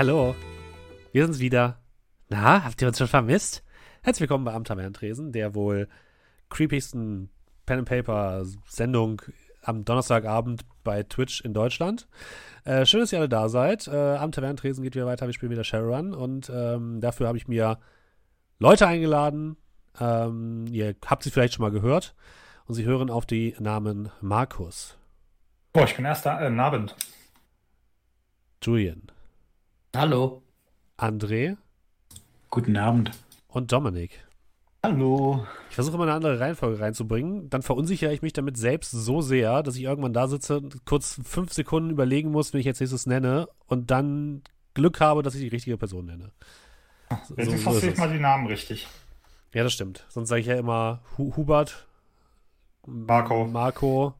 Hallo, wir sind's wieder. Na, habt ihr uns schon vermisst? Herzlich willkommen bei Am Tavernentresen, der wohl creepigsten Pen and Paper Sendung am Donnerstagabend bei Twitch in Deutschland. Äh, schön, dass ihr alle da seid. Äh, am Tavernentresen geht wieder weiter. Wir spielen wieder Shadowrun und ähm, dafür habe ich mir Leute eingeladen. Ähm, ihr habt sie vielleicht schon mal gehört und sie hören auf die Namen Markus, Boah, ich bin erst da, äh, Abend. Julian, Hallo. André Guten Abend. und Dominik. Hallo. Ich versuche immer eine andere Reihenfolge reinzubringen. Dann verunsichere ich mich damit selbst so sehr, dass ich irgendwann da sitze, kurz fünf Sekunden überlegen muss, wenn ich jetzt nächstes nenne und dann Glück habe, dass ich die richtige Person nenne. So, Jetzt so, das es. mal die Namen richtig. Ja, das stimmt. Sonst sage ich ja immer Hu Hubert, Marco. Marco,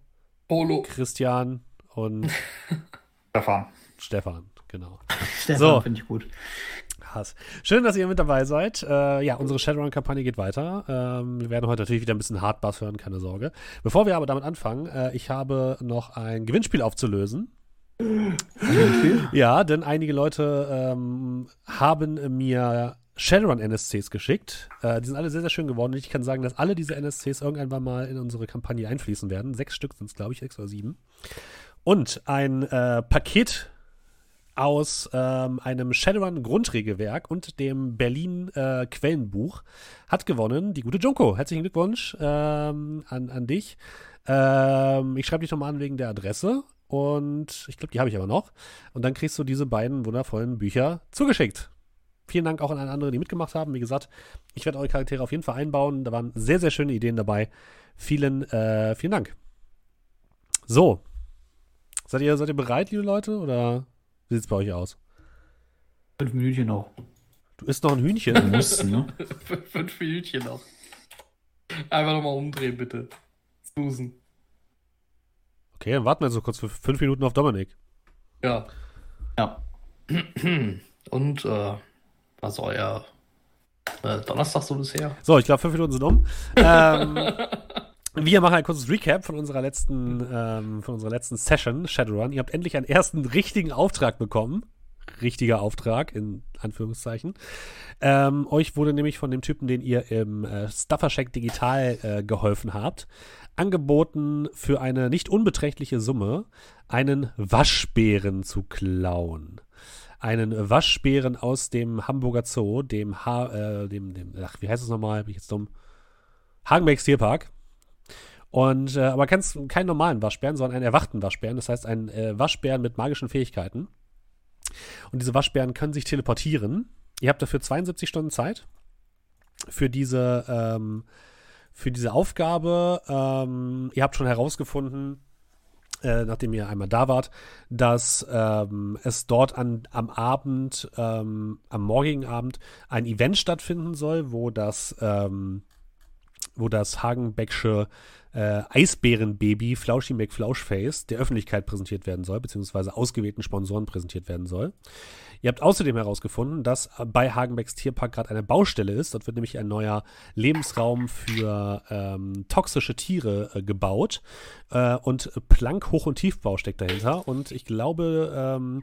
Polo. Christian und Stefan. Stefan. Genau. Stefan So. finde ich gut. Hass. Schön, dass ihr mit dabei seid. Äh, ja, unsere Shadowrun-Kampagne geht weiter. Ähm, wir werden heute natürlich wieder ein bisschen Hardbass hören, keine Sorge. Bevor wir aber damit anfangen, äh, ich habe noch ein Gewinnspiel aufzulösen. Ja, denn einige Leute ähm, haben mir Shadowrun-NSCs geschickt. Äh, die sind alle sehr, sehr schön geworden. Und ich kann sagen, dass alle diese NSCs irgendwann mal in unsere Kampagne einfließen werden. Sechs Stück sind es, glaube ich, sechs oder sieben. Und ein äh, Paket aus ähm, einem Shadowrun-Grundregelwerk und dem Berlin-Quellenbuch hat gewonnen die gute Junko. Herzlichen Glückwunsch ähm, an, an dich. Ähm, ich schreibe dich nochmal an wegen der Adresse und ich glaube, die habe ich aber noch. Und dann kriegst du diese beiden wundervollen Bücher zugeschickt. Vielen Dank auch an alle anderen, die mitgemacht haben. Wie gesagt, ich werde eure Charaktere auf jeden Fall einbauen. Da waren sehr, sehr schöne Ideen dabei. Vielen, äh, vielen Dank. So. Seid ihr, seid ihr bereit, liebe Leute? Oder wie sieht es bei euch aus? Fünf Minütchen noch. Du isst noch ein Hühnchen? Mussten, ne? Fünf- Minütchen noch. Einfach nochmal umdrehen, bitte. Snoosen. Okay, dann warten wir so kurz für fünf Minuten auf Dominik. Ja. Ja. Und, äh, was war euer äh, Donnerstag so bisher? So, ich glaube, fünf Minuten sind um. ähm, wir machen ein kurzes Recap von unserer letzten, ähm, von unserer letzten Session, Shadowrun. Ihr habt endlich einen ersten richtigen Auftrag bekommen. Richtiger Auftrag, in Anführungszeichen. Ähm, euch wurde nämlich von dem Typen, den ihr im äh, Stuffershack Digital äh, geholfen habt, angeboten, für eine nicht unbeträchtliche Summe einen Waschbären zu klauen. Einen Waschbären aus dem Hamburger Zoo, dem, ha äh, dem, dem ach, wie heißt es nochmal? Bin ich jetzt dumm? Hagenbecks Tierpark. Und, äh, aber kennst keinen normalen Waschbären, sondern einen erwachten Waschbären. Das heißt, einen äh, Waschbären mit magischen Fähigkeiten. Und diese Waschbären können sich teleportieren. Ihr habt dafür 72 Stunden Zeit für diese, ähm, für diese Aufgabe. Ähm, ihr habt schon herausgefunden, äh, nachdem ihr einmal da wart, dass ähm, es dort an, am Abend, ähm, am morgigen Abend ein Event stattfinden soll, wo das, ähm, wo das Hagenbecksche äh, Eisbärenbaby Flauschi McFlauschface der Öffentlichkeit präsentiert werden soll, beziehungsweise ausgewählten Sponsoren präsentiert werden soll. Ihr habt außerdem herausgefunden, dass bei Hagenbecks Tierpark gerade eine Baustelle ist. Dort wird nämlich ein neuer Lebensraum für ähm, toxische Tiere äh, gebaut. Äh, und Plank Hoch- und Tiefbau steckt dahinter. Und ich glaube, ähm,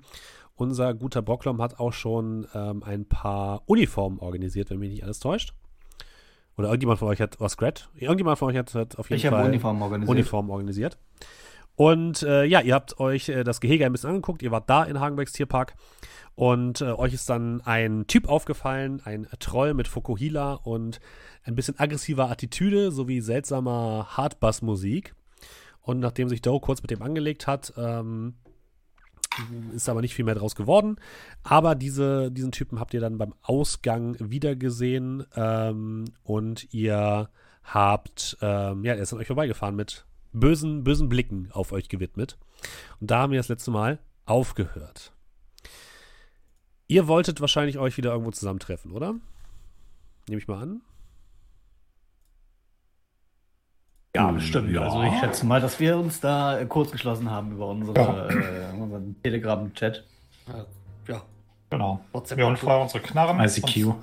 unser guter Brocklom hat auch schon ähm, ein paar Uniformen organisiert, wenn mich nicht alles täuscht. Oder irgendjemand von euch hat, was Scrat? Irgendjemand von euch hat, hat auf jeden Ich Fall habe Uniform organisiert. Uniform organisiert. Und äh, ja, ihr habt euch äh, das Gehege ein bisschen angeguckt. Ihr wart da in Hagenbecks Tierpark. Und äh, euch ist dann ein Typ aufgefallen, ein Troll mit Fokuhila und ein bisschen aggressiver Attitüde sowie seltsamer Hardbass-Musik. Und nachdem sich Doe kurz mit dem angelegt hat, ähm, ist aber nicht viel mehr draus geworden. Aber diese, diesen Typen habt ihr dann beim Ausgang wiedergesehen ähm, und ihr habt, ähm, ja, er ist an euch vorbeigefahren mit bösen, bösen Blicken auf euch gewidmet. Und da haben wir das letzte Mal aufgehört. Ihr wolltet wahrscheinlich euch wieder irgendwo zusammentreffen, oder? Nehme ich mal an. Ja, bestimmt. Ja. Also ich schätze mal, dass wir uns da äh, kurz geschlossen haben über unsere, Ja. äh, unseren Telegram-Chat. Äh, ja. Genau. WhatsApp. Wir holen vorher unsere Knarren. ICQ.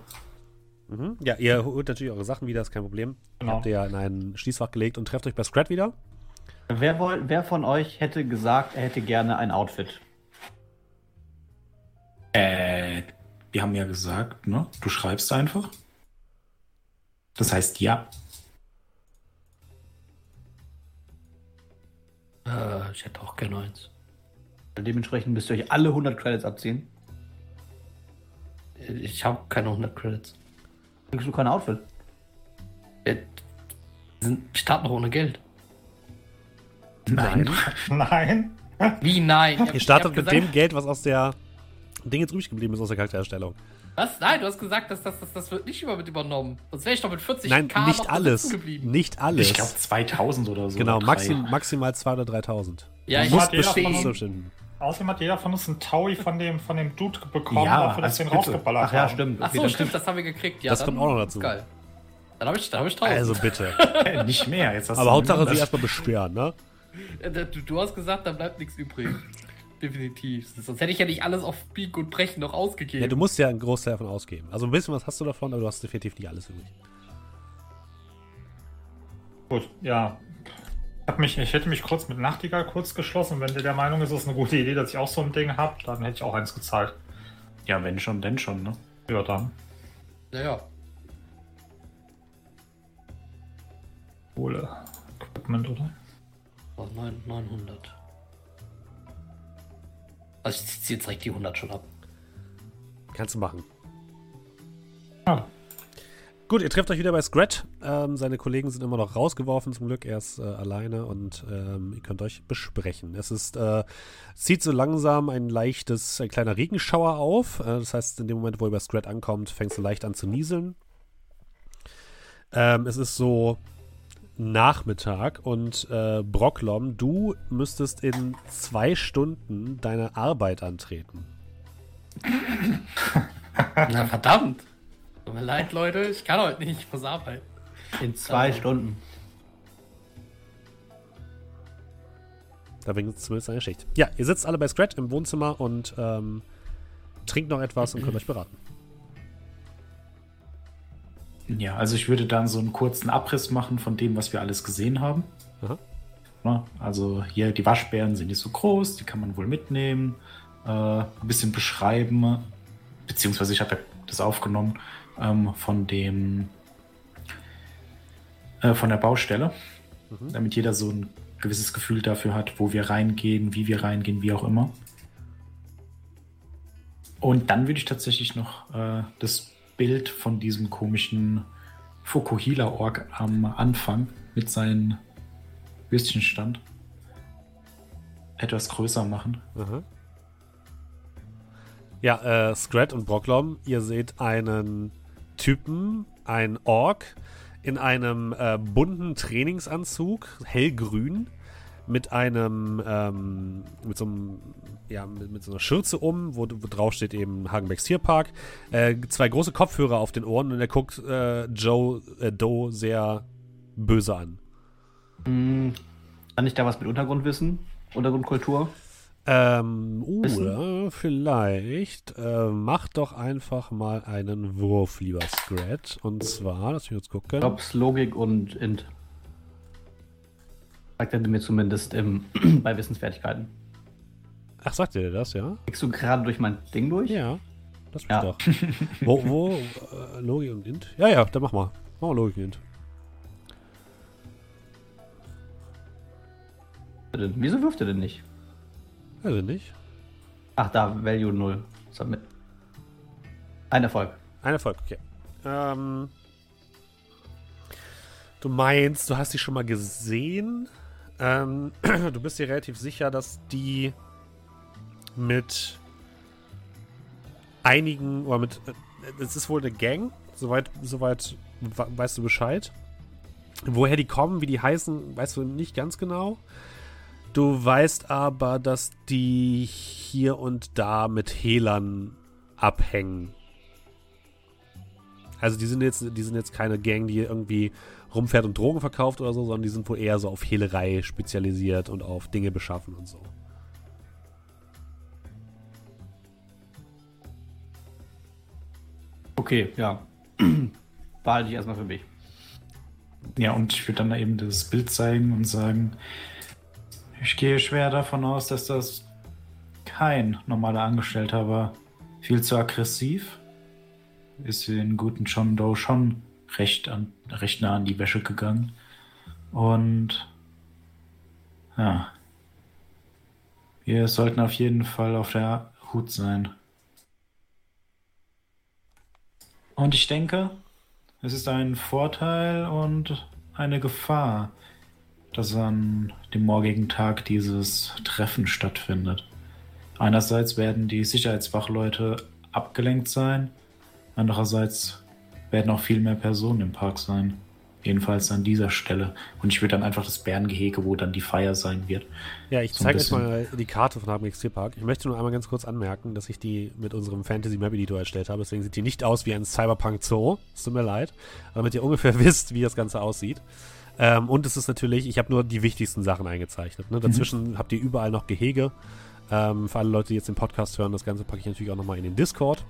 Mhm. Ja, ihr holt natürlich eure Sachen wieder, ist kein Problem. Genau. Habt ihr ja in ein Schließfach gelegt und trefft euch bei Scrat wieder. Wer, woll, wer von euch hätte gesagt, er hätte gerne ein Outfit? Äh, wir haben ja gesagt, ne? Du schreibst einfach. Das heißt ja. Äh, ich hätte auch gerne eins. Dementsprechend müsst ihr euch alle 100 Credits abziehen. Ich habe keine 100 Credits. Kriegst du kein Outfit? Wir sind starten noch ohne Geld. Nein. Nein. Wie nein? Ihr startet mit gesagt- dem Geld, was aus der Ding jetzt übrig geblieben ist, aus der Charaktererstellung. Was? Nein, du hast gesagt, dass das, das, das wird nicht über mit übernommen. Sonst wäre ich doch mit 40 Nein, K nicht noch alles. geblieben. Nicht alles. Ich glaube 2000 oder so. genau, oder maxim, maximal 2.000 oder 3.000. Ja, Du ich muss uns- Zustimmen. Außerdem hat jeder von uns einen Taui von dem, von dem Dude bekommen, Ja, dafür, dass als wir ihn rausgeballert Ach ja, stimmt. Ach so, dann stimmt, das haben wir gekriegt. Ja, Das dann- kommt auch noch dazu. Geil. Dann habe ich, dann hab ich 1000. Also bitte. Äh, nicht mehr. Jetzt hast Aber du Hauptsache, sie das- erstmal beschweren, ne? Du, du hast gesagt, da bleibt nichts übrig. Definitiv. Sonst hätte ich ja nicht alles auf Bieg und Brechen noch ausgegeben. Ja, du musst ja einen Großteil davon ausgeben. Also ein bisschen was hast du davon, aber du hast definitiv nicht alles übrig. Gut, ja. Ich, hab mich, ich hätte mich kurz mit Nachtigall kurz geschlossen. Wenn der der Meinung ist, es ist eine gute Idee, dass ich auch so ein Ding habe, dann hätte ich auch eins gezahlt. Ja, wenn schon, denn schon, ne? Ja, dann. Naja. Wohle. Equipment, oder? Oh, neun- 900. Also ich ziehe jetzt direkt die 100 schon ab. Kannst du machen. Ja. Gut, ihr trefft euch wieder bei Scrat. Ähm, seine Kollegen sind immer noch rausgeworfen, zum Glück. Er ist äh, alleine und ähm, ihr könnt euch besprechen. Es ist, äh, zieht so langsam ein leichtes, ein kleiner Regenschauer auf. Äh, das heißt, in dem Moment, wo ihr bei Scrat ankommt, fängt es so leicht an zu nieseln. Ähm, es ist so Nachmittag und äh, Brocklom, du müsstest in zwei Stunden deine Arbeit antreten. Na verdammt. Tut mir leid, Leute. Ich kann heute nicht. Ich muss arbeiten. In zwei Also. Stunden. Da es zumindest eine Schicht. Ja, ihr sitzt alle bei Scratch im Wohnzimmer und ähm, trinkt noch etwas und könnt euch beraten. Ja, also ich würde dann so einen kurzen Abriss machen von dem, was wir alles gesehen haben. Aha. Also hier, die Waschbären sind nicht so groß, die kann man wohl mitnehmen. Äh, ein bisschen beschreiben, beziehungsweise ich habe ja das aufgenommen ähm, von dem äh, von der Baustelle, damit jeder so ein gewisses Gefühl dafür hat, wo wir reingehen, wie wir reingehen, wie auch immer. Und dann würde ich tatsächlich noch äh, das Bild von diesem komischen Fukuhila-Org am Anfang mit seinem Würstchenstand etwas größer machen. Aha. Ja, äh, Scrat und Brocklom, ihr seht einen Typen, ein Ork, in einem äh, bunten Trainingsanzug, hellgrün, mit einem, ähm, mit so einem, ja, mit, mit so einer Schürze um, wo, wo drauf steht eben Hagenbecks Tierpark, äh, zwei große Kopfhörer auf den Ohren und er guckt äh, Joe, äh, Doe sehr böse an. Hm, kann ich da was mit Untergrundwissen? Untergrundkultur? Ähm, uh, Wissen? ja, vielleicht. Äh, mach doch einfach mal einen Wurf, lieber Scrat. Und zwar, lass mich kurz gucken. Jobs, Logik und Int. Sagt er mir zumindest im, bei Wissensfertigkeiten. Ach, sagt dir das, ja? Kriegst du gerade durch mein Ding durch? Ja. Lass mich Ja. doch. wo, wo, äh, Logik und Int? Ja, ja, dann mach mal. Mach mal Logik und Int. Wieso wirft er denn nicht? Also nicht. Ach, da, Value 0. Submit. Ein Erfolg. Ein Erfolg, okay. Ähm, du meinst, du hast die schon mal gesehen. Ähm, du bist dir relativ sicher, dass die mit einigen, oder mit, äh, es ist wohl eine Gang, soweit, soweit we- weißt du Bescheid. Woher die kommen, wie die heißen, weißt du nicht ganz genau. Du weißt aber, dass die hier und da mit Hehlern abhängen. Also die sind jetzt, die sind jetzt keine Gang, die irgendwie rumfährt und Drogen verkauft oder so, sondern die sind wohl eher so auf Hehlerei spezialisiert und auf Dinge beschaffen und so. Okay, ja. Behalte ich erstmal für mich. Ja, und ich würde dann da eben das Bild zeigen und sagen, ich gehe schwer davon aus, dass das kein normaler Angestellter war. viel zu aggressiv. Ist den guten John Doe schon recht, an, recht nah an die Wäsche gegangen. Und ja, wir sollten auf jeden Fall auf der Hut sein. Und ich denke, es ist ein Vorteil und eine Gefahr, dass an dem morgigen Tag dieses Treffen stattfindet. Einerseits werden die Sicherheitswachleute abgelenkt sein, andererseits werden auch viel mehr Personen im Park sein. Jedenfalls an dieser Stelle. Und ich würde dann einfach das Bärengehege, wo dann die Feier sein wird. Ja, ich So zeige bisschen. mal die Karte von Hartmut Park. Ich möchte nur einmal ganz kurz anmerken, dass ich die mit unserem Fantasy Map Editor erstellt habe. Deswegen sieht die nicht aus wie ein Cyberpunk Zoo. Es tut mir leid. Aber damit ihr ungefähr wisst, wie das Ganze aussieht. Ähm, und es ist natürlich, ich habe nur die wichtigsten Sachen eingezeichnet. Ne? Dazwischen habt ihr überall noch Gehege. Ähm, für alle Leute, die jetzt den Podcast hören, das Ganze packe ich natürlich auch nochmal in den Discord.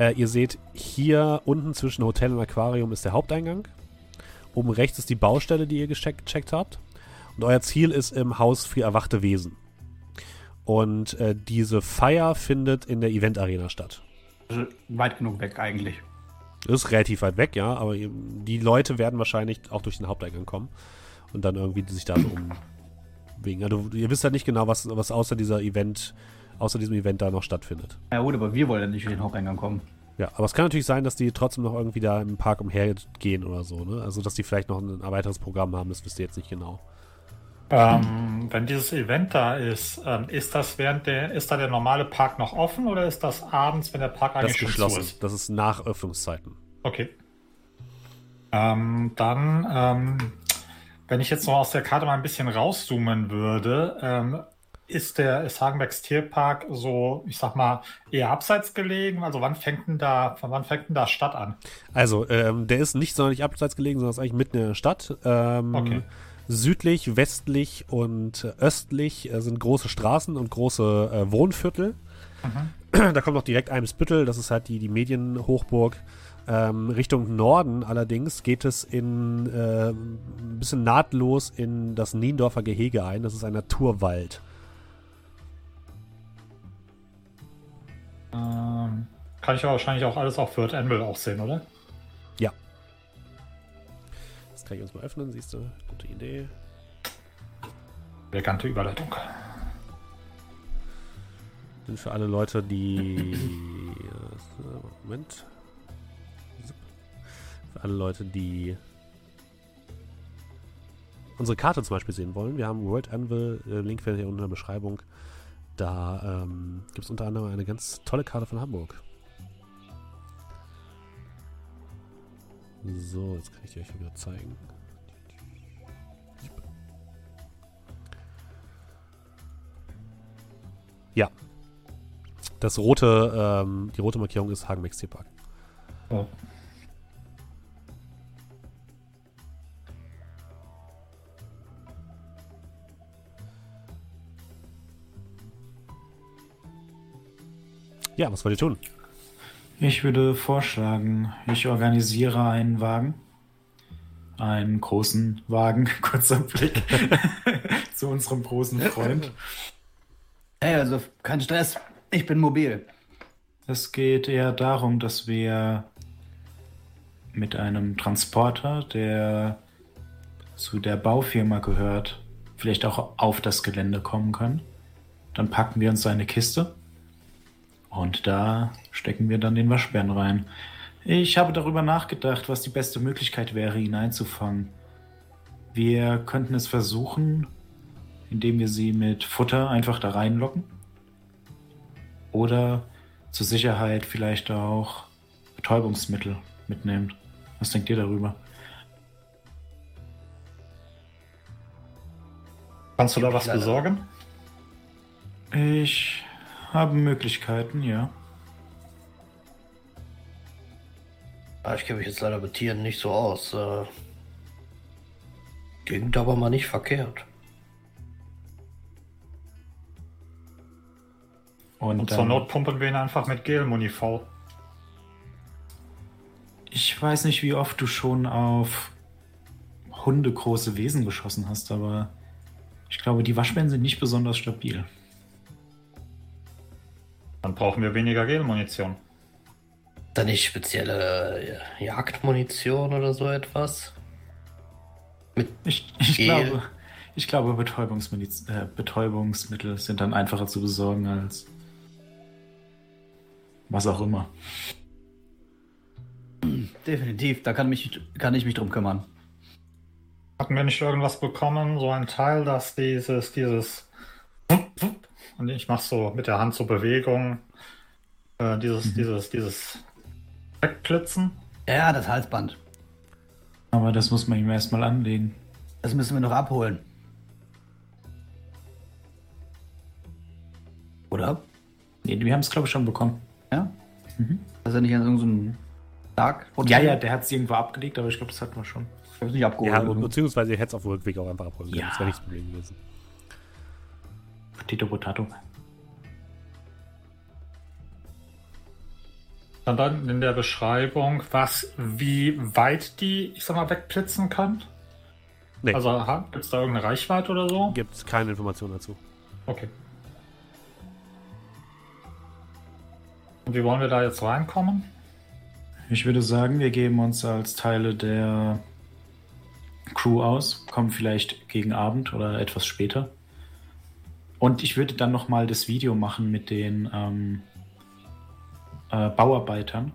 Äh, ihr seht hier unten zwischen Hotel und Aquarium ist der Haupteingang. Oben rechts ist die Baustelle, die ihr gecheckt, gecheckt habt. Und euer Ziel ist im Haus für erwachte Wesen. Und äh, diese Feier findet in der Event-Arena statt. Also weit genug weg eigentlich. Das ist relativ weit weg, ja, aber die Leute werden wahrscheinlich auch durch den Haupteingang kommen und dann irgendwie sich da so umwegen. Also, ihr wisst ja nicht genau, was, was außer dieser Event, außer diesem Event da noch stattfindet. Ja gut, aber wir wollen ja nicht in den Haupteingang kommen. Ja, aber es kann natürlich sein, dass die trotzdem noch irgendwie da im Park umhergehen oder so, ne? Also, dass die vielleicht noch ein weiteres Programm haben, das wisst ihr jetzt nicht genau. Ähm, wenn dieses Event da ist, ähm, ist das während der, ist da der normale Park noch offen oder ist das abends, wenn der Park Das eigentlich ist geschlossen. ist? Das ist nach Öffnungszeiten. Okay. Ähm, dann, ähm, wenn ich jetzt noch aus der Karte mal ein bisschen rauszoomen würde, ähm, ist der ist Hagenbecks Tierpark so, ich sag mal, eher abseits gelegen? Also wann fängt denn da, wann fängt denn da Stadt an? Also, ähm, der ist nicht sonderlich abseits gelegen, sondern ist eigentlich mitten in der Stadt. Ähm, Okay. Südlich, westlich und östlich äh, sind große Straßen und große äh, Wohnviertel. Da kommt noch direkt Eimsbüttel, das ist halt die, die Medienhochburg. Ähm, Richtung Norden allerdings geht es in äh, ein bisschen nahtlos in das Niendorfer Gehege ein. Das ist ein Naturwald. Ähm, kann ich aber wahrscheinlich auch alles auf Word Anvil auch sehen, oder? Das kann ich uns mal öffnen, siehst du? Gute Idee. Elegante Überleitung. Sind für alle Leute, die. äh, Moment. Für alle Leute, die unsere Karte zum Beispiel sehen wollen. Wir haben World Anvil, äh, Link findet ihr unten in der Beschreibung. Da ähm, gibt es unter anderem eine ganz tolle Karte von Hamburg. So, jetzt kann ich die euch wieder zeigen. Ja. Das rote, ähm, die rote Markierung ist Hagenbecks Tierpark. Oh. Ja, was wollt ihr tun? Ich würde vorschlagen, ich organisiere einen Wagen. Einen großen Wagen, kurzer Blick zu unserem großen Freund. Hey, also kein Stress. Ich bin mobil. Es geht eher darum, dass wir mit einem Transporter, der zu der Baufirma gehört, vielleicht auch auf das Gelände kommen können. Dann packen wir uns eine Kiste und da stecken wir dann den Waschbären rein. Ich habe darüber nachgedacht, was die beste Möglichkeit wäre, ihn einzufangen. Wir könnten es versuchen, indem wir sie mit Futter einfach da reinlocken. Oder zur Sicherheit vielleicht auch Betäubungsmittel mitnehmen. Was denkt ihr darüber? Kannst du da was besorgen? Ich habe Möglichkeiten, ja. Ah, Ich kenne mich jetzt leider mit Tieren nicht so aus. Äh, klingt aber mal nicht verkehrt. Und, Und zur Not pumpen wir ihn einfach mit Gelmuni voll. ich weiß nicht, wie oft du schon auf hundegroße Wesen geschossen hast, aber ich glaube, die Waschbären sind nicht besonders stabil. Dann brauchen wir weniger Gelmunition. Dann nicht spezielle äh, Jagdmunition oder so etwas. Ich, ich Gel. glaube, ich glaube Betäubungsmediz äh, Betäubungsmittel sind dann einfacher zu besorgen als was auch immer. Definitiv, da kann, mich, kann ich mich drum kümmern. Hatten wir nicht irgendwas bekommen, so ein Teil, das dieses, dieses und ich mache so mit der Hand so Bewegung, äh, dieses, dieses, dieses Wegblitzen. Ja, das Halsband. Aber das muss man ihm erstmal anlegen. Das müssen wir noch abholen. Oder? Nee, wir haben es, glaube ich, schon bekommen. Ja? Mhm. Ist ja nicht an irgendeinem Tag? Ja, ja, der hat es irgendwo abgelegt, aber ich glaube, das hatten wir schon. Ich hab's nicht abgeholt. Ja, worden. beziehungsweise ihr hättet es auf dem Rückweg auch einfach abholen können. Ja. Das wäre nicht das Problem gewesen. Potato, Potato. Dann dann in der Beschreibung, was, wie weit die, ich sag mal, wegblitzen können. Nee, Also gibt es da irgendeine Reichweite oder so? gibt es keine Informationen dazu. Okay. Und wie wollen wir da jetzt reinkommen? Ich würde sagen, wir geben uns als Teile der Crew aus, kommen vielleicht gegen Abend oder etwas später. Und ich würde dann nochmal das Video machen mit den ähm, äh, Bauarbeitern.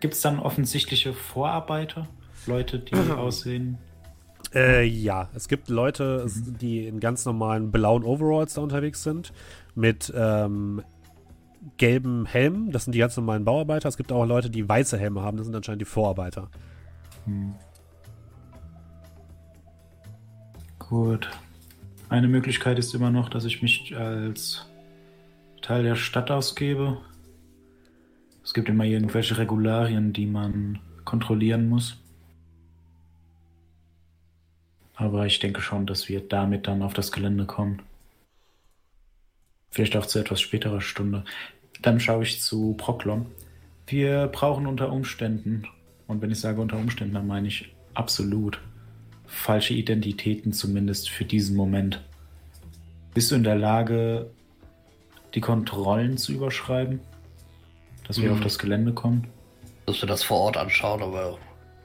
Gibt es dann offensichtliche Vorarbeiter? Leute, die aussehen. Äh, ja, es gibt Leute, es- die in ganz normalen blauen Overalls da unterwegs sind, mit ähm, gelben Helmen, das sind die ganz normalen Bauarbeiter. Es gibt auch Leute, die weiße Helme haben, das sind anscheinend die Vorarbeiter. Hm. Gut. Eine Möglichkeit ist immer noch, dass ich mich als Teil der Stadt ausgebe. Es gibt immer irgendwelche Regularien, die man kontrollieren muss. Aber ich denke schon, dass wir damit dann auf das Gelände kommen. Vielleicht auch zu etwas späterer Stunde. Dann schaue ich zu Proklon. Wir brauchen unter Umständen, und wenn ich sage unter Umständen, dann meine ich absolut falsche Identitäten zumindest für diesen Moment. Bist du in der Lage, die Kontrollen zu überschreiben? Dass wir Mhm. auf das Gelände kommen? Dass wir das vor Ort anschauen, aber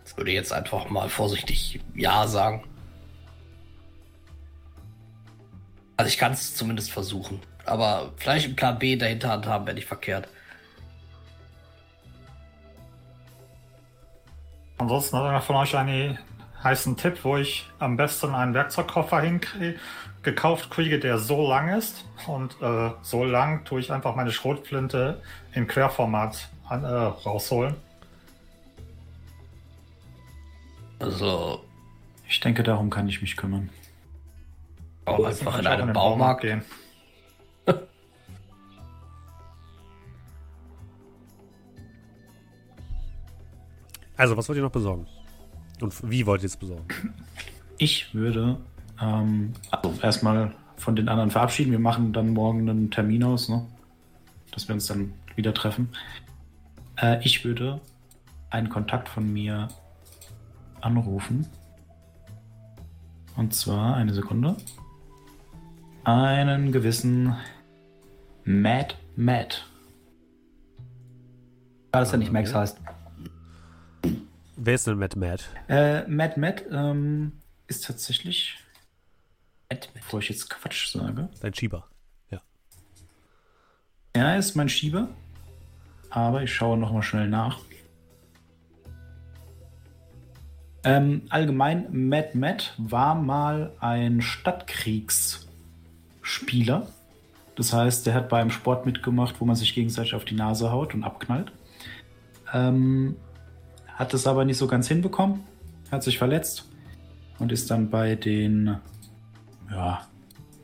ich würde jetzt einfach mal vorsichtig Ja sagen. Also ich kann es zumindest versuchen. Aber vielleicht einen Plan B Hinterhand haben, wäre nicht verkehrt. Ansonsten hat einer von euch einen heißen Tipp, wo ich am besten einen Werkzeugkoffer hinkriege, gekauft kriege, der so lang ist. Und äh, so lang tue ich einfach meine Schrotflinte in Querformat an, äh, rausholen. Also Ich denke, darum kann ich mich kümmern. auch einfach in einem den Baumarkt. gehen. Also, was wollt ihr noch besorgen? Und wie wollt ihr es besorgen? Ich würde ähm, also erstmal von den anderen verabschieden. Wir machen dann morgen einen Termin aus, ne? dass wir uns dann wieder treffen. Äh, ich würde einen Kontakt von mir anrufen. Und zwar, eine Sekunde. Einen gewissen Mad Matt. Ja, dass er nicht Max heißt. Wer ist denn Matt Mad? Äh, Mad Matt ähm, ist tatsächlich, bevor ich jetzt Quatsch sage, Dein Schieber. Ja. Er ist mein Schieber, aber ich schaue noch mal schnell nach. Ähm, allgemein, Mad Matt war mal ein Stadtkriegsspieler. Das heißt, der hat beim Sport mitgemacht, wo man sich gegenseitig auf die Nase haut und abknallt. Ähm, hat es aber nicht so ganz hinbekommen, hat sich verletzt und ist dann bei den, ja,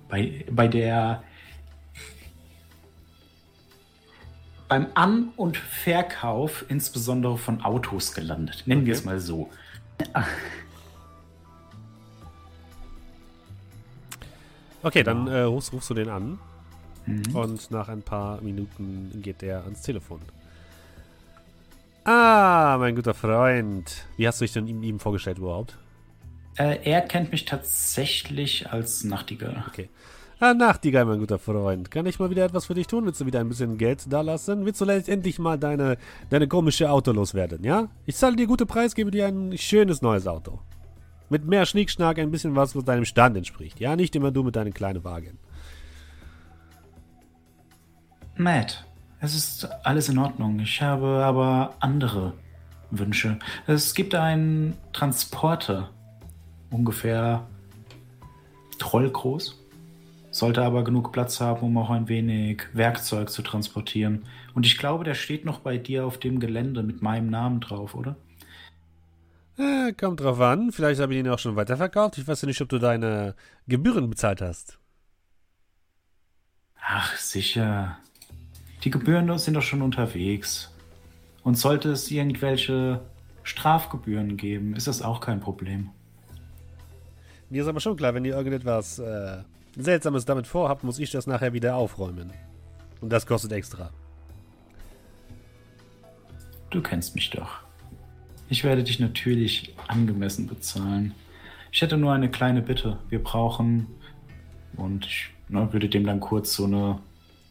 bei, bei der beim An- und Verkauf insbesondere von Autos gelandet. Nennen wir es mal so. Okay, dann äh, rufst, rufst du den an Mhm. und nach ein paar Minuten geht der ans Telefon. Ah, mein guter Freund. Wie hast du dich denn ihm, ihm vorgestellt überhaupt? Äh, er kennt mich tatsächlich als Nachtigall. Okay. Ah, Nachtigall, mein guter Freund. Kann ich mal wieder etwas für dich tun? Willst du wieder ein bisschen Geld da lassen? Willst du letztendlich mal deine, deine komische Auto loswerden, ja? Ich zahle dir gute Preis, gebe dir ein schönes neues Auto. Mit mehr Schnickschnack, ein bisschen was, was deinem Stand entspricht. Ja, nicht immer du mit deinem kleinen Wagen. Matt, es ist alles in Ordnung. Ich habe aber andere Wünsche. Es gibt einen Transporter, ungefähr trollgroß, sollte aber genug Platz haben, um auch ein wenig Werkzeug zu transportieren. Und ich glaube, der steht noch bei dir auf dem Gelände mit meinem Namen drauf, oder? Äh, kommt drauf an. Vielleicht habe ich ihn auch schon weiterverkauft. Ich weiß ja nicht, ob du deine Gebühren bezahlt hast. Ach, sicher. Die Gebühren sind doch schon unterwegs. Und sollte es irgendwelche Strafgebühren geben, ist das auch kein Problem. Mir ist aber schon klar, wenn ihr irgendetwas äh, Seltsames damit vorhabt, muss ich das nachher wieder aufräumen. Und das kostet extra. Du kennst mich doch. Ich werde dich natürlich angemessen bezahlen. Ich hätte nur eine kleine Bitte. Wir brauchen, und ich ne, würde dem dann kurz so eine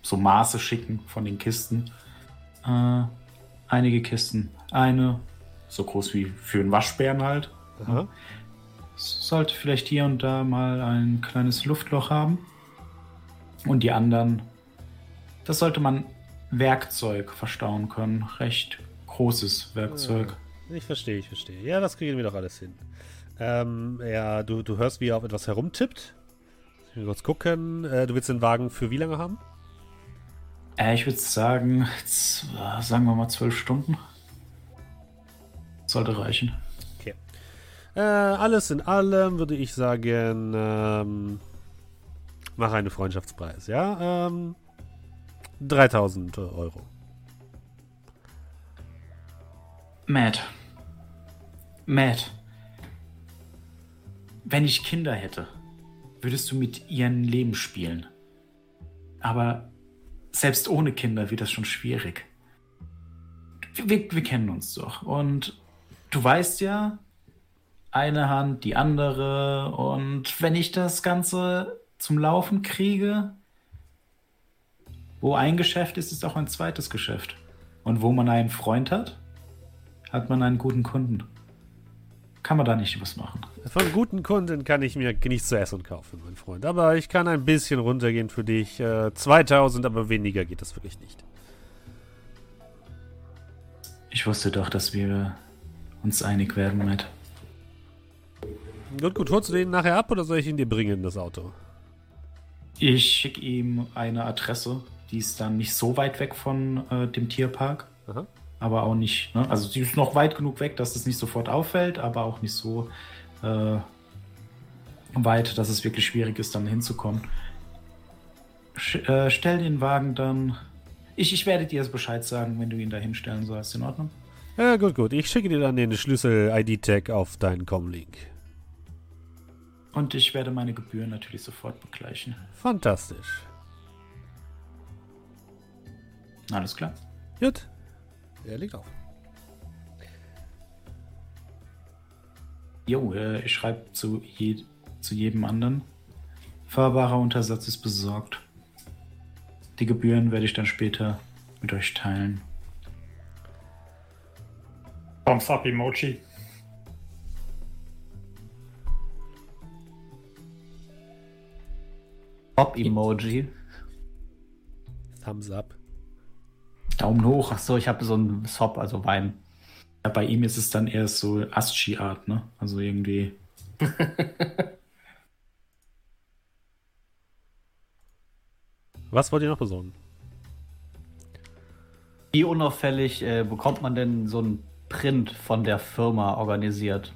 so Maße schicken von den Kisten. Äh, einige Kisten. Eine so groß wie für einen Waschbären halt. Aha. Sollte vielleicht hier und da mal ein kleines Luftloch haben. Und die anderen, das sollte man Werkzeug verstauen können. Recht großes Werkzeug. Ich verstehe, ich verstehe. Ja, das kriegen wir doch alles hin. Ähm, ja, du, du hörst, wie er auf etwas herumtippt. Ich will kurz gucken. Äh, du willst den Wagen für wie lange haben? Äh, ich würde sagen, sagen wir mal zwölf Stunden. Sollte reichen. Äh, alles in allem würde ich sagen, ähm, mach einen Freundschaftspreis, ja? Ähm, 3000 Euro. Matt. Matt. Wenn ich Kinder hätte, würdest du mit ihren Leben spielen. Aber selbst ohne Kinder wird das schon schwierig. Wir, wir kennen uns doch. Und du weißt ja, eine Hand, die andere. Und wenn ich das Ganze zum Laufen kriege, wo ein Geschäft ist, ist auch ein zweites Geschäft. Und wo man einen Freund hat, hat man einen guten Kunden. Kann man da nicht was machen? Von guten Kunden kann ich mir nichts zu essen kaufen, mein Freund. Aber ich kann ein bisschen runtergehen für dich. Äh, 2000, aber weniger geht das wirklich nicht. Ich wusste doch, dass wir uns einig werden, Matt. Gut, gut. Holst du den nachher ab oder soll ich ihn dir bringen, das Auto? Ich schicke ihm eine Adresse, die ist dann nicht so weit weg von äh, dem Tierpark, Aha. Aber auch nicht, ne? also sie ist noch weit genug weg, dass es nicht sofort auffällt, aber auch nicht so äh, weit, dass es wirklich schwierig ist, dann hinzukommen. Sch äh, stell den Wagen dann. Ich, ich werde dir Bescheid sagen, wenn du ihn da hinstellen sollst. In Ordnung? Ja, gut, gut. Ich schicke dir dann den Schlüssel-ID-Tag auf deinen Com-Link. Und ich werde meine Gebühren natürlich sofort begleichen. Fantastisch. Alles klar. Gut. Er liegt auf. Jo, äh, ich schreibe zu, je, zu jedem anderen. Fahrbarer Untersatz ist besorgt. Die Gebühren werde ich dann später mit euch teilen. Thumbs up Emoji. Pop-Emoji. Thumbs up. Daumen hoch. Achso, ich habe so ein Sop, also Wein. Ja, bei ihm ist es dann eher so ASCII-Art, ne? Also irgendwie. Was wollt ihr noch besorgen? Wie unauffällig äh, bekommt man denn so einen Print von der Firma organisiert?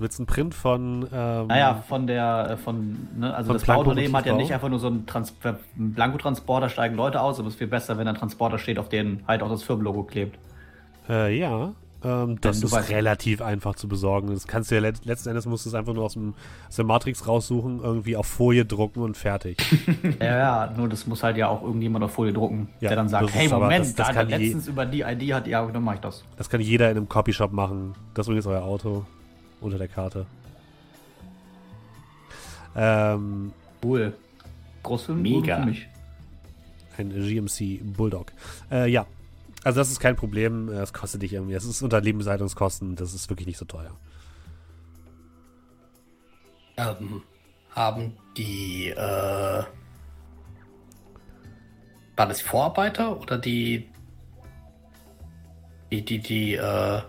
Du willst einen Print von. Ähm, Naja, von der, äh, von, ne, also das Bauunternehmen hat ja nicht einfach nur so einen, Trans einen Blankotransporter, steigen Leute aus, aber es ist viel besser, wenn ein Transporter steht, auf den halt auch das Firmenlogo klebt. Äh, ja. Ähm, das ist relativ einfach zu besorgen. Das kannst du ja let letzten Endes musst du es einfach nur aus, dem, aus der Matrix raussuchen, irgendwie auf Folie drucken und fertig. Ja, ja, nur das muss halt ja auch irgendjemand auf Folie drucken, Ja, der dann sagt, hey, aber- Moment, das- das da je- letztens über die ID hat, ja, dann mach ich das. Das kann jeder in einem Copyshop machen. Das ist übrigens euer Auto unter der Karte. Ähm, Cool. Großfilm Mega. für mich. Ein GMC Bulldog. Äh, ja. Also das ist kein Problem. Äh, Es kostet dich irgendwie. Es ist unter Lebenshaltungskosten. Das ist wirklich nicht so teuer. Ähm, haben die, äh, waren das die Vorarbeiter oder die, die, die, die, äh,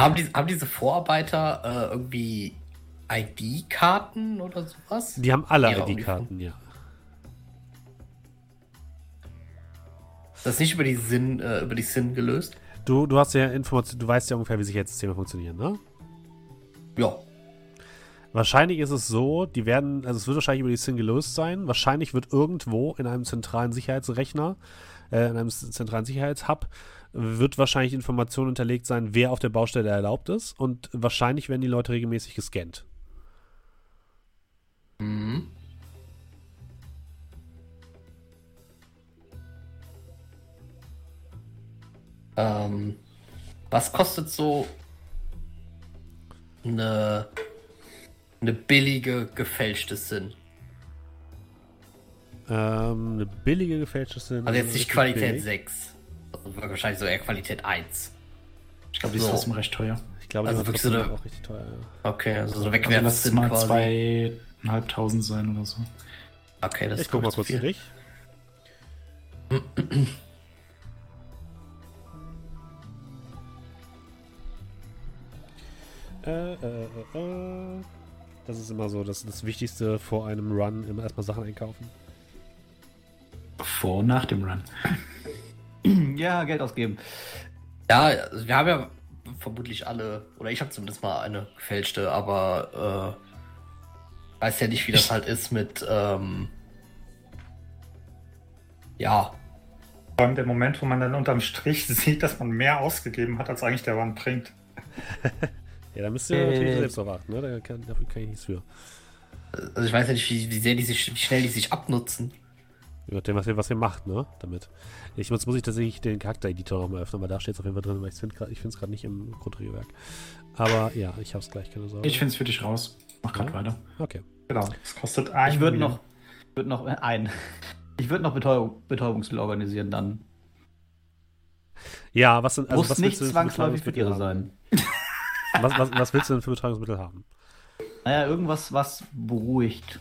haben, die, haben diese Vorarbeiter äh, irgendwie ID-Karten oder sowas? Die haben alle ID-Karten, ja. Das ist nicht über die Sinn, äh, über die Sinn gelöst? Du, du hast ja Informationen, du weißt ja ungefähr, wie Sicherheitssysteme funktionieren, ne? Ja. Wahrscheinlich ist es so, die werden, also es wird wahrscheinlich über die SIN gelöst sein. Wahrscheinlich wird irgendwo in einem zentralen Sicherheitsrechner, äh, in einem zentralen Sicherheitshub, wird wahrscheinlich Information hinterlegt sein, wer auf der Baustelle erlaubt ist. Und wahrscheinlich werden die Leute regelmäßig gescannt. Mhm. Ähm, was kostet so eine, eine billige gefälschte Sinn? Ähm, eine billige gefälschte SIN. Also jetzt nicht Qualität billig. 6. Wahrscheinlich so eher Qualität 1. Ich glaube, die ist So. trotzdem recht teuer. Ich glaube, Also die wirklich so eine- auch richtig teuer. Ja. Okay, also so Also lass mal quasi. zweieinhalbtausend sein oder so. Okay, das Ich ist guck mal kurz viel. durch. Äh, äh, äh, äh. Das ist immer so, das ist das Wichtigste vor einem Run, immer erstmal Sachen einkaufen. Vor und nach dem Run. Ja, Geld ausgeben. Ja, also wir haben ja vermutlich alle, oder ich habe zumindest mal eine gefälschte, aber äh, weiß ja nicht, wie das halt ist mit, ähm, ja, Vor allem der Moment, wo man dann unterm Strich sieht, dass man mehr ausgegeben hat, als eigentlich der Wand bringt. Ja, da müsst ihr Äh. natürlich selbst achten, ne? Da kann, dafür kann ich nichts für. also ich weiß ja nicht, wie, wie sehr die sich, wie schnell die sich abnutzen. Je nachdem, was ihr, was ihr macht, ne? Damit. Ich muss, muss ich tatsächlich den Charakter-Editor nochmal öffnen, weil da steht es auf jeden Fall drin, weil ich finde es gerade nicht im Grundregelwerk. Aber ja, ich hab's gleich, keine Sorge. Ich finde es für dich raus. Mach gerade Ja? weiter. Okay. Genau. Das kostet ein. Ich würde noch, würd noch äh, ein. Ich würde noch Betäubung, Betäubungsmittel organisieren dann. Ja, was sind also Muss was nicht zwangsläufig für Tiere sein. Was, was, was willst du denn für Betäubungsmittel haben? Naja, irgendwas, was beruhigt.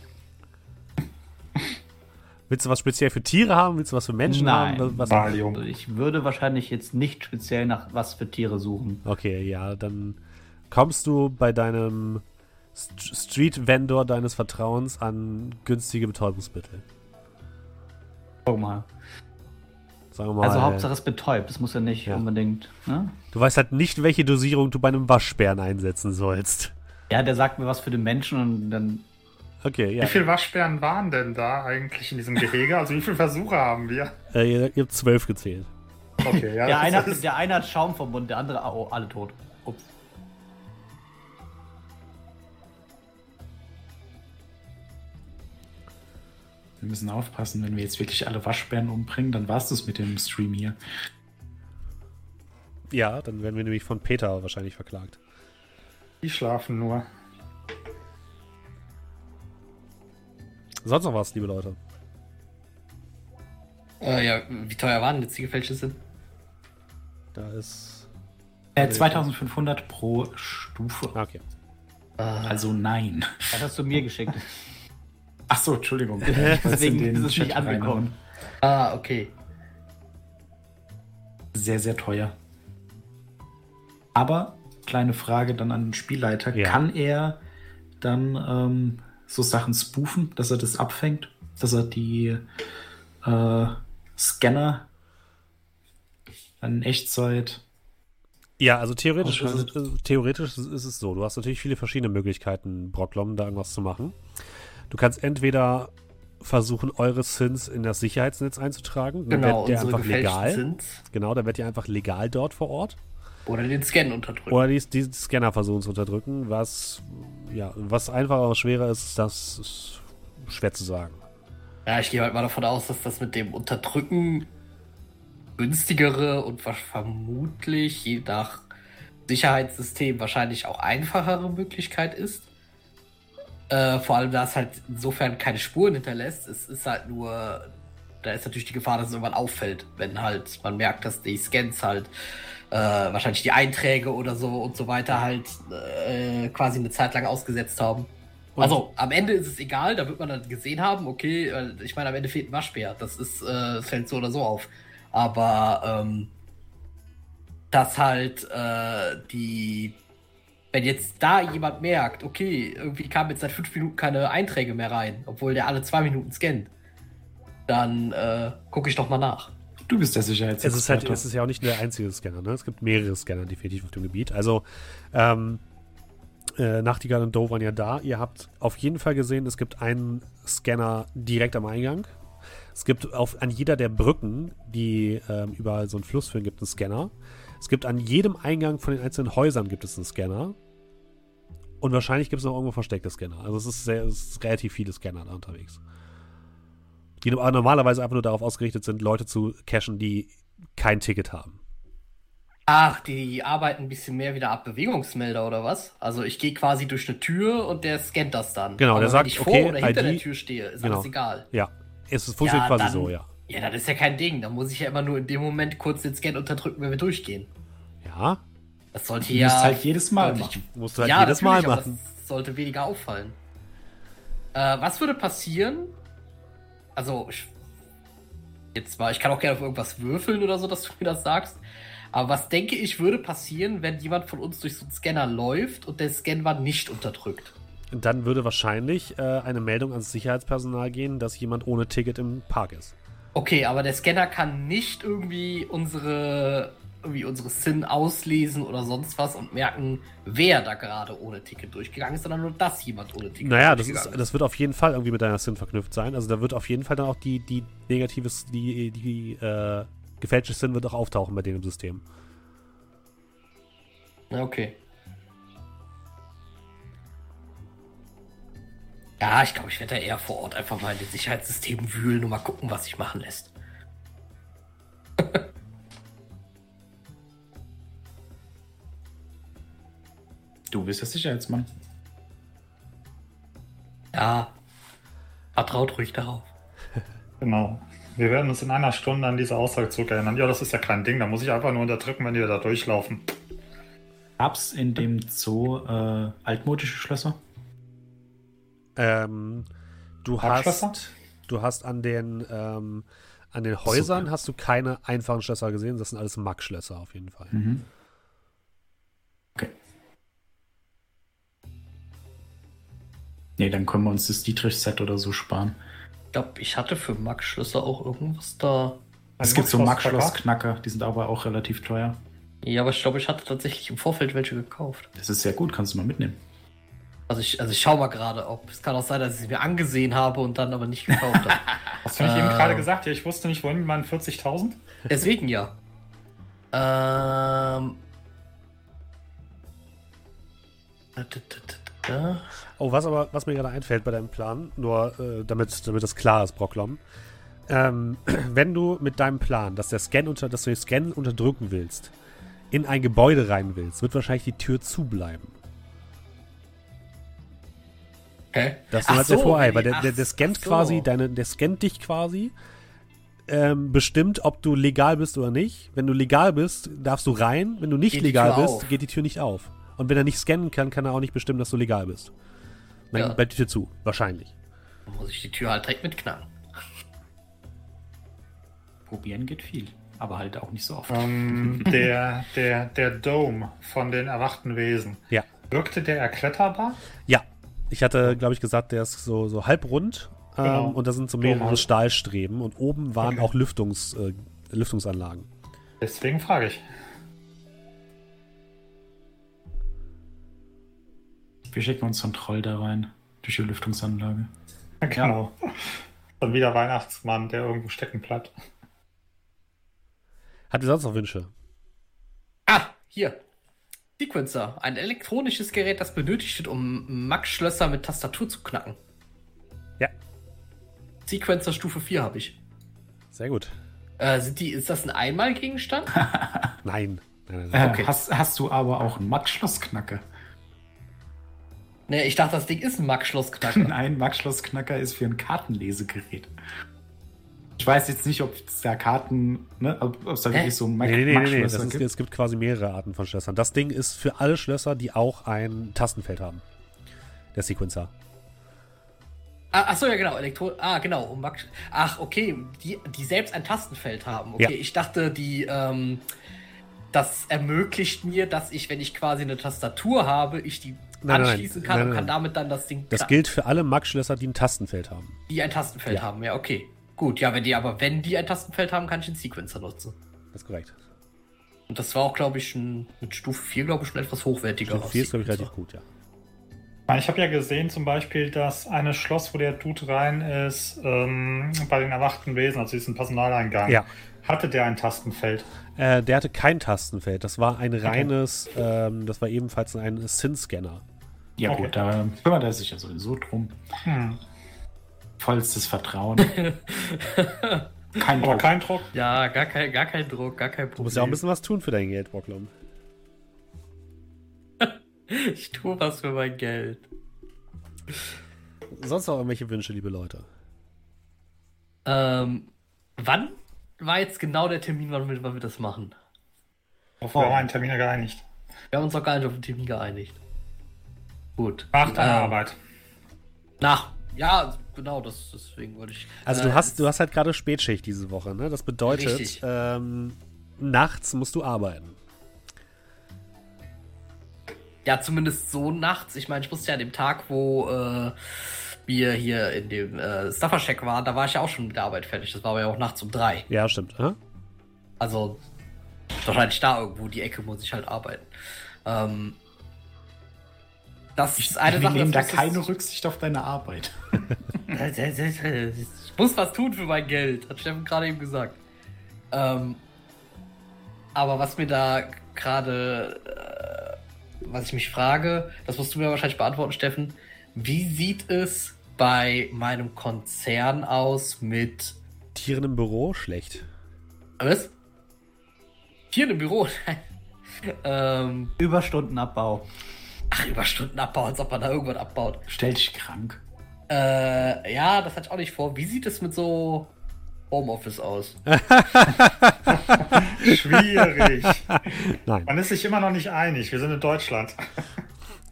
Willst du was speziell für Tiere haben? Willst du was für Menschen Nein. haben? Was, Valium. Also ich würde wahrscheinlich jetzt nicht speziell nach was für Tiere suchen. Okay, ja, dann kommst du bei deinem St Street-Vendor deines Vertrauens an günstige Betäubungsmittel. Guck mal. Sagen wir mal. Also Hauptsache es betäubt. Das muss ja nicht Ja. unbedingt. Ne? Du weißt halt nicht, welche Dosierung du bei einem Waschbären einsetzen sollst. Ja, der sagt mir was für den Menschen und dann. Okay, ja. Wie viele Waschbären waren denn da eigentlich in diesem Gehege? Also wie viele Versuche haben wir? Äh, ihr, ihr habt zwölf gezählt. Okay, ja. Der eine, hat, ist- der eine hat Schaum vom Mund, der andere oh, alle tot. Ups. Wir müssen aufpassen, wenn wir jetzt wirklich alle Waschbären umbringen, dann war es das mit dem Stream hier. Ja, dann werden wir nämlich von Peter wahrscheinlich verklagt. Die schlafen nur. Sonst noch was, liebe Leute? Äh, ja, wie teuer waren jetzt die gefälschte? Da ist. Äh, 2500 pro Stufe. Okay. Äh, Also nein. Das hast du mir geschickt. Ach so, Entschuldigung. Deswegen ist es nicht angekommen. ah, okay. Sehr, sehr teuer. Aber, kleine Frage dann an den Spielleiter. Ja. Kann er dann ähm, so Sachen spoofen, dass er das abfängt? Dass er die äh, Scanner in Echtzeit. Ja, also theoretisch ist, es, äh, theoretisch ist es so. Du hast natürlich viele verschiedene Möglichkeiten, Brocklom, da irgendwas zu machen. Du kannst entweder versuchen, eure Sins in das Sicherheitsnetz einzutragen. Dann Genau, wird der einfach legal. Sins. Genau, dann wird ihr einfach legal dort vor Ort. Oder den Scan unterdrücken. Oder die, die Scanner versuchen zu unterdrücken. Was, ja, was einfacher oder schwerer ist, das ist schwer zu sagen. Ja, ich gehe halt mal davon aus, dass das mit dem Unterdrücken günstigere und vermutlich je nach Sicherheitssystem wahrscheinlich auch einfachere Möglichkeit ist. Äh, vor allem, da es halt insofern keine Spuren hinterlässt. Es ist halt nur, da ist natürlich die Gefahr, dass es irgendwann auffällt, wenn halt man merkt, dass die Scans halt äh, wahrscheinlich die Einträge oder so und so weiter halt äh, quasi eine Zeit lang ausgesetzt haben. Und- also am Ende ist es egal, da wird man dann gesehen haben, okay, äh, ich meine, am Ende fehlt ein Waschbär. Das ist, äh, fällt so oder so auf. Aber ähm, dass halt äh, die, wenn jetzt da jemand merkt, okay, irgendwie kamen jetzt seit fünf Minuten keine Einträge mehr rein, obwohl der alle zwei Minuten scannt, dann äh, gucke ich doch mal nach. Du bist der Es ist, halt, Sicherheitsexperte. es ist ja auch nicht der einzige Scanner, ne? Es gibt mehrere Scanner definitiv auf dem Gebiet. Also, ähm, äh, Nachtigall und Doe waren ja da. Ihr habt auf jeden Fall gesehen, es gibt einen Scanner direkt am Eingang. Es gibt auf, an jeder der Brücken, die ähm, über so einen Fluss führen, gibt es einen Scanner. Es gibt an jedem Eingang von den einzelnen Häusern gibt es einen Scanner. Und wahrscheinlich gibt es noch irgendwo versteckte Scanner. Also es ist, sehr, es ist relativ viele Scanner da unterwegs. Die no- normalerweise einfach nur darauf ausgerichtet sind, Leute zu cashen, die kein Ticket haben. Ach, die arbeiten ein bisschen mehr wieder ab Bewegungsmelder oder was? Also ich gehe quasi durch eine Tür und der scannt das dann. Genau, Aber der wenn sagt, ich vor okay, oder hinter ID der Tür stehe, ist genau. alles egal. Ja, es ist- funktioniert Ja, quasi dann- so, ja. Ja, das ist ja kein Ding. Da muss ich ja immer nur in dem Moment kurz den Scan unterdrücken, wenn wir durchgehen. Ja, Das sollte Du ja. musst halt jedes Mal deutlich- machen. musst du halt ja, jedes Mal machen. Das sollte weniger auffallen. Äh, was würde passieren? Also, ich, jetzt mal, ich kann auch gerne auf irgendwas würfeln oder so, dass du mir das sagst. Aber was denke ich würde passieren, wenn jemand von uns durch so einen Scanner läuft und der Scan war nicht unterdrückt? Dann würde wahrscheinlich äh, eine Meldung ans Sicherheitspersonal gehen, dass jemand ohne Ticket im Park ist. Okay, aber der Scanner kann nicht irgendwie unsere, irgendwie unsere SIN auslesen oder sonst was und merken, wer da gerade ohne Ticket durchgegangen ist, sondern nur, dass jemand ohne Ticket Naja, das, durchgegangen ist, das wird auf jeden Fall irgendwie mit deiner SIN verknüpft sein. Also da wird auf jeden Fall dann auch die, die negatives, die, die äh, gefälschte SIN wird auch auftauchen bei denen im System. Okay. Ja, ich glaube, ich werde da eher vor Ort einfach mal in den Sicherheitssystemen wühlen und mal gucken, was sich machen lässt. Du bist der Sicherheitsmann. Ja, vertraut ruhig darauf. Genau. Wir werden uns in einer Stunde an diese Aussage zurückerinnern. Ja, das ist ja kein Ding. Da muss ich einfach nur unterdrücken, wenn die da durchlaufen. Gab's in dem Zoo äh, altmodische Schlösser? Ähm, du hast, du hast an den, ähm, an den Häusern hast du keine einfachen Schlösser gesehen. Das sind alles Mack-Schlösser auf jeden Fall. Mhm. Nee, dann können wir uns das Dietrich-Set oder so sparen. Ich glaube, ich hatte für Max Schlüssel auch irgendwas da. Es gibt so Max-Schloss- Max-Schloss-Knacker, die sind aber auch relativ teuer. Ja, aber ich glaube, ich hatte tatsächlich im Vorfeld welche gekauft. Das ist sehr gut, kannst du mal mitnehmen. Also ich, also ich schau mal gerade, ob es kann auch sein, dass ich sie mir angesehen habe und dann aber nicht gekauft habe. Hast du nicht Äh. eben gerade gesagt? Ja, ich wusste nicht, wohin mit meinen 40.000? Deswegen ja. Ähm. Oh, was aber, was mir gerade einfällt bei deinem Plan, nur äh, damit, damit das klar ist, Brocklom. Ähm, wenn du mit deinem Plan, dass der Scan unter, dass du den Scan unterdrücken willst, in ein Gebäude rein willst, wird wahrscheinlich die Tür zubleiben. Okay. Das ist Ach halt der so, Vorteil, wenn weil der, der, der scannt so. quasi deine, der scannt dich quasi, ähm, bestimmt, ob du legal bist oder nicht. Wenn du legal bist, darfst du rein. Wenn du nicht Geht legal bist, auf. geht die Tür nicht auf. Und wenn er nicht scannen kann, kann er auch nicht bestimmen, dass du legal bist. Dann Ja. bleibt die Tür zu, wahrscheinlich. Dann muss ich die Tür halt direkt mitknacken. Probieren geht viel, aber halt auch nicht so oft. Ähm, der, der, der Dome von den erwachten Wesen. Ja. Wirkte der erkletterbar? Ja, ich hatte, glaube ich, gesagt, der ist so, so halbrund ähm, Genau. und da sind so mehrere. Stahlstreben und oben waren Okay. auch Lüftungs, äh, Lüftungsanlagen. Deswegen frage ich. Wir schicken uns so einen Troll da rein, durch die Lüftungsanlage. Genau. Dann wieder Weihnachtsmann, der irgendwo stecken bleibt. Hat ihr sonst noch Wünsche? Ah, hier. Sequencer. Ein elektronisches Gerät, das benötigt wird, um Max-Schlösser mit Tastatur zu knacken. Ja. Sequencer Stufe 4 habe ich. Sehr gut. Äh, sind die, ist das ein Einmalgegenstand? Nein. Nein, nein, Äh, nein. Okay. hast, hast du aber auch einen Max-Schloss-Knacker? Ne, ich dachte, das Ding ist ein Max-Schloss-Knacker. Nein, Max-Schloss-Knacker ist für ein Kartenlesegerät. Ich weiß jetzt nicht, ob es da Karten, ne, ob es da Hä? wirklich so Max Nee, nee, nee, nee, nee. Ist, gibt. es gibt quasi mehrere Arten von Schlössern. Das Ding ist für alle Schlösser, die auch ein Tastenfeld haben. Der Sequencer. Ah, ach so, ja, genau. Elektro ah, genau. Um Max Ach, okay. Die, die selbst ein Tastenfeld haben. Okay, Ja. ich dachte, die, ähm, das ermöglicht mir, dass ich, wenn ich quasi eine Tastatur habe, ich die Nein, anschließen kann nein, und nein, kann nein. damit dann das Ding Das gilt für alle Max-Schlösser, die ein Tastenfeld haben. die ein Tastenfeld Ja. haben. Ja, okay. Gut, ja, wenn die aber, wenn die ein Tastenfeld haben, kann ich den Sequencer nutzen. Das ist korrekt. Und das war auch, glaube ich, schon mit Stufe 4, glaube ich, schon etwas hochwertiger. Stufe 4 ist, glaube ich, relativ gut, ja. Ich habe ja gesehen zum Beispiel, dass eine Schloss, wo der Dude rein ist, ähm, bei den erwachten Wesen, also diesen Personaleingang, Ja. Hatte der ein Tastenfeld. Äh, der hatte kein Tastenfeld. Das war ein reines, ähm, das war ebenfalls ein Sin-Scanner. Ja Okay. gut, da kümmert er sich ja sowieso drum. Hm. Vollstes Vertrauen. Kein Aber Druck. kein Druck. Ja, gar kein, gar kein Druck, gar kein Du Problem. musst ja auch ein bisschen was tun für dein Geld, Bocklum. ich tue was für mein Geld. Sonst noch irgendwelche Wünsche, liebe Leute? Ähm, wann war jetzt genau der Termin, wann wir, wann wir das machen? Auf oh. einen Termin geeinigt. Wir haben uns noch gar nicht auf den Termin geeinigt. Gut. Nach deiner Ähm, Arbeit. Nach. Ja, genau, das, deswegen wollte ich. Also äh, du hast, du hast halt gerade Spätschicht diese Woche, ne? Das bedeutet, ähm, nachts musst du arbeiten. Ja, zumindest so nachts. Ich meine, ich musste ja an dem Tag, wo äh, wir hier in dem äh, Staffercheck waren, da war ich ja auch schon mit der Arbeit fertig. Das war aber ja auch nachts um drei. Ja, stimmt. Hä? Also wahrscheinlich da irgendwo die Ecke muss ich halt arbeiten. Ähm, das ist eine Wir Sache. nehmen da keine Rücksicht auf deine Arbeit. Ich muss was tun für mein Geld, hat Steffen gerade eben gesagt. Ähm, aber was mir da gerade, äh, was ich mich frage, das musst du mir wahrscheinlich beantworten, Steffen. Wie sieht es bei meinem Konzern aus mit Tieren im Büro? Schlecht. was? Hier im Büro? ähm, Überstundenabbau. ach, Überstundenabbau, als ob man da irgendwas abbaut. Stell dich krank. Äh, ja, das hatte ich auch nicht vor. Wie sieht es mit so Homeoffice aus? Schwierig. Nein. Man ist sich immer noch nicht einig. Wir sind in Deutschland.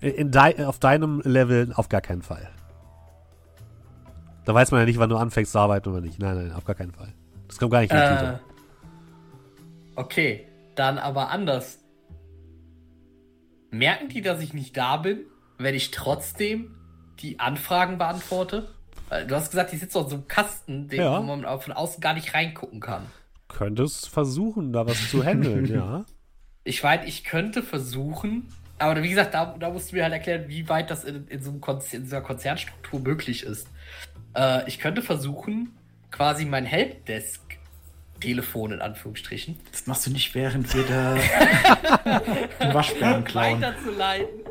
In dei auf deinem Level auf gar keinen Fall. Da weiß man ja nicht, wann du anfängst zu arbeiten oder nicht. Nein, nein, auf gar keinen Fall. Das kommt gar nicht in die Äh, Tüte. okay, dann aber anders. Merken die, dass ich nicht da bin, wenn ich trotzdem die Anfragen beantworte? Du hast gesagt, die sitzt auf so einem Kasten, den, Ja. man von außen gar nicht reingucken kann. Könntest versuchen, da was zu handeln, ja. Ich weiß, ich könnte versuchen, aber wie gesagt, da, da musst du mir halt erklären, wie weit das in, in, so einem Konzer in dieser Konzernstruktur möglich ist. Äh, ich könnte versuchen, quasi mein Helpdesk-Telefon in Anführungsstrichen Das machst du nicht, während wir da den Waschbären klauen. weiterzuleiten.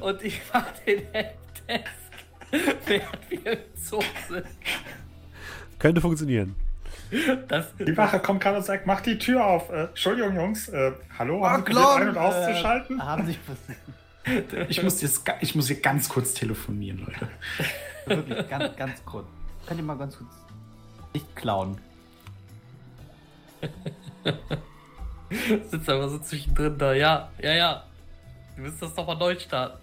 Und ich mache den Helpdesk, während wir im Zoo sind. Könnte funktionieren. Das, Die Wache kommt gerade und sagt, mach die Tür auf. Äh, Entschuldigung, Jungs. Äh, hallo, haben Sie ein- und auszuschalten? Äh, haben sich Ich muss, jetzt, ich muss hier ganz kurz telefonieren, Leute. Wirklich ganz, ganz kurz. Könnt ihr mal ganz kurz nicht klauen? sitzt aber so zwischendrin da. Ja, ja, ja. Du müsst das doch mal neu starten.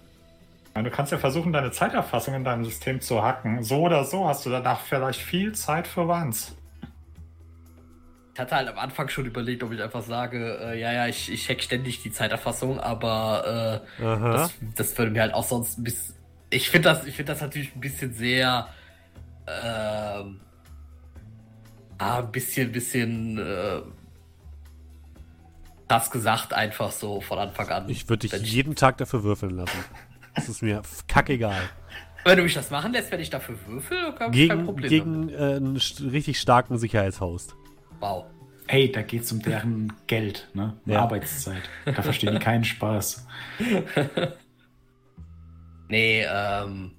Ja, Du kannst ja versuchen, deine Zeiterfassung in deinem System zu hacken. So oder so hast du danach vielleicht viel Zeit für Wands. Ich hatte halt am Anfang schon überlegt, ob ich einfach sage, äh, ja, ja, ich, ich hack ständig die Zeiterfassung, aber äh, das, das würde mir halt auch sonst ein bisschen. Ich finde das, ich finde das natürlich ein bisschen sehr. Ähm, ah, ein bisschen, bisschen. Äh, das gesagt einfach so von Anfang an. Ich würde dich Wenn ich- jeden Tag dafür würfeln lassen. Das ist mir kackegal. Wenn du mich das machen lässt, wenn ich dafür würfel, habe ich kein Gegen, Problem gegen äh, einen richtig starken Sicherheitshost. Wow. Hey, da geht's um deren Geld, ne? Ja. Arbeitszeit. Da verstehen die keinen Spaß. Nee, ähm.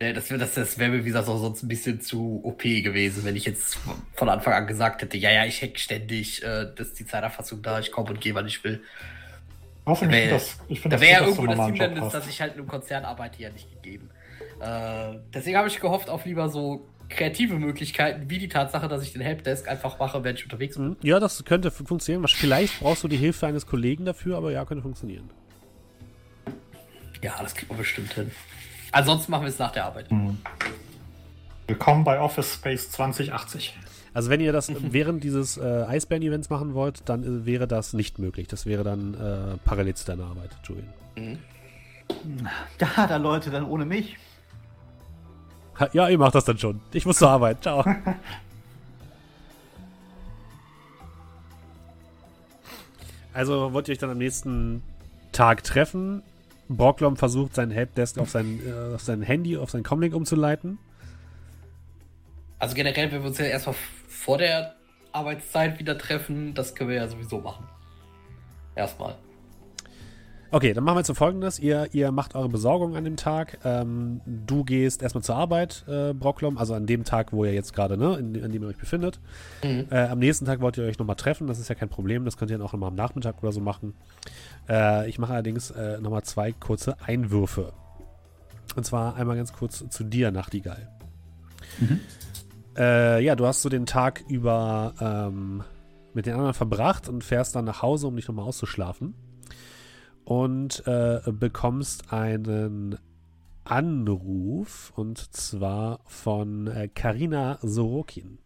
nee, Das wäre das, das wär mir, wie gesagt, auch sonst ein bisschen zu OP gewesen, wenn ich jetzt von Anfang an gesagt hätte, ja, ja, ich hack ständig, äh, das ist die Zeiterfassung da, ich komme und gehe, wann ich will. Außerdem, ich Wär- finde das, ich find Da das wäre ja gut, dass du irgendwo das Hindernis, dass ich halt in einem Konzern arbeite, ja nicht gegeben. Äh, deswegen habe ich gehofft auf lieber so kreative Möglichkeiten, wie die Tatsache, dass ich den Helpdesk einfach mache, wenn ich unterwegs bin. Mhm. Ja, das könnte fu- funktionieren. Vielleicht brauchst du die Hilfe eines Kollegen dafür, aber ja, könnte funktionieren. Ja, das kriegt man bestimmt hin. Ansonsten machen wir es nach der Arbeit. Hm. Willkommen bei Office Space 2080. Also wenn ihr das während dieses äh, Eisbären-Events machen wollt, dann äh, wäre das nicht möglich. Das wäre dann äh, parallel zu deiner Arbeit, Julian. Ja, da Leute dann ohne mich. Ha, ja, ihr macht das dann schon. Ich muss zur Arbeit. Ciao. also wollt ihr euch dann am nächsten Tag treffen. Borglom versucht, seinen Helpdesk auf sein, äh, auf sein Handy, auf sein Comlink umzuleiten. Also generell, wenn wir uns ja erstmal vor der Arbeitszeit wieder treffen, das können wir ja sowieso machen. Erstmal. Okay, dann machen wir jetzt so folgendes. Ihr, ihr macht eure Besorgung an dem Tag. Ähm, du gehst erstmal zur Arbeit, äh, Brocklom, also an dem Tag, wo ihr jetzt gerade, ne, in, an dem ihr euch befindet. Mhm. Äh, am nächsten Tag wollt ihr euch nochmal treffen, das ist ja kein Problem, das könnt ihr dann auch nochmal am Nachmittag oder so machen. Äh, ich mache allerdings äh, nochmal zwei kurze Einwürfe. Und zwar einmal ganz kurz zu dir, Nachtigall. Äh, ja, du hast so den Tag über ähm, mit den anderen verbracht und fährst dann nach Hause, um dich nochmal auszuschlafen. Und äh, bekommst einen Anruf und zwar von äh, Karina Sorokin.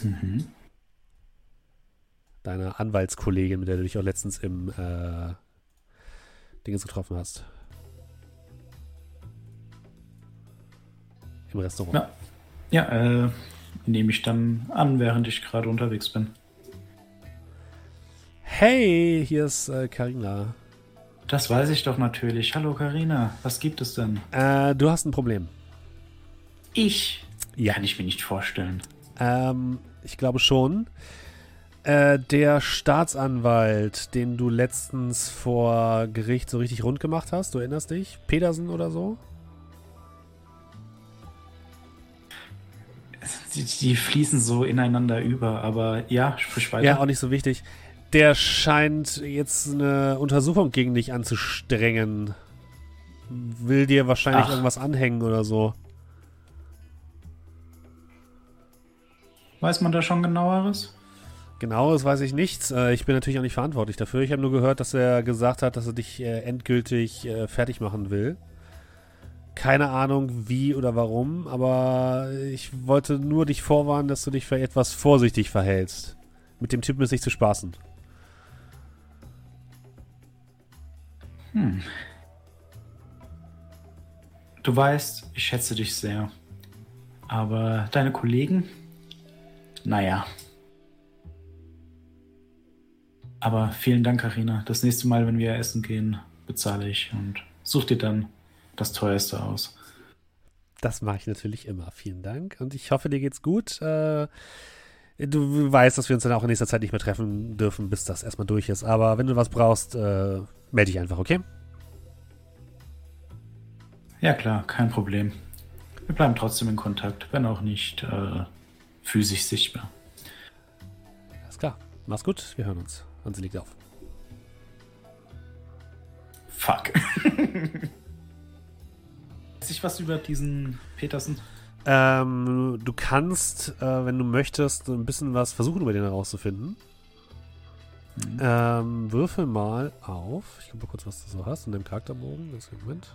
Mhm. deiner Anwaltskollegin, mit der du dich auch letztens im äh, Dinges getroffen hast. Im Restaurant. Ja. Ja, äh, nehme ich dann an, während ich gerade unterwegs bin. Hey, hier ist äh, Carina. Das weiß ich doch natürlich. Hallo Karina, was gibt es denn? Äh, du hast ein Problem. Ich? Ja. Kann ich mir nicht vorstellen. Ähm, ich glaube schon. Äh, der Staatsanwalt, den du letztens vor Gericht so richtig rund gemacht hast, du erinnerst dich? Pedersen oder so? Die, die fließen so ineinander über, aber ja, sprich weiter. Ja, auch nicht so wichtig. Der scheint jetzt eine Untersuchung gegen dich anzustrengen. Will dir wahrscheinlich Ach. irgendwas anhängen oder so. Weiß man da schon genaueres? Genau, das weiß ich nicht. Äh, Ich bin natürlich auch nicht verantwortlich dafür. Ich habe nur gehört, dass er gesagt hat, dass er dich äh, endgültig äh, fertig machen will. Keine Ahnung, wie oder warum, aber ich wollte nur dich vorwarnen, dass du dich für etwas vorsichtig verhältst. Mit dem Typen ist nicht zu spaßen. Hm. Du weißt, ich schätze dich sehr. Aber deine Kollegen? Naja. Aber vielen Dank, Karina. Das nächste Mal, wenn wir essen gehen, bezahle ich und such dir dann das teuerste aus. Das mache ich natürlich immer. Vielen Dank. Und ich hoffe, dir geht's gut. Äh, du weißt, dass wir uns dann auch in nächster Zeit nicht mehr treffen dürfen, bis das erstmal durch ist. Aber wenn du was brauchst, äh, melde dich einfach, okay? Ja klar, kein Problem. Wir bleiben trotzdem in Kontakt, wenn auch nicht äh, physisch sichtbar. Alles klar. Mach's gut. Wir hören uns. Und sie liegt auf. Fuck. Weiß ich was über diesen Petersen? Ähm, du kannst, äh, wenn du möchtest, ein bisschen was versuchen, über den herauszufinden. Mhm. Ähm, würfel mal auf. Ich gucke mal kurz, was du so hast in deinem Charakterbogen. Das Moment.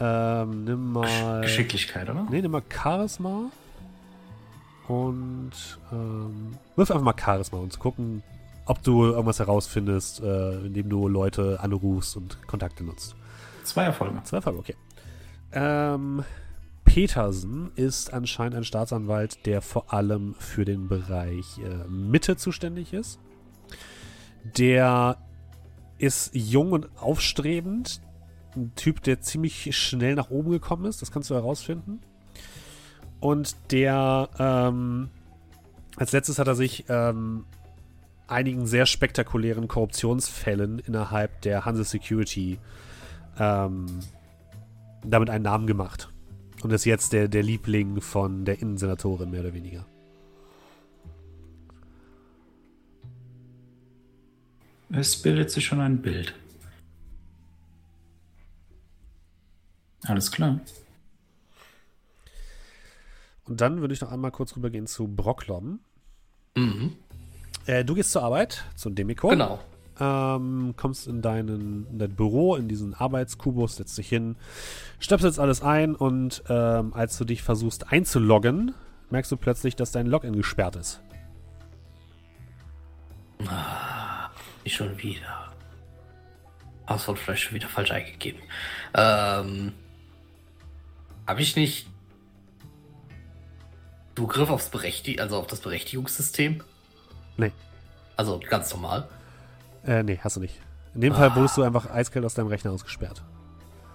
Ähm, nimm mal. Geschicklichkeit, oder? Nee, nimm mal Charisma. Und ähm, wirf einfach mal Charisma, um zu gucken, ob du irgendwas herausfindest, äh, indem du Leute anrufst und Kontakte nutzt. Zwei Erfolge. Zwei Fall, okay. Ähm, Petersen ist anscheinend ein Staatsanwalt, der vor allem für den Bereich äh, Mitte zuständig ist. Der ist jung und aufstrebend. Ein Typ, der ziemlich schnell nach oben gekommen ist. Das kannst du herausfinden. Und der, ähm, als letztes hat er sich ähm, einigen sehr spektakulären Korruptionsfällen innerhalb der Hanse Security ähm, damit einen Namen gemacht. Und ist jetzt der, der Liebling von der Innensenatorin, mehr oder weniger. Es bildet sich schon ein Bild. Alles klar. Und dann würde ich noch einmal kurz rübergehen zu Brocklom. Mhm. Äh, du gehst zur Arbeit, zu Demiko. Genau. Ähm, kommst in, deinen, in dein Büro, in diesen Arbeitskubus, setzt dich hin, stöpselst alles ein und ähm, als du dich versuchst einzuloggen, merkst du plötzlich, dass dein Login gesperrt ist. Nicht schon wieder. Passwort vielleicht schon wieder falsch eingegeben. Ähm. Habe ich nicht Zugriff aufs Berechtig also auf das Berechtigungssystem? Nee. Also ganz normal. Äh, nee, hast du nicht. In dem Fall wurdest du einfach eiskalt aus deinem Rechner ausgesperrt.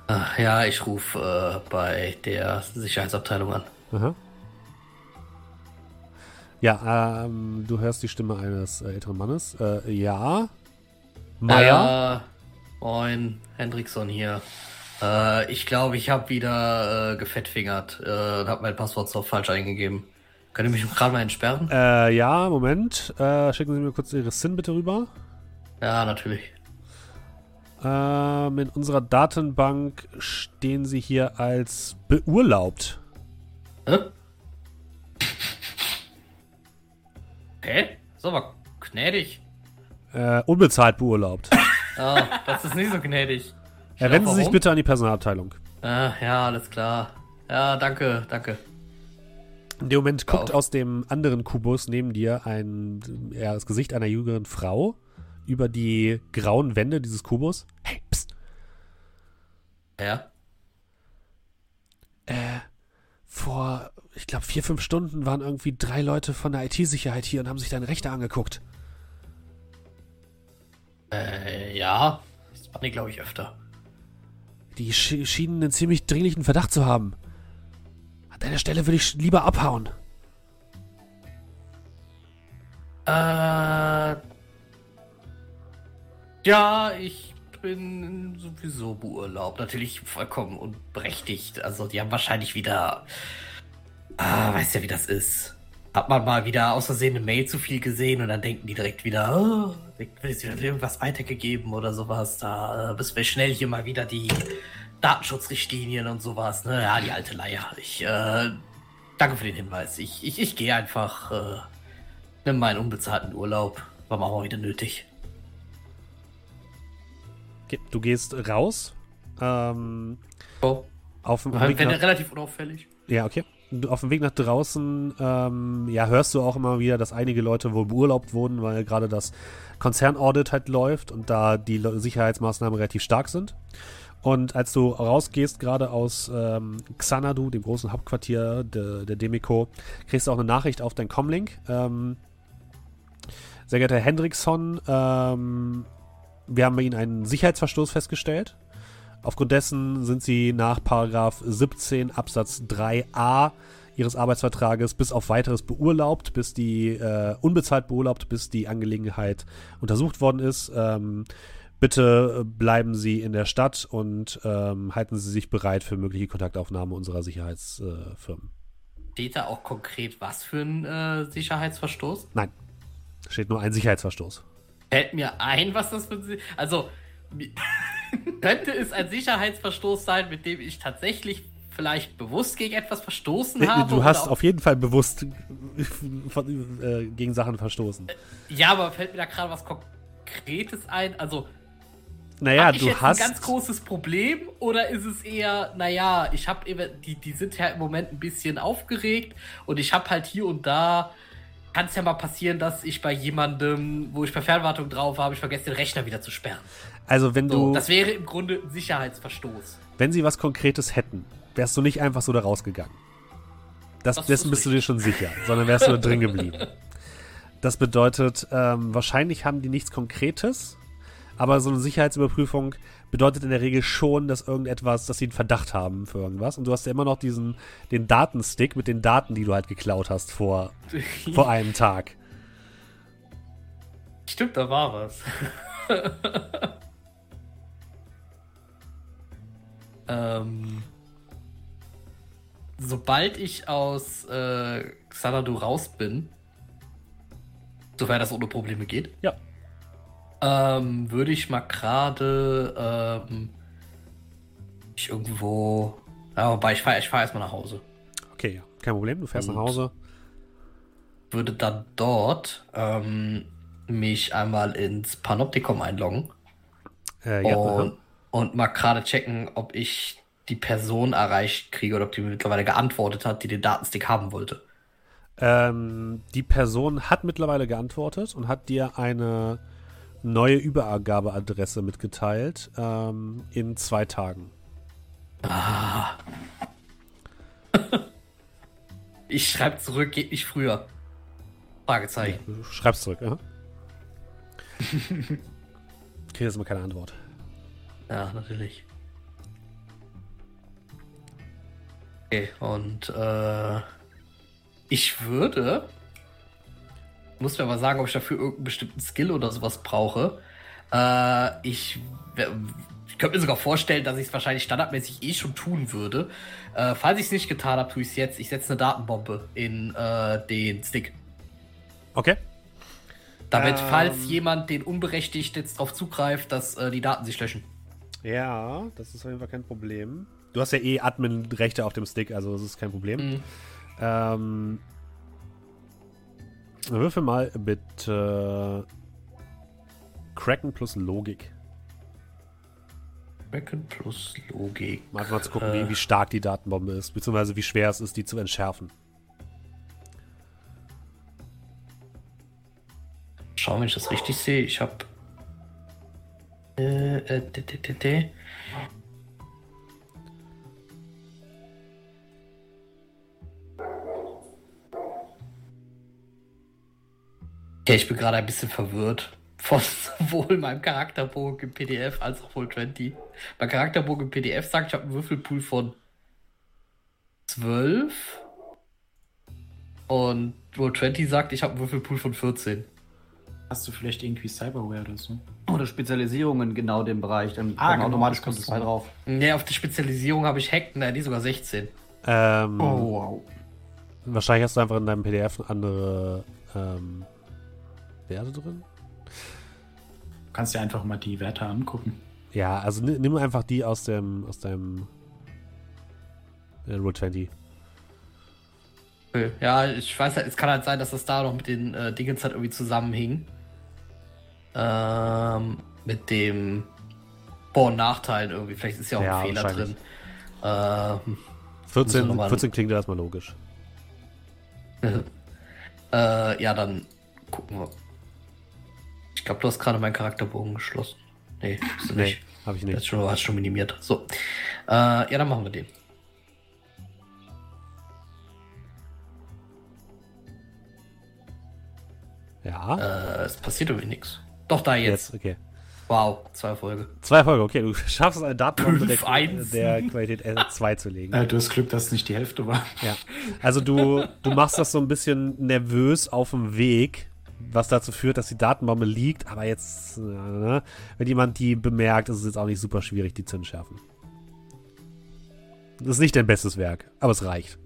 Ach, ja, ich rufe äh, bei der Sicherheitsabteilung an. Aha. Ja, ähm, du hörst die Stimme eines äh, älteren Mannes. Äh, ja. Meier? Äh, moin, Hendrickson hier. Äh, ich glaube, ich habe wieder äh, gefettfingert äh, und habe mein Passwort so falsch eingegeben. Könnt ihr mich gerade mal entsperren? Äh, ja, Moment. Äh, schicken Sie mir kurz Ihre SIN bitte rüber. Ja, natürlich. Ähm, in unserer Datenbank stehen Sie hier als beurlaubt. Hä? Hä? Ist aber gnädig. Äh, unbezahlt beurlaubt. Ah, das ist nicht so gnädig. Äh, wenden Sie sich bitte an die Personalabteilung. Ah, ja, alles klar. Ja, danke, danke. In dem Moment guckt aus dem anderen Kubus neben dir ein, ja, das Gesicht einer jüngeren Frau über die grauen Wände dieses Kubus. Hey, pst, Ja. äh, vor, ich glaube, vier, fünf Stunden waren irgendwie drei Leute von der IT-Sicherheit hier und haben sich deine Rechte angeguckt. Äh, ja. Das war die, glaube ich, öfter. Die sch schienen einen ziemlich dringlichen Verdacht zu haben. An deiner Stelle würde ich lieber abhauen. Äh. Ja, ich bin sowieso beurlaubt. Natürlich vollkommen unberechtigt. Also, die haben wahrscheinlich wieder. Ah, weißt ja, wie das ist. Hat man mal wieder aus Versehen eine Mail zu viel gesehen und dann denken die direkt wieder, oh, wird wieder irgendwas weitergegeben oder sowas. Da äh, müssen wir schnell hier mal wieder die Datenschutzrichtlinien und sowas. Ne? Ja, die alte Leier. Ich, äh, danke für den Hinweis. Ich, ich, ich gehe einfach. Äh, Nimm meinen unbezahlten Urlaub. War mal wieder nötig. Du gehst raus. Ähm, Oh. auf dem Wenn Weg nach, relativ unauffällig. Ja, okay. Auf dem Weg nach draußen, ähm, ja, hörst du auch immer wieder, dass einige Leute wohl beurlaubt wurden, weil gerade das Konzernaudit halt läuft und da die Sicherheitsmaßnahmen relativ stark sind. Und als du rausgehst, gerade aus ähm, Xanadu, dem großen Hauptquartier de, der Demiko, kriegst du auch eine Nachricht auf dein Comlink. Ähm, sehr geehrter Herr Hendrickson, ähm, wir haben bei Ihnen einen Sicherheitsverstoß festgestellt. Aufgrund dessen sind sie nach Paragraph 17 Absatz 3a ihres Arbeitsvertrages bis auf weiteres beurlaubt, bis die äh, unbezahlt beurlaubt, bis die Angelegenheit untersucht worden ist. Ähm, bitte bleiben Sie in der Stadt und ähm, halten Sie sich bereit für mögliche Kontaktaufnahme unserer Sicherheitsfirmen. Steht da auch konkret was für ein äh, Sicherheitsverstoß? Nein, steht nur ein Sicherheitsverstoß. Fällt mir ein, was das für Also, könnte es ein Sicherheitsverstoß sein, mit dem ich tatsächlich vielleicht bewusst gegen etwas verstoßen habe? Du hast auf jeden Fall bewusst von, äh, gegen Sachen verstoßen. Ja, aber fällt mir da gerade was Konkretes ein? Also, Naja, ich du jetzt hast. ein ganz großes Problem oder ist es eher, naja, ich habe die, die sind ja im Moment ein bisschen aufgeregt und ich habe halt hier und da, kann es ja mal passieren, dass ich bei jemandem, wo ich bei Fernwartung drauf habe, ich vergesse den Rechner wieder zu sperren. Also wenn So, du, das wäre im Grunde ein Sicherheitsverstoß. wenn sie was Konkretes hätten, wärst du nicht einfach so da rausgegangen. Das, Das dessen ist bist du dir schon sicher, sondern wärst du da drin geblieben. Das bedeutet, ähm, wahrscheinlich haben die nichts Konkretes, aber so eine Sicherheitsüberprüfung bedeutet in der Regel schon, dass irgendetwas, dass sie einen Verdacht haben für irgendwas. Und du hast ja immer noch diesen, den Datenstick mit den Daten, die du halt geklaut hast vor, vor einem Tag. Stimmt, da war was. ähm, sobald ich aus äh, Xanadu raus bin, sofern das ohne Probleme geht, Ja. Ähm, würde ich mal gerade ähm, ich irgendwo. Ja, wobei ich fahre ich fahr erstmal nach Hause. Okay, ja, kein Problem. Du fährst Und- nach Hause. Würde dann dort ähm, mich einmal ins Panoptikum einloggen Äh, ja, und, aha. und mal gerade checken, ob ich die Person erreicht kriege oder ob die mir mittlerweile geantwortet hat, die den Datenstick haben wollte. Ähm, die Person hat mittlerweile geantwortet und hat dir eine neue Übergabeadresse mitgeteilt ähm, in zwei Tagen. Ich schreibe zurück, geht nicht früher. Fragezeichen. Du schreibst zurück, aha. Krieg jetzt mal keine Antwort. Ja, natürlich. Okay, und äh, ich würde. Muss mir aber sagen, ob ich dafür irgendeinen bestimmten Skill oder sowas brauche. Äh, ich, ich könnte mir sogar vorstellen, dass ich es wahrscheinlich standardmäßig eh schon tun würde. Äh, falls ich es nicht getan habe, tue ich es jetzt. Ich setze eine Datenbombe in äh, den Stick. Okay. Damit, Ähm. falls jemand den unberechtigt jetzt drauf zugreift, dass äh, die Daten sich löschen. Ja, das ist auf jeden Fall kein Problem. Du hast ja eh Admin-Rechte auf dem Stick, also das ist kein Problem. Mhm. Ähm, würfel mal bitte Kraken plus Logik. Becken plus Logik. Mal einfach mal zu gucken, Äh. wie, wie stark die Datenbombe ist, beziehungsweise wie schwer es ist, die zu entschärfen. Schauen, wenn ich das richtig sehe. Ich habe. Äh, äh, d, d, d, d. Ja, ich bin gerade ein bisschen verwirrt. Von sowohl meinem Charakterbogen im PDF als auch wohl 20. Mein Charakterbogen im PDF sagt, ich habe einen Würfelpool von 12. Und Roll 20 sagt, ich habe einen Würfelpool von 14. Hast du vielleicht irgendwie Cyberware oder so? Oder Spezialisierung in genau dem Bereich. Dann Ah, genau, automatisch kommt so. drauf. Nee, auf die Spezialisierung habe ich Hack, ne, die sogar 16. Ähm, wow. Wahrscheinlich hast du einfach in deinem PDF andere ähm, Werte drin. Du kannst dir einfach mal die Werte angucken. Ja, also ni- nimm einfach die aus dem aus deinem äh, Roll 20. Okay. Ja, ich weiß halt, es kann halt sein, dass das da noch mit den äh, Dingens halt irgendwie zusammenhing. Ähm, mit dem Vor- und Nachteilen irgendwie. Vielleicht ist ja auch Ja, ein Fehler drin. Ähm, 14, noch mal- 14 klingt ja erstmal logisch. äh, ja, dann gucken wir. Ich glaube, du hast gerade meinen Charakterbogen geschlossen. Nee, hast du Nee, nicht. habe ich Das nicht. schon, hast schon minimiert. So. Äh, ja, dann machen wir den. Ja, Äh, es passiert irgendwie nichts. Doch, da jetzt. jetzt, okay. Wow, zwei Erfolge. Zwei Folge, okay. Du schaffst es, eine Datenbombe der, der Qualität S2 zu legen. Äh, du hast Glück, dass es nicht die Hälfte war. Ja. Also du, du machst das so ein bisschen nervös auf dem Weg, was dazu führt, dass die Datenbombe liegt, aber jetzt, ne, wenn jemand die bemerkt, ist es jetzt auch nicht super schwierig, die zu entschärfen. Das ist nicht dein bestes Werk, aber es reicht.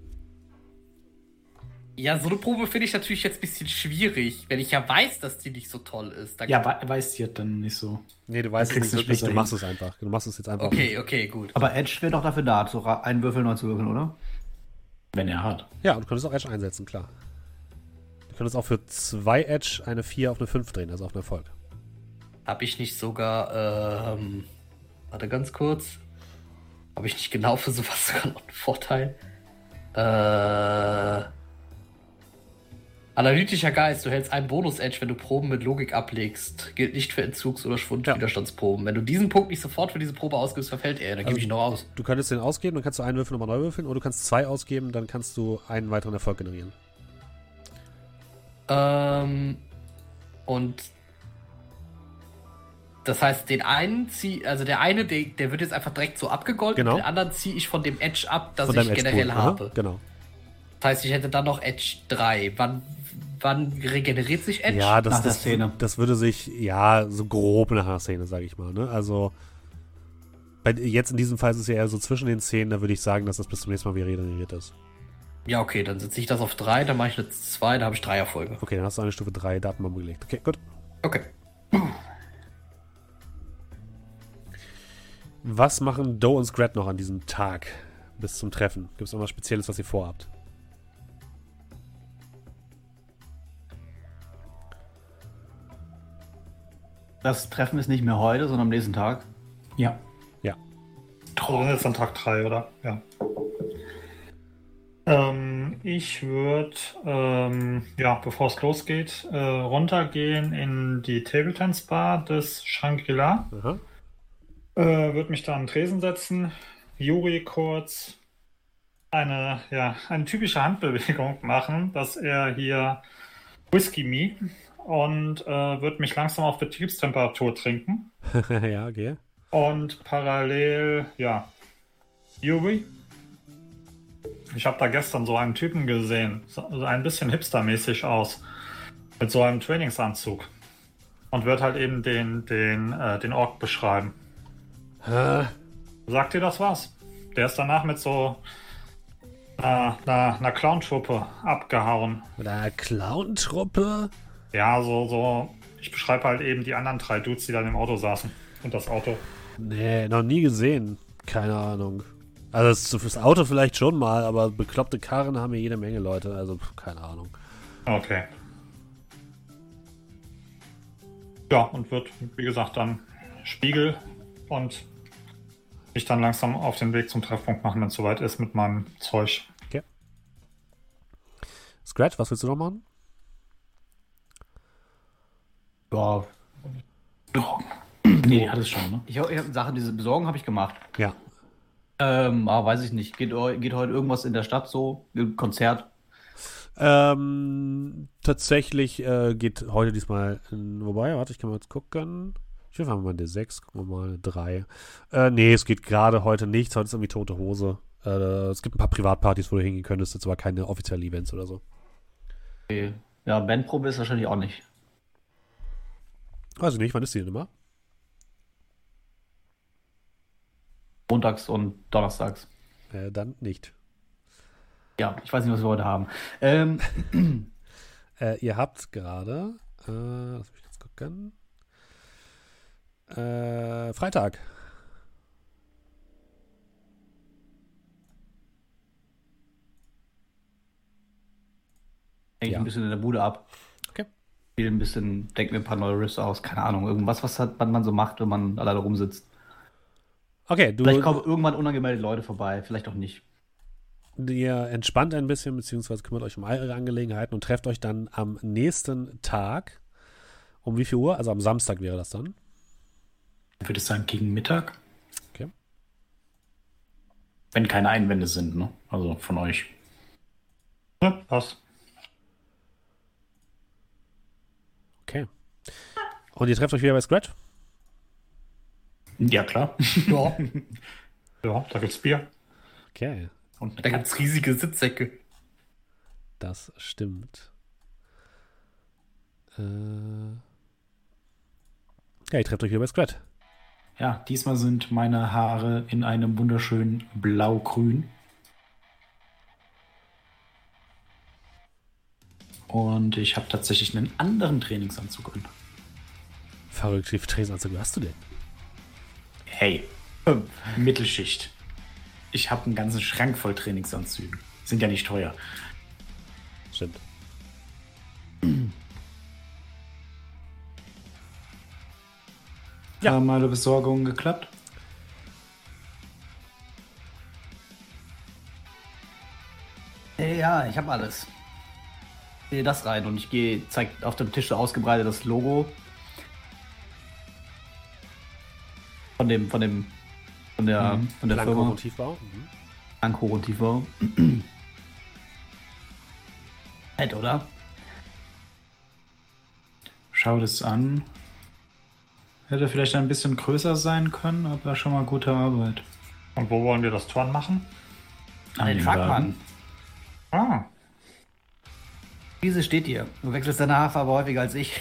Ja, so eine Probe finde ich natürlich jetzt ein bisschen schwierig, wenn ich ja weiß, dass die nicht so toll ist. Dann Ja, we weiß die dann nicht so. Nee, du weißt es nicht du wirklich, du machst es einfach. Du machst es jetzt einfach. Okay, okay, gut. Aber Edge wäre doch dafür da, so einen Würfel neu zu würfeln, oder? Wenn er hat. Ja, und du könntest auch Edge einsetzen, klar. Du könntest auch für zwei Edge eine 4 auf eine 5 drehen, also auf einen Erfolg. Habe ich nicht sogar, ähm, warte ganz kurz. Habe ich nicht genau für sowas sogar noch einen Vorteil? Äh. Analytischer Geist, du hältst einen Bonus-Edge, wenn du Proben mit Logik ablegst. Gilt nicht für Entzugs- oder Schwundwiderstandsproben. Wenn du diesen Punkt nicht sofort für diese Probe ausgibst, verfällt er. Dann gebe Also- ich ihn noch aus. Du könntest den ausgeben, dann kannst du einen Würfel nochmal neu würfeln, oder du kannst zwei ausgeben, dann kannst du einen weiteren Erfolg generieren. Ähm, und das heißt, den einen zieh, also der eine, der, der wird jetzt einfach direkt so abgegolten, Genau. den anderen ziehe ich von dem Edge ab, das ich generell Edge-Pool. Aha, habe. Genau. Das heißt, ich hätte dann noch Edge 3. Wann, wann regeneriert sich Edge? Ja, das, Nach der das, Szene. das würde sich, ja, so grob nach einer Szene, sage ich mal. Ne? Also, bei, jetzt in diesem Fall ist es ja eher so zwischen den Szenen, da würde ich sagen, dass das bis zum nächsten Mal wieder regeneriert ist. Ja, okay, dann setze ich das auf 3, dann mache ich eine 2, dann habe ich 3 Erfolge. Okay, dann hast du eine Stufe 3 Datenbombe gelegt. Okay, gut. Okay. Was machen Doe und Scrat noch an diesem Tag bis zum Treffen? Gibt es irgendwas Spezielles, was ihr vorhabt? Das Treffen ist nicht mehr heute, sondern am nächsten Tag. Ja. Ja. Trotzdem ist an Tag 3, oder? Ja. Ähm, ich würde, ähm, ja, bevor es losgeht, äh, runtergehen in die Table Tennis Bar des Shangri-La. Äh, würde mich da an den Tresen setzen, Juri kurz eine, ja, eine typische Handbewegung machen, dass er hier Whisky Me und äh, würde mich langsam auf Betriebstemperatur trinken. ja, okay. Und parallel, ja, Yuri. Ich habe da gestern so einen Typen gesehen, so ein bisschen hipstermäßig aus, mit so einem Trainingsanzug. Und wird halt eben den, den, äh, den Ork beschreiben. Hä? Sagt dir das was? Der ist danach mit so einer, einer, einer Clown-Truppe abgehauen. Mit einer Clown-Truppe? Ja, so, so. Ich beschreibe halt eben die anderen drei Dudes, die dann im Auto saßen. Und das Auto. Nee, noch nie gesehen. Keine Ahnung. Also das, fürs Auto vielleicht schon mal, aber bekloppte Karren haben hier jede Menge Leute. Also pf, keine Ahnung. Okay. Ja, und wird, wie gesagt, dann Spiegel und mich dann langsam auf den Weg zum Treffpunkt machen, wenn es soweit ist mit meinem Zeug. Scratch, was willst du noch machen? Ja. Nee, die hat es schon, ne? Ich, ich Sachen, diese Besorgung habe ich gemacht. Ja. Ähm, aber weiß ich nicht. Geht, geht heute irgendwas in der Stadt so? Konzert? Ähm, tatsächlich äh, geht heute diesmal, in, wobei, warte, ich kann mal jetzt gucken. Ich will mal D6, gucken wir mal, 3. Äh, nee, es geht gerade heute nichts, heute ist irgendwie tote Hose. Äh, es gibt ein paar Privatpartys, wo du hingehen könntest, jetzt aber keine offiziellen Events oder so. Okay. Ja, Bandprobe ist wahrscheinlich auch nicht. Weiß ich nicht, wann ist die denn immer? Montags und Donnerstags. Äh, dann nicht. Ja, ich weiß nicht, was wir heute haben. Ähm, Äh, ihr habt gerade, äh, lass mich kurz gucken. Äh, Freitag. hänge ich Ja. ein bisschen in der Bude ab. Okay. Spiel ein bisschen, denke mir ein paar neue Riffs aus. Keine Ahnung, irgendwas, was was man so macht, wenn man alleine rumsitzt. Okay, du, Vielleicht kommen irgendwann unangemeldete Leute vorbei, vielleicht auch nicht. ihr entspannt ein bisschen, beziehungsweise kümmert euch um eure Angelegenheiten und trefft euch dann am nächsten Tag. Um wie viel Uhr? Also am Samstag wäre das dann. Ich würde sagen, gegen Mittag. Okay. Wenn keine Einwände sind, ne? Also von euch. Ja, passt. Okay. Und ihr trefft euch wieder bei Scratch? Ja, klar. Ja. ja, da gibt's Bier. Okay, Und Da gibt es riesige Sitzsäcke. das stimmt. Äh ja, ihr trefft euch wieder bei Scratch. ja, diesmal sind meine Haare in einem wunderschönen Blau-Grün. Und ich habe tatsächlich einen anderen Trainingsanzug an. Verrückt, wie viel Trainingsanzug hast du denn? Hey, Mittelschicht. Ich habe einen ganzen Schrank voll Trainingsanzügen. Sind ja nicht teuer. Stimmt. Ja. Haben alle Besorgungen geklappt? Ja, ich habe alles. Ich sehe das rein und ich gehe, zeig auf dem Tisch so ausgebreitet das Logo von dem, von dem, von der, Mhm. von der Blanco Firma Motivbau. Mhm. Blanco und Tiefbau. Nett, oder? Schau das an. Hätte vielleicht ein bisschen größer sein können, aber schon mal gute Arbeit. Und wo wollen wir das Turn machen? An den Fragmann. Ah, Diese steht hier. Du wechselst deine Haarfarbe häufiger als ich.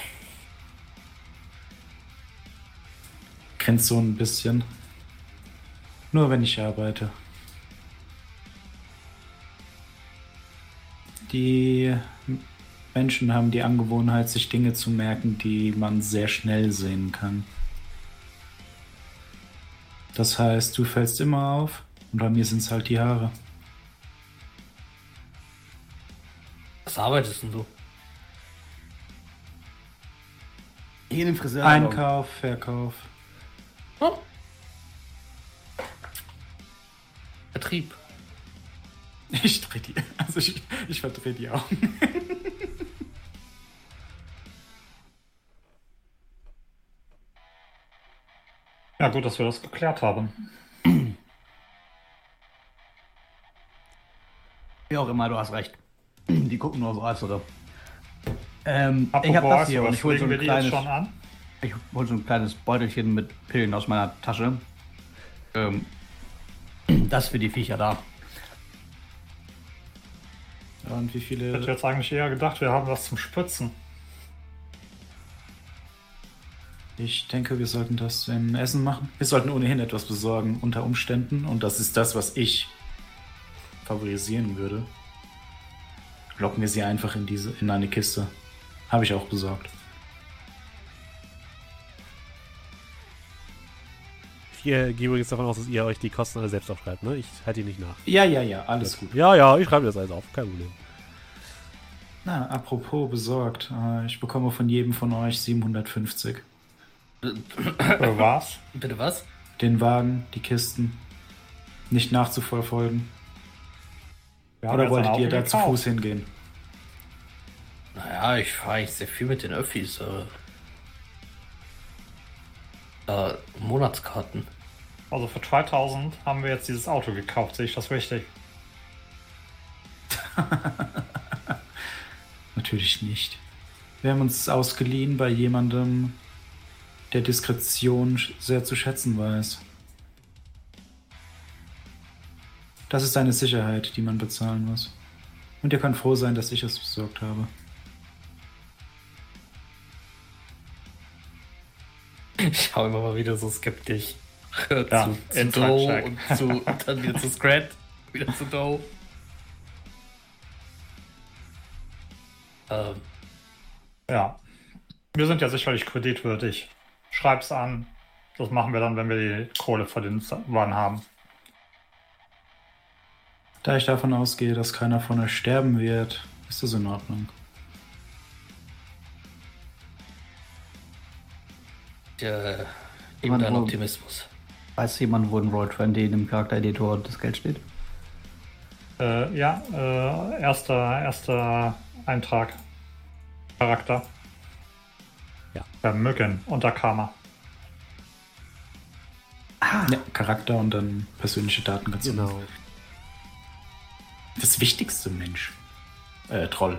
Kennst so ein bisschen. Nur wenn ich arbeite. Die Menschen haben die Angewohnheit, sich Dinge zu merken, die man sehr schnell sehen kann. Das heißt, du fällst immer auf und bei mir sind es halt die Haare. Was arbeitest denn du? Hier in den Friseur. Einkauf, Verkauf. Hm? Vertrieb. Ich drehe die. Also ich, ich verdrehe die Augen. Ja, gut, dass wir das geklärt haben. Wie auch immer, du hast recht. Die gucken nur so als oder. Ähm, Apropos ich habe das hier und ich hole so ein kleines, schon an? Ich hol so ein kleines Beutelchen mit Pillen aus meiner Tasche. Ähm, das für die Viecher da. Und wie Ich hätte viele. jetzt eigentlich eher gedacht, wir haben was zum Spritzen. Ich denke, wir sollten das in Essen machen. Wir sollten ohnehin etwas besorgen unter Umständen. Und das ist das, was ich favorisieren würde. Locken wir sie einfach in diese, in eine Kiste. Habe ich auch besorgt. Ich äh, gehe übrigens davon aus, dass ihr euch die Kosten alle selbst aufschreibt, ne? Ich halte die nicht nach. Ja, ja, ja, alles gut. Ja, ja, ich schreibe das alles auf, kein Problem. Na, apropos besorgt. äh, Ich bekomme von jedem von euch 750. Für was? Bitte was? Den Wagen, die Kisten. Nicht nachzuverfolgen. Haben Oder wolltet ihr da zu. Fuß hingehen? Naja, ich fahre eigentlich sehr viel mit den Öffis. Äh, äh, Monatskarten. Also für 2000 haben wir jetzt dieses Auto gekauft, sehe ich das richtig? Natürlich nicht. Wir haben uns ausgeliehen bei jemandem, der Diskretion sehr zu schätzen weiß. Das ist eine Sicherheit, die man bezahlen muss. Und ihr könnt froh sein, dass ich es besorgt habe. Schaue immer mal wieder so skeptisch. Ja, zu, zu Check. und, zu, und dann wieder zu Scrat, wieder zu Doe. Ähm, Ja. Wir sind ja sicherlich kreditwürdig. Schreib's an. Das machen wir dann, wenn wir die Kohle für den Wann haben. Da ich davon ausgehe, dass keiner von euch sterben wird, ist das in Ordnung. Äh, eben Jemand dein Optimismus. Weiß jemand, wo in Roll20 in dem Charaktereditor das Geld steht? Äh, ja, äh, erster, erster Eintrag. Charakter. Ja. Vermögen unter Karma. Ja, Charakter und dann persönliche Daten ganz unten. Genau. Das wichtigste Mensch. Äh, Troll.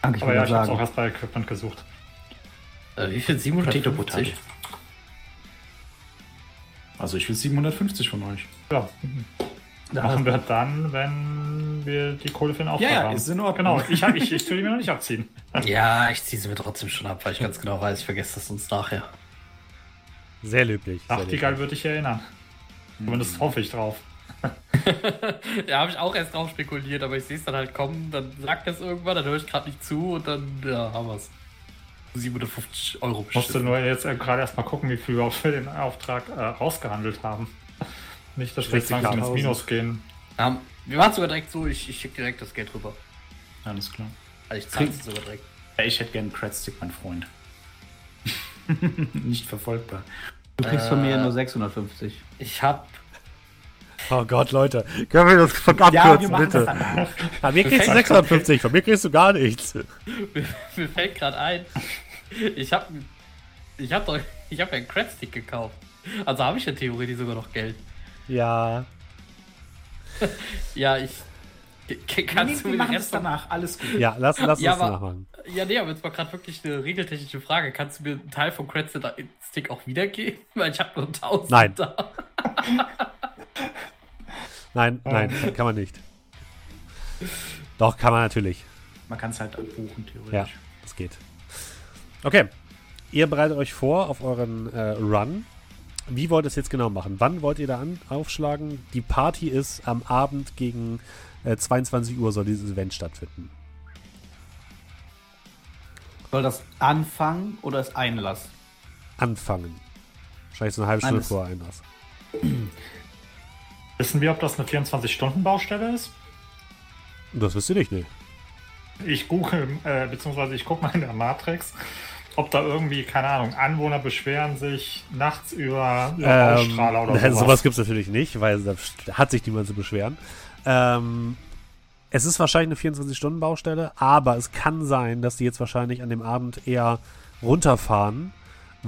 Danke, ich Aber ja, ich hab's auch erst bei Equipment gesucht. Äh, wie viel? Potato 750? Potato. Also ich will 750 von euch. Ja, machen wir dann, wenn wir die Kohle für den Auftrag Ja, ja, haben. ist in Ordnung. Genau, ich, hab, ich, ich will die mir noch nicht abziehen. Ja, ich ziehe sie mir trotzdem schon ab, weil ich ganz genau weiß, ich vergesse das uns nachher. Sehr löblich. Nachtigall löblich. würde ich erinnern. Zumindest hoffe ich drauf. Ja, habe ich auch erst drauf spekuliert, aber ich sehe es dann halt kommen, dann sagt es irgendwann, dann höre ich gerade nicht zu und dann, ja, haben wir es. 750 Euro Musste bestimmt. nur jetzt äh, gerade erstmal gucken, wie viel wir für den Auftrag äh, ausgehandelt haben. Nicht, dass wir jetzt langsam ins 60.000. Minus gehen. Ja, wir machen sogar direkt so, ich, ich schicke direkt das Geld rüber. Alles klar. Also ich zahle es sogar direkt. Ja, ich hätte gerne einen Credstick, mein Freund. Nicht verfolgbar. Du kriegst von mir Äh, nur 650. Ich habe Oh Gott, Leute. Können wir das von abkürzen, bitte? Von mir kriegst du 650, von mir kriegst du gar nichts. mir, mir fällt gerade ein, ich habe ich hab doch, ich habe ja einen Credstick gekauft. Also habe ich ja theoretisch sogar noch Geld. Ja. Ja, ich kannst du mir den Rest danach, alles gut. Ja, lass, lass Ja, uns aber- nachmachen. Ja, nee, aber jetzt mal gerade wirklich eine regeltechnische Frage. Kannst du mir einen Teil vom Credstick auch wiedergeben? Weil ich habe nur 1000 Nein. da. Nein, nein, kann man nicht. Doch, kann man natürlich. Man kann es halt abbuchen, theoretisch. Ja, das geht. Okay. Ihr bereitet euch vor auf euren äh, Run. Wie wollt ihr es jetzt genau machen? Wann wollt ihr da an, aufschlagen? Die Party ist am Abend gegen äh, 22 Uhr soll dieses Event stattfinden. Soll das anfangen oder ist Einlass? Anfangen. Wahrscheinlich so eine halbe Stunde Alles. vor Einlass. Wissen wir, ob das eine 24-Stunden-Baustelle ist? Das wisst ihr nicht, ne? Ich google, äh, beziehungsweise ich gucke mal in der Matrix, ob da irgendwie, keine Ahnung, Anwohner beschweren sich nachts über, über Ausstrahler oder sowas. Ähm, sowas gibt es natürlich nicht, weil da hat sich niemand zu beschweren. Ähm, es ist wahrscheinlich eine 24-Stunden-Baustelle, aber es kann sein, dass die jetzt wahrscheinlich an dem Abend eher runterfahren,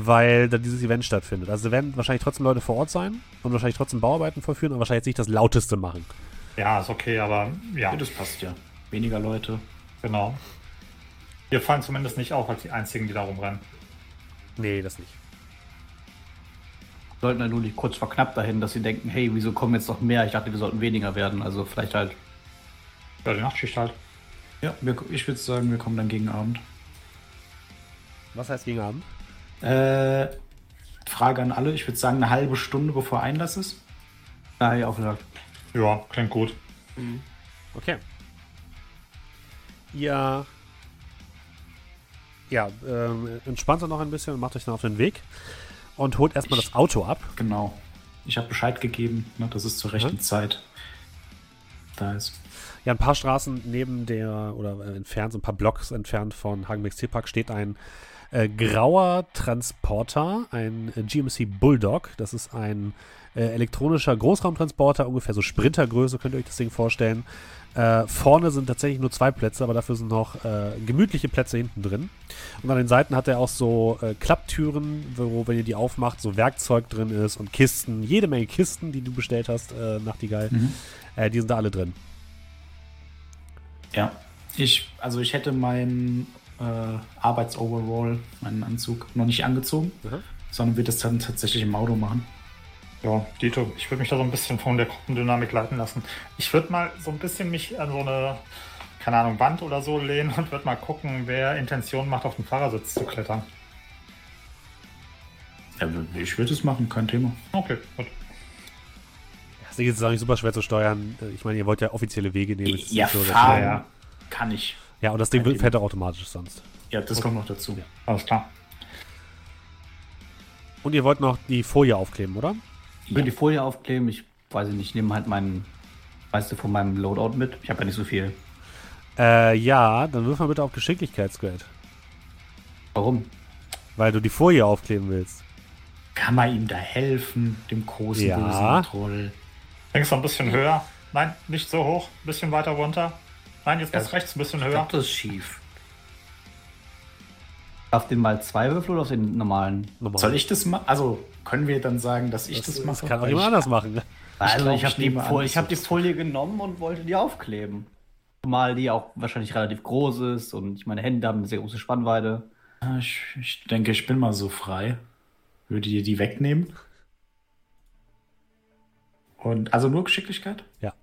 weil da dieses Event stattfindet. Also werden wahrscheinlich trotzdem Leute vor Ort sein und wahrscheinlich trotzdem Bauarbeiten vollführen und wahrscheinlich jetzt nicht das Lauteste machen. Ja, ist okay, aber ja, das passt ja. Weniger Leute. genau. Wir fallen zumindest nicht auf als die einzigen, die da rumrennen. Nee, das nicht. Sollten halt nur nicht kurz verknappt dahin, dass sie denken, hey, wieso kommen jetzt noch mehr? Ich dachte, wir sollten weniger werden. Also vielleicht halt. Ja, die Nachtschicht halt. Ja, wir, ich würde sagen, wir kommen dann gegen Abend. Was heißt gegen Abend? Äh, Frage an alle. Ich würde sagen, eine halbe Stunde bevor Einlass ist. Na, ja, auch gesagt. Ja, klingt gut. Okay. Ihr ja, ähm, entspannt euch noch ein bisschen und macht euch dann auf den Weg und holt erstmal das Auto ab. Genau. Ich habe Bescheid gegeben, ne, dass es zur rechten Mhm. Zeit da ist. Ja, ein paar Straßen neben der, oder äh, entfernt, so ein paar Blocks entfernt von Hagenbecks Tierpark steht ein äh, grauer Transporter, ein äh, GMC Bulldog. Das ist ein äh, elektronischer Großraumtransporter, ungefähr so Sprintergröße, könnt ihr euch das Ding vorstellen. Äh, vorne sind tatsächlich nur zwei Plätze, aber dafür sind noch äh, gemütliche Plätze hinten drin. Und an den Seiten hat er auch so äh, Klapptüren, wo, wenn ihr die aufmacht, so Werkzeug drin ist und Kisten, jede Menge Kisten, die du bestellt hast, äh, Nachtigall. Mhm. Die sind da alle drin. Ja. Ich, also ich hätte meinen äh, Arbeitsoverall, meinen Anzug, noch nicht angezogen, Mhm. sondern würde es dann tatsächlich im Auto machen. Ja, Dito, ich würde mich da so ein bisschen von der Gruppendynamik leiten lassen. Ich würde mal so ein bisschen mich an so eine, keine Ahnung, Wand oder so lehnen und würde mal gucken, wer Intention macht, auf den Fahrersitz zu klettern. Ja, ich würde es machen, kein Thema. Okay, gut. Das Ding ist jetzt auch nicht super schwer zu steuern. Ich meine, ihr wollt ja offizielle Wege nehmen. Ja, nicht so, fahren ja. kann ich. Ja, und das Ding fährt auch automatisch sonst. Ja, das kommt noch dazu. Ja. Alles klar. Und ihr wollt noch die Folie aufkleben, oder? Ich würde die Folie aufkleben. Ich weiß nicht, ich nehme halt meinen, weißt du, von meinem Loadout mit. Ich habe ja nicht so viel. Äh, ja, dann wirf mal bitte auf Geschicklichkeitsgrade. Warum? Weil du die Folie aufkleben willst. Kann man ihm da helfen, dem großen Ja. bösen Troll? Denkst du ein bisschen höher? Nein, nicht so hoch. Ein bisschen weiter runter. Nein, jetzt bis Ja. rechts ein bisschen Ich höher. glaube, das ist schief. Auf den mal zwei Würfel oder auf den normalen? Normal. Soll ich das machen? Also können wir dann sagen, dass ich das, das, mache? kann auch jemand ich- anders machen. Also glaub, ich habe ich die, das ich hab die ist- Folie genommen und wollte die aufkleben. Zumal die auch wahrscheinlich relativ groß ist und ich meine Hände haben eine sehr große Spannweite. Ah, Ich, ich denke, ich bin mal so frei. Würde dir die wegnehmen? Und also nur Geschicklichkeit? Ja.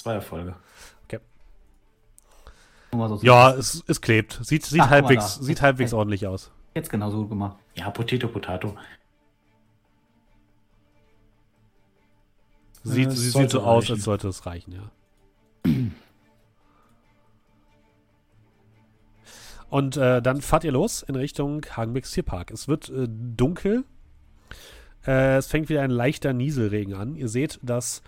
Zwei Erfolge. Mal so- Ja, es, es klebt. Sieht, sieht Ach, halbwegs, sieht halbwegs ordentlich aus. Jetzt genauso gut gemacht. Ja, Potato, Potato. Sieht, es sieht so aus, reichen. als sollte es reichen, ja. Und äh, dann fahrt ihr los in Richtung Hagenbecks Tierpark. Es wird äh, dunkel. Äh, es fängt wieder ein leichter Nieselregen an. Ihr seht, dass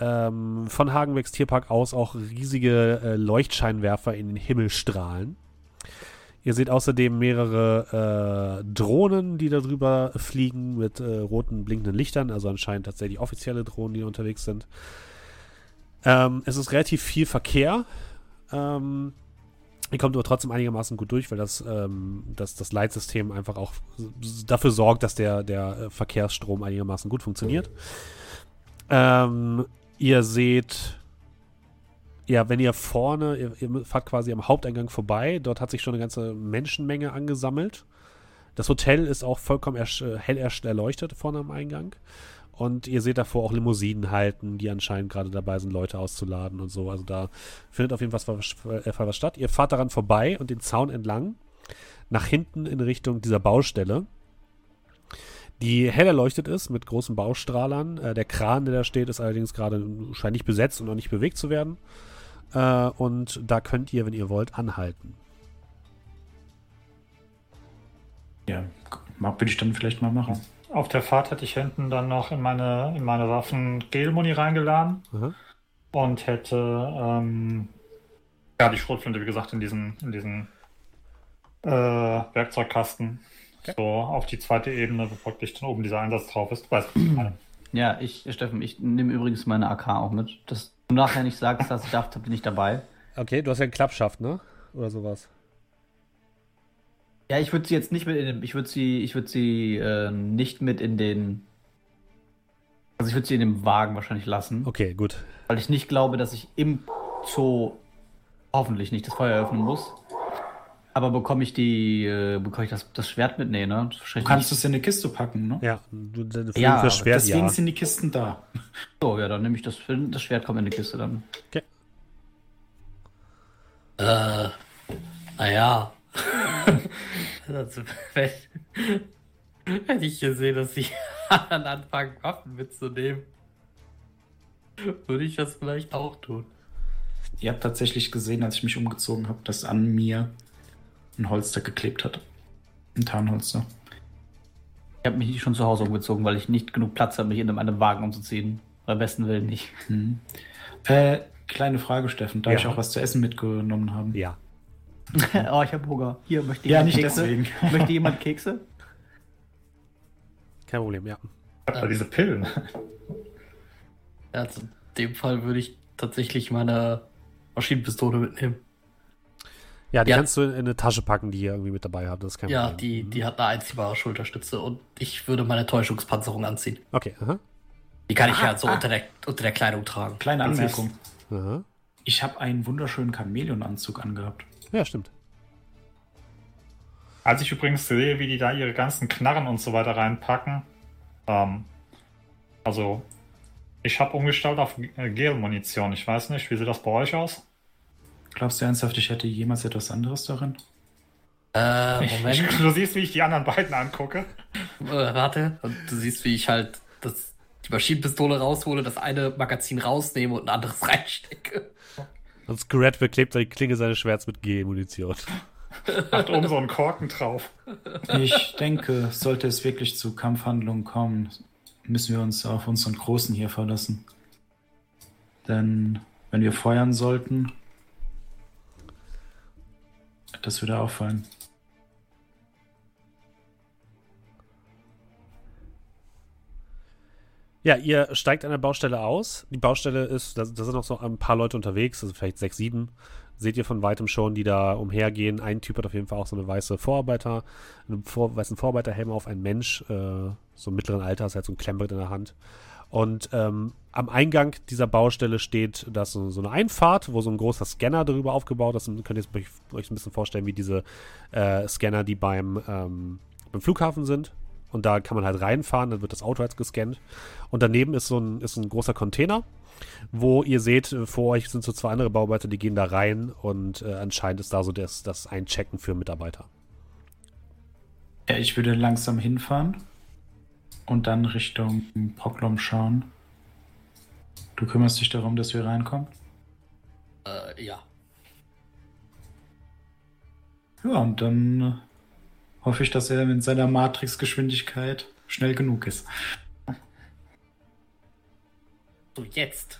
ähm, von Hagenbecks Tierpark aus auch riesige äh, Leuchtscheinwerfer in den Himmel strahlen. Ihr seht außerdem mehrere äh, Drohnen, die da drüber fliegen mit äh, roten blinkenden Lichtern, also anscheinend tatsächlich offizielle Drohnen, die unterwegs sind. Ähm, es ist relativ viel Verkehr. Ähm, ihr kommt aber trotzdem einigermaßen gut durch, weil das, ähm, das, das Leitsystem einfach auch dafür sorgt, dass der, der äh, Verkehrsstrom einigermaßen gut funktioniert. Ähm, ihr seht ja, wenn ihr vorne, ihr, ihr fahrt quasi am Haupteingang vorbei, dort hat sich schon eine ganze Menschenmenge angesammelt. Das Hotel ist auch vollkommen äh, hell erleuchtet vorne am Eingang. Und ihr seht davor auch Limousinen halten, die anscheinend gerade dabei sind, Leute auszuladen und so. Also da findet auf jeden Fall was, äh, was statt. Ihr fahrt daran vorbei und den Zaun entlang, nach hinten in Richtung dieser Baustelle, die hell erleuchtet ist mit großen Baustrahlern. Äh, der Kran, der da steht, ist allerdings gerade scheint nicht besetzt und noch nicht bewegt zu werden. Äh, und da könnt ihr, wenn ihr wollt, anhalten. Ja, mag- würde ich dann vielleicht mal machen. Auf der Fahrt hätte ich hinten dann noch in meine, in meine Waffen Gelmuni reingeladen Aha. und hätte ähm, ja die Schrotflinte, wie gesagt, in diesen, in diesen äh, Werkzeugkasten. Okay. So auf die zweite Ebene, wo praktisch dann oben dieser Einsatz drauf ist. Weißt du, was ich meine? Ja, ich, Steffen, ich nehme übrigens meine AK auch mit. Dass du nachher nicht sagst, dass ich dachte, bin ich dabei. Okay, du hast ja einen Klappschaft, ne? Oder sowas. Ja, ich würde sie jetzt nicht mit in den, ich würde sie, ich würde sie äh, nicht mit in den, also ich würde sie in dem Wagen wahrscheinlich lassen, Okay, gut. weil ich nicht glaube, dass ich im Zoo hoffentlich nicht das Feuer eröffnen muss. Aber bekomme ich die, äh, bekomme ich das, das Schwert mit? Nee, ne? Du kannst es in eine Kiste packen, ne? Ja, du, du, Ja, für Schwert, Deswegen ja. sind die Kisten da. So, ja, dann nehme ich das, das Schwert kommt in die Kiste dann. Äh, naja. also, wenn, ich gesehen, dass die anderen anfangen, Waffen mitzunehmen, würde ich das vielleicht auch tun. Ihr habt tatsächlich gesehen, als ich mich umgezogen habe, dass an mir ein Holster geklebt hat. Ein Tarnholster. Ich habe mich schon zu Hause umgezogen, weil ich nicht genug Platz habe, mich in einem Wagen umzuziehen. Beim besten Willen nicht. Hm. Äh, kleine Frage, Steffen. Darf Ja. ich auch was zu essen mitgenommen haben? Ja. oh, ich habe Hunger. Hier, möchte Ja, jemand nicht Kekse? deswegen. Möchte jemand Kekse? Kein Problem, ja. Da diese Pillen. Ja, Also in dem Fall würde ich tatsächlich meine Maschinenpistole mitnehmen. Ja, die Ja. kannst du in eine Tasche packen, die ihr irgendwie mit dabei habt. Das ist kein Ja, Problem. die, die hat eine einziehbare Schulterstütze und ich würde meine Täuschungspanzerung anziehen. Okay, aha. Die kann ich ja so unter der, unter der Kleidung tragen. Kleine Anmerkung. aha. Ich habe einen wunderschönen Chamäleonanzug angehabt. Ja, stimmt. Als ich übrigens sehe, wie die da ihre ganzen Knarren und so weiter reinpacken, ähm, also ich habe umgestellt auf äh, Gel-Munition. Ich weiß nicht, wie sieht das bei euch aus? Glaubst du ernsthaft, ich hätte jemals etwas anderes darin? Äh, Ich, Moment. du siehst, wie ich die anderen beiden angucke. Äh, warte. Und du siehst, wie ich halt das, die Maschinenpistole raushole, das eine Magazin rausnehme und ein anderes reinstecke. Und Skrett beklebt die Klinge seines Schwerts mit G-Munition. Hat oben so einen Korken drauf. Ich denke, sollte es wirklich zu Kampfhandlungen kommen, müssen wir uns auf unseren Großen hier verlassen. Denn wenn wir feuern sollten, das würde auffallen. Ja, ihr steigt an der Baustelle aus. Die Baustelle ist, da, da sind noch so ein paar Leute unterwegs, also vielleicht sechs, sieben. Seht ihr von weitem schon, die da umhergehen. Ein Typ hat auf jeden Fall auch so eine weiße Vorarbeiter, einen vor, weißen Vorarbeiterhelm auf. Ein Mensch, äh, so mittleren Alters, hat so ein Klemmbrett in der Hand. Und ähm, am Eingang dieser Baustelle steht das so, so eine Einfahrt, wo so ein großer Scanner darüber aufgebaut ist. Und könnt ihr euch, euch ein bisschen vorstellen, wie diese äh, Scanner, die beim, ähm, beim Flughafen sind. Und da kann man halt reinfahren, dann wird das Auto jetzt gescannt. Und daneben ist so ein, ist ein großer Container, wo ihr seht, äh, vor euch sind so zwei andere Bauarbeiter, die gehen da rein und äh, anscheinend ist da so das, das Einchecken für Mitarbeiter. Ja, ich würde langsam hinfahren und dann Richtung Poklom schauen. Du kümmerst dich darum, dass wir reinkommen? Äh, ja. Ja, und dann äh, hoffe ich, dass er mit seiner Matrix-Geschwindigkeit schnell genug ist. So, jetzt.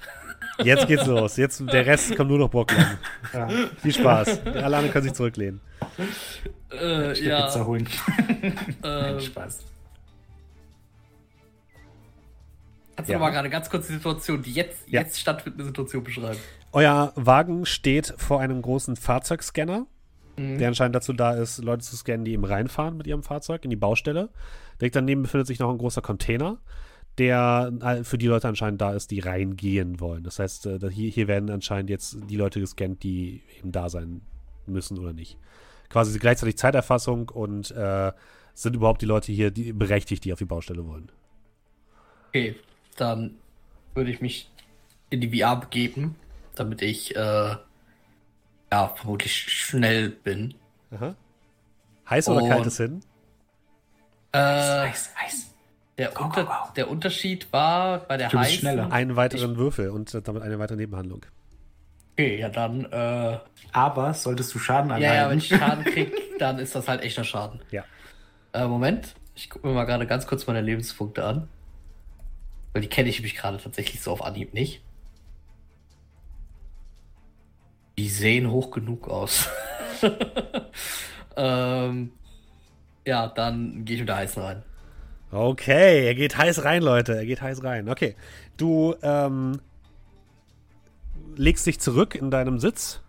Jetzt geht's los. Jetzt, der Rest kommt nur noch Brockland. Ja. Viel Spaß. Alle anderen können sich zurücklehnen. Äh, ja. Pizza holen. Äh, Spaß. Kannst du Ja. noch mal gerade ganz kurz die Situation, die jetzt, Ja. jetzt stattfindende Situation beschreiben? Euer Wagen steht vor einem großen Fahrzeugscanner, Mhm. der anscheinend dazu da ist, Leute zu scannen, die eben reinfahren mit ihrem Fahrzeug in die Baustelle. Direkt daneben befindet sich noch ein großer Container, der äh, für die Leute anscheinend da ist, die reingehen wollen. Das heißt, äh, hier, hier werden anscheinend jetzt die Leute gescannt, die eben da sein müssen oder nicht. Quasi gleichzeitig Zeiterfassung und äh, sind überhaupt die Leute hier die berechtigt, die auf die Baustelle wollen. Okay, dann würde ich mich in die VR begeben, damit ich äh, ja vermutlich schnell bin. Aha. Heiß oder Und- kaltes hin? Äh, Eis, Eis. der, Go, Unter go, go. der Unterschied war bei der heißen. schneller. Einen weiteren Würfel und damit eine weitere Nebenhandlung. Okay, ja dann. Äh, Aber solltest du Schaden ja, ja, wenn ich Schaden krieg, dann ist das halt echter Schaden. Ja. Äh, Moment. Ich gucke mir mal gerade ganz kurz meine Lebenspunkte an. Weil die kenne ich mich gerade tatsächlich so auf Anhieb nicht. Die sehen hoch genug aus. ähm, ja, dann gehe ich mit der heißen rein. Okay, er geht heiß rein, Leute. Er geht heiß rein. Okay. Du ähm, legst dich zurück in deinem Sitz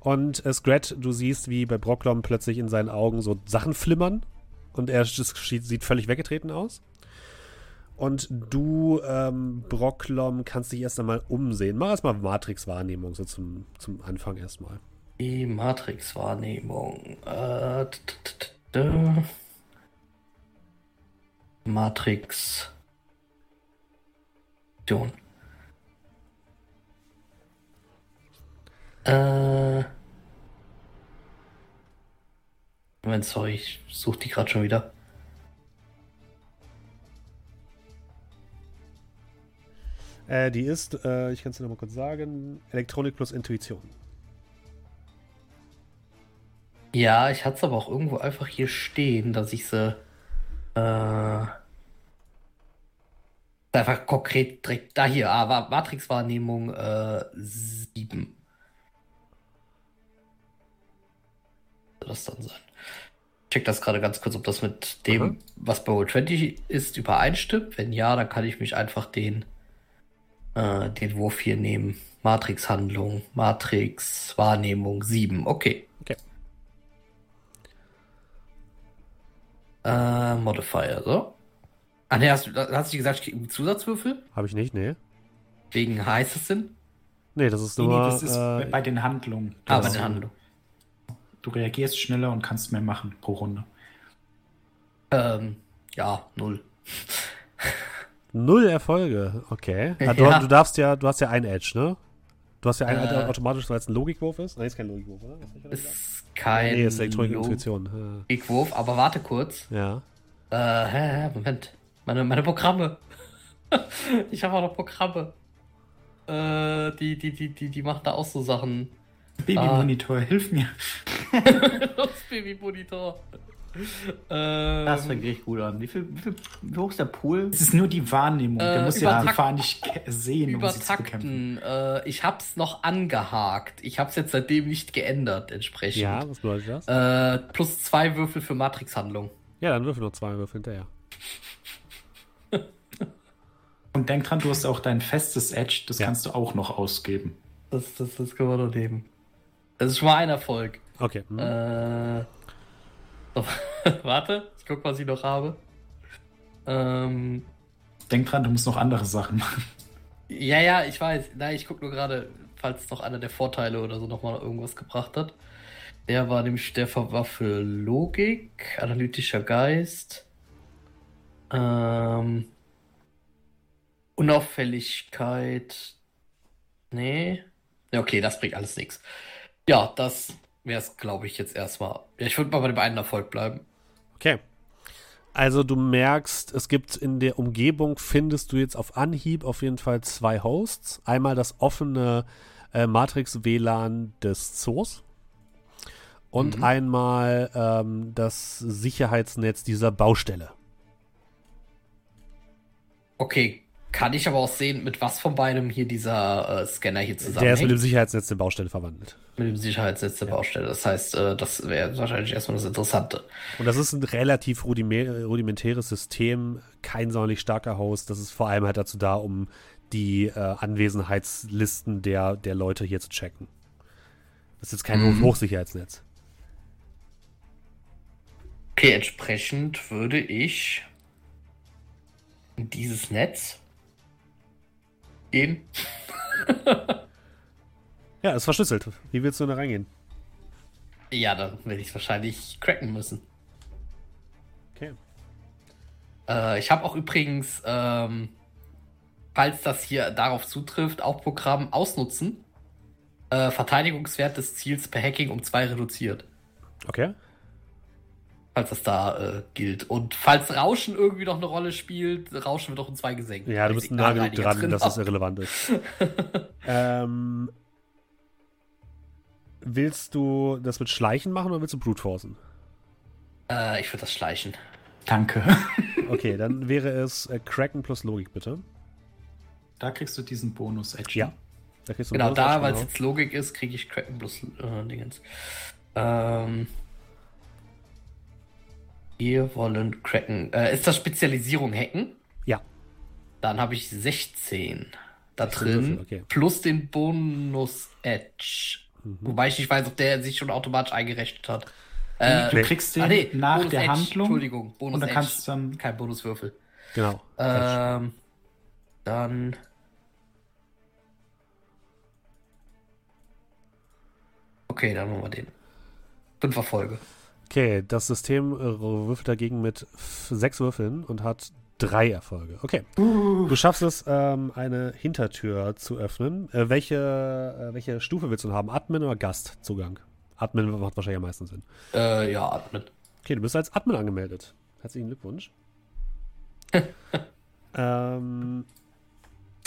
und äh, Scrat, du siehst, wie bei Brocklom plötzlich in seinen Augen so Sachen flimmern und er sieht völlig weggetreten aus. Und du, ähm, Brocklom, kannst dich erst einmal umsehen. Mach erstmal Matrix-Wahrnehmung, so zum, zum Anfang erstmal. Die Matrix-Wahrnehmung. Äh, Matrix. Äh. Moment, sorry, ich suche die gerade schon wieder. Äh, die ist, äh, ich kann es dir nochmal kurz sagen, Elektronik plus Intuition. Ja, ich hatte es aber auch irgendwo einfach hier stehen, dass ich sie. Äh, einfach konkret direkt. Da hier, ah, Matrix-Wahrnehmung äh, 7. Soll das dann sein? Ich check das gerade ganz kurz, ob das mit dem, Mhm. was bei Roll20 ist, übereinstimmt. Wenn ja, dann kann ich mich einfach den, äh, den Wurf hier nehmen. Matrix-Handlung, Matrix-Wahrnehmung 7. Okay. Okay. Äh, Modifier, so. Ah, ne, hast du, hast du gesagt, ich krieg einen Zusatzwürfel? Habe ich nicht, nee. Wegen heißes Sinn? Nee, das ist Nee, nur. nee, das ist äh, bei den Handlungen. Ah, bei Das- der Handlung. Du reagierst schneller und kannst mehr machen pro Runde. Ähm, ja, null. null Erfolge, okay. Ah, du, Ja. du darfst ja, du hast ja ein Edge, ne? Du hast ja ein Äh. automatisch, weil es ein Logikwurf ist. Nein, ist kein Logikwurf, oder? Ist kein nee, ist Elektronik und Intuition. Logikwurf, aber warte kurz. Ja. Äh, hä, hä, Moment. Meine, meine Programme. ich habe auch noch Programme. Äh, die, die, die, die, die machen da auch so Sachen. Babymonitor, hilf mir. das Babymonitor. Ähm, Das fängt richtig gut an. Wie, viel, wie, viel, wie hoch ist der Pool? Es ist nur die Wahrnehmung. Äh, du musst ja die Gefahr nicht sehen, um sie zu bekämpfen. Äh, ich hab's noch angehakt. Ich hab's jetzt seitdem nicht geändert, entsprechend. Ja, was bedeutet das? Äh, plus zwei Würfel für Matrix-Handlung. ja, dann würfel noch zwei Würfel hinterher. Und denk dran, du hast auch dein festes Edge, das Ja. kannst du auch noch ausgeben. Das, das, das können wir noch nehmen. Das ist schon mal ein Erfolg. Okay. hm. Äh, so, warte, ich guck, was ich noch habe. Ähm, Denk dran, du musst noch andere Sachen machen. ja, ja, ich weiß. Nein, ich guck nur gerade, falls noch einer der Vorteile oder so nochmal irgendwas gebracht hat. Der war nämlich, der für Logik, analytischer Geist, ähm, Unauffälligkeit. Nee. Ja, okay, das bringt alles nichts. Ja, das wäre es, glaube ich, jetzt erstmal. Ja, ich würde mal bei dem einen Erfolg bleiben. Okay. Also du merkst, es gibt in der Umgebung, findest du jetzt auf Anhieb auf jeden Fall zwei Hosts. Einmal das offene äh, Matrix-WLAN des Zoos und Mhm. einmal ähm, das Sicherheitsnetz dieser Baustelle. Okay, kann ich aber auch sehen, mit was von beidem hier dieser äh, Scanner hier Der ist mit zusammenhängt. dem Sicherheitsnetz der Baustelle verwandelt. mit dem Sicherheitsnetz der Baustelle. Das heißt, äh, das wäre wahrscheinlich erstmal das Interessante. Und das ist ein relativ rudime- rudimentäres System, kein sonderlich starker Host. Das ist vor allem halt dazu da, um die äh, Anwesenheitslisten der, der Leute hier zu checken. Das ist jetzt kein Mhm. Hochsicherheitsnetz. Okay, entsprechend würde ich dieses Netz gehen. Ja, ist verschlüsselt. Wie willst du da reingehen? Ja, dann werde ich es wahrscheinlich cracken müssen. Okay. Äh, ich habe auch übrigens, ähm, falls das hier darauf zutrifft, auch Programm ausnutzen. Äh, Verteidigungswert des Ziels per Hacking um zwei reduziert. Okay. Falls das da äh, gilt. Und falls Rauschen irgendwie noch eine Rolle spielt, Rauschen wird auch um zwei gesenkt. Ja, du bist nah genug dran, drin dass es habe. irrelevant ist. ähm, willst du das mit Schleichen machen oder willst du Brute Forcen? Äh, ich würde das schleichen. Danke. Okay, dann wäre es äh, Kraken plus Logik, bitte. Da kriegst du diesen Bonus-Action. Ja. Da kriegst du Genau, einen da, weil es drauf. jetzt Logik ist, kriege ich Kraken plus äh, Dingens. Ähm. Wir wollen Kraken. Äh, ist das Spezialisierung Hacken? Ja. Dann habe ich 16 da 16 drin. Würfel, okay. Plus den Bonus Edge. Mhm. Wobei ich nicht weiß, ob der sich schon automatisch eingerechnet hat. Du Äh, kriegst den ah, nee, nach Bonus der Edge, Handlung. Entschuldigung, Bonus und dann Edge. kannst du dann. Kein Bonuswürfel. Genau. Ähm, dann. Okay, dann machen wir den. Fünfer Folge. Okay, das System äh, würfelt dagegen mit sechs Würfeln und hat drei Erfolge. Okay. Du schaffst es, ähm, eine Hintertür zu öffnen. Äh, welche, äh, welche Stufe willst du haben? Admin oder Gastzugang? Admin macht wahrscheinlich am meisten Sinn. Äh, ja, atmen. Okay, du bist als Admin angemeldet. Herzlichen Glückwunsch. ähm,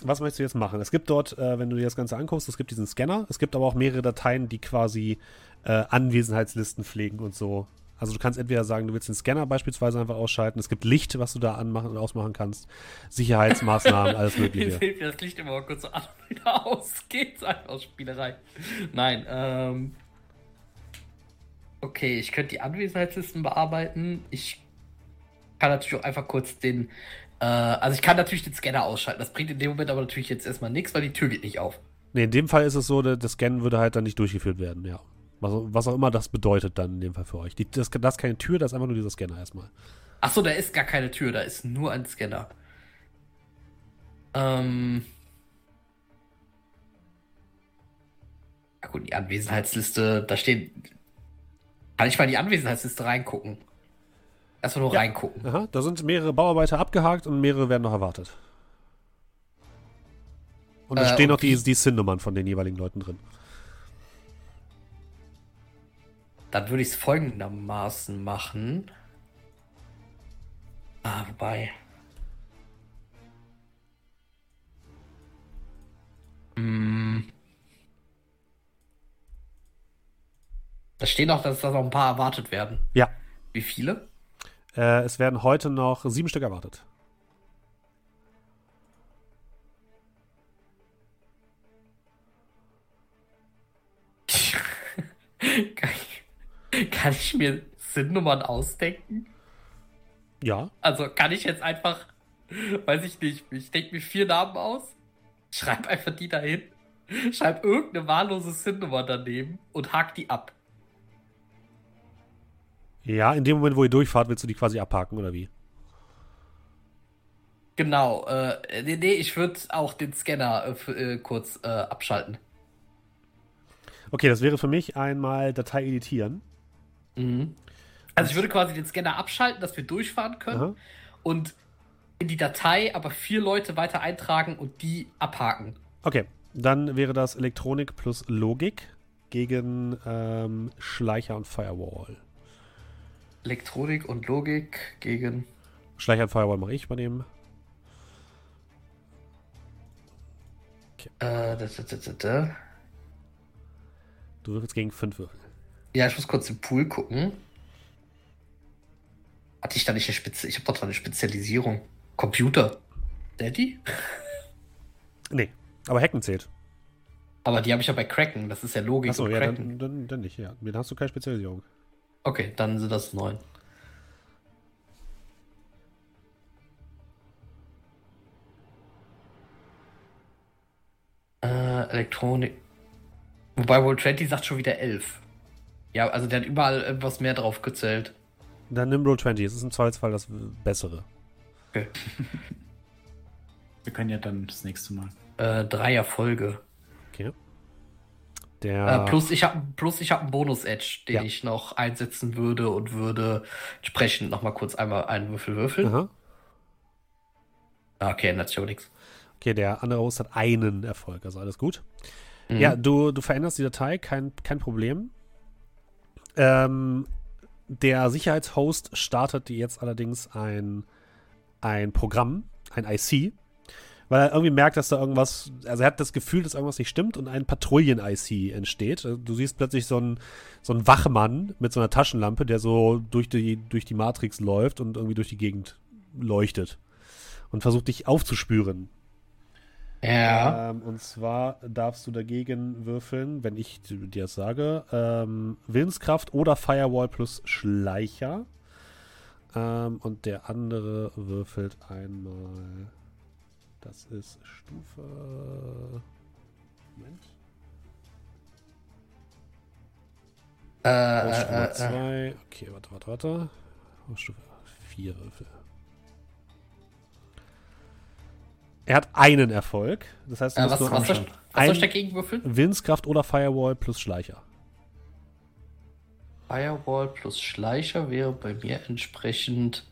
was möchtest du jetzt machen? Es gibt dort, äh, wenn du dir das Ganze anguckst, es gibt diesen Scanner. Es gibt aber auch mehrere Dateien, die quasi äh, Anwesenheitslisten pflegen und so. Also du kannst entweder sagen, du willst den Scanner beispielsweise einfach ausschalten. Es gibt Licht, was du da anmachen und ausmachen kannst. Sicherheitsmaßnahmen, alles Mir Mögliche. fehlt mir das Licht immer mal kurz so an und wieder ausgeht. Einfach aus Spielerei. Nein, ähm. Okay, ich könnte die Anwesenheitslisten bearbeiten. Ich kann natürlich auch einfach kurz den. Äh, also ich kann natürlich den Scanner ausschalten. Das bringt in dem Moment aber natürlich jetzt erstmal nichts, weil die Tür geht nicht auf. Nee, in dem Fall ist es so, der- das Scannen würde halt dann nicht durchgeführt werden, ja. Was, was auch immer das bedeutet dann in dem Fall für euch. Die, das, das ist keine Tür, das ist einfach nur dieser Scanner erstmal. Achso, da ist gar keine Tür, da ist nur ein Scanner. Ähm. Ja gut, die Anwesenheitsliste, da steht. Kann ich mal in die Anwesenheitsliste reingucken? Erstmal nur Ja. reingucken. Aha, da sind mehrere Bauarbeiter abgehakt und mehrere werden noch erwartet. Und da Äh, stehen noch die, die SIN-Nummern von den jeweiligen Leuten drin. Dann würde ich es folgendermaßen machen. Ah, wobei. Hm. Da stehen auch, dass da noch ein paar erwartet werden. Ja, Wie viele? Äh, es werden heute noch sieben Stück erwartet. kann, ich, kann ich mir Sinnnummern ausdenken? Ja, Also kann ich jetzt einfach, weiß ich nicht, ich denke mir vier Namen aus, schreib einfach die dahin, schreib irgendeine wahllose Sinnnummer daneben und hak die ab. Ja, in dem Moment, wo ihr durchfahrt, willst du die quasi abhaken oder wie? Genau, äh, nee, nee, ich würde auch den Scanner äh, äh, kurz äh, abschalten. Okay, das wäre für mich einmal Datei editieren. Also ich würde quasi den Scanner abschalten, dass wir durchfahren können Aha. und in die Datei aber vier Leute weiter eintragen und die abhaken. Okay, dann wäre das Elektronik plus Logik gegen ähm, Schleicher und Firewall. Elektronik und Logik gegen. Schleicher und Firewall mache ich bei dem. Äh, das, das, das, das, das. Du würfelst gegen fünf Würfel. Ja, ich muss kurz im Pool gucken. Hatte ich da nicht eine Spezialisierung? Ich habe doch da eine Spezialisierung. Computer. Daddy? Nee, aber Hacken zählt. Aber die habe ich ja bei Kraken. Das ist ja Logik Achso, ja, dann, dann, dann nicht, ja. Dann hast du keine Spezialisierung. Okay, dann sind das neun. Äh, Elektronik. Wobei World 20 sagt schon wieder elf. Ja, also der hat überall etwas mehr drauf gezählt. Dann nimm Roll 20. Es ist im Zweifelsfall das Bessere. Okay. Wir können ja dann das nächste Mal. Äh, Dreier-Folge. Okay. Der. Äh, plus ich habe plus ich habe einen Bonus-Edge, den Ja. ich noch einsetzen würde und würde entsprechend noch mal kurz einmal einen Würfel würfeln. Aha. Ah, Okay, ändert sich aber nichts. Okay, der andere Host hat einen Erfolg, also alles gut. Mhm. Ja, du, du veränderst die Datei, kein, kein Problem. Ähm, der Sicherheitshost startet jetzt allerdings ein, ein Programm, ein IC, weil er irgendwie merkt, dass da irgendwas, also er hat das Gefühl, dass irgendwas nicht stimmt und ein Patrouillen-IC entsteht. Also Du siehst plötzlich so einen, so einen Wachmann mit so einer Taschenlampe, der so durch die, durch die Matrix läuft und irgendwie durch die Gegend leuchtet und versucht dich aufzuspüren. Ja. Ähm, und zwar darfst du dagegen würfeln, wenn ich dir das sage, ähm, Willenskraft oder Firewall plus Schleicher. Ähm, und der andere würfelt einmal. Das ist Stufe. Moment. Äh, ist äh, Stufe äh, äh. 2. Okay, warte, warte, warte. Stufe 4 Würfel. Er hat einen Erfolg. Das heißt, du Äh, musst was, nur was, soll, was soll ich dagegen würfeln? Willenskraft oder Firewall plus Schleicher. Firewall plus Schleicher wäre bei mir entsprechend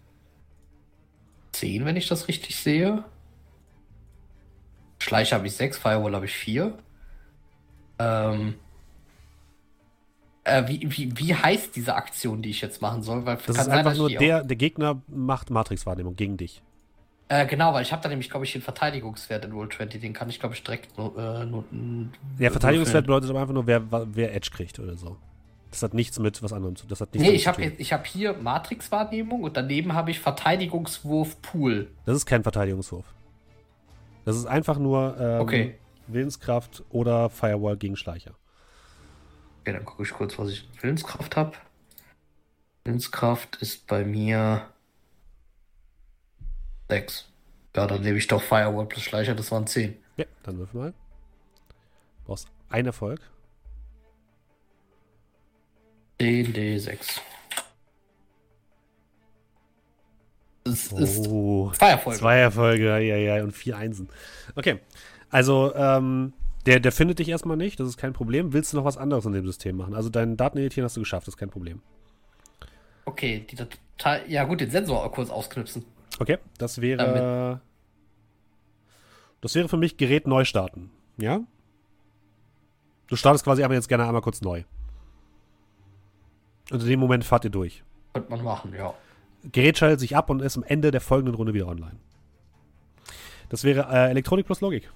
10, wenn ich das richtig sehe. Schleicher habe ich 6, Firewall habe ich 4. Ähm, äh, wie, wie, wie heißt diese Aktion, die ich jetzt machen soll? Weil Das ist einfach nur der, der Gegner macht Matrix-Wahrnehmung gegen dich. Äh, genau, weil ich habe da nämlich, glaube ich, den Verteidigungswert in Roll20. Den kann ich, glaube ich, direkt nur, äh, nur, Der Verteidigungswert bedeutet aber einfach nur, wer, wer Edge kriegt oder so. Das hat nichts mit was anderem zu tun. Das hat nichts Nee, ich zu habe tun. ich hab hier Matrix-Wahrnehmung und daneben habe ich Verteidigungswurf Pool. Das ist kein Verteidigungswurf. Das ist einfach nur ähm, Okay. Willenskraft oder Firewall gegen Schleicher. Okay, dann gucke ich kurz, was ich Willenskraft habe. Willenskraft ist bei mir 6. Ja, dann nehme ich doch Firewall plus Schleicher, das waren 10. Ja, dann würfel mal. Du brauchst einen Erfolg. 10 Es ist Oh, zwei Erfolge. zwei Erfolge, ja, ja, und vier Einsen. Okay, also ähm, der, der findet dich erstmal nicht, das ist kein Problem. Willst du noch was anderes in dem System machen? Also deinen Dateneditieren hast du geschafft, das ist kein Problem. Okay, die Datei. Ja, gut, den Sensor kurz ausknipsen. Okay, das wäre. Das wäre für mich Gerät neu starten. Ja? Du startest quasi aber jetzt gerne einmal kurz neu. Und in dem Moment fahrt ihr durch. Könnte man machen, ja. Gerät schaltet sich ab und ist am Ende der folgenden Runde wieder online. Das wäre äh, Elektronik plus Logik.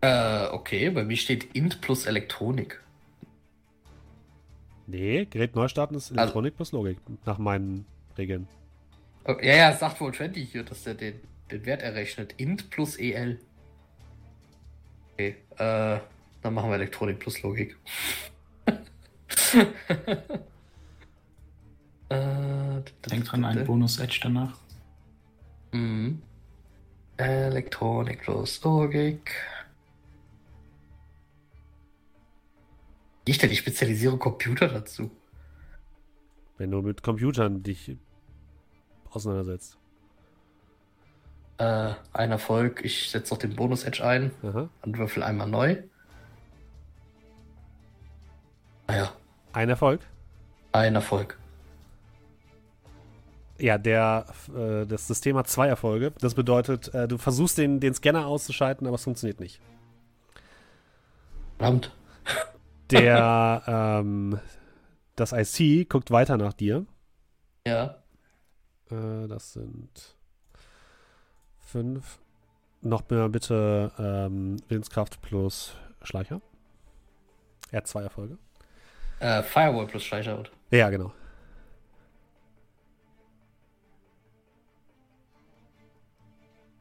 Äh, okay, bei mir steht Int plus Elektronik. Nee, Gerät neu starten ist Also- Elektronik plus Logik. Nach meinen Regeln. Oh, ja, ja, es sagt wohl 20 hier, dass der den, den Wert errechnet. Int plus EL. Okay, äh, dann machen wir Elektronik plus Logik. Äh, Denk dran, ein Bonus-Edge danach. Mhm. Elektronik plus Logik. Wie ich denn die Spezialisierung Computer dazu? Wenn du mit Computern dich auseinandersetzt. Äh, ein Erfolg. Ich setze noch den Bonus-Edge ein Aha. und würfel einmal neu. Naja, Ein Erfolg. ein Erfolg. Ja, der, äh, das System hat zwei Erfolge. Das bedeutet, äh, du versuchst den, den Scanner auszuschalten, aber es funktioniert nicht. Verdammt. Der, ähm, das IC guckt weiter nach dir. Ja. Äh, das sind fünf. Noch mehr bitte ähm, Willenskraft plus Schleicher. Er hat zwei Erfolge. Äh, Firewall plus oder? Ja, genau.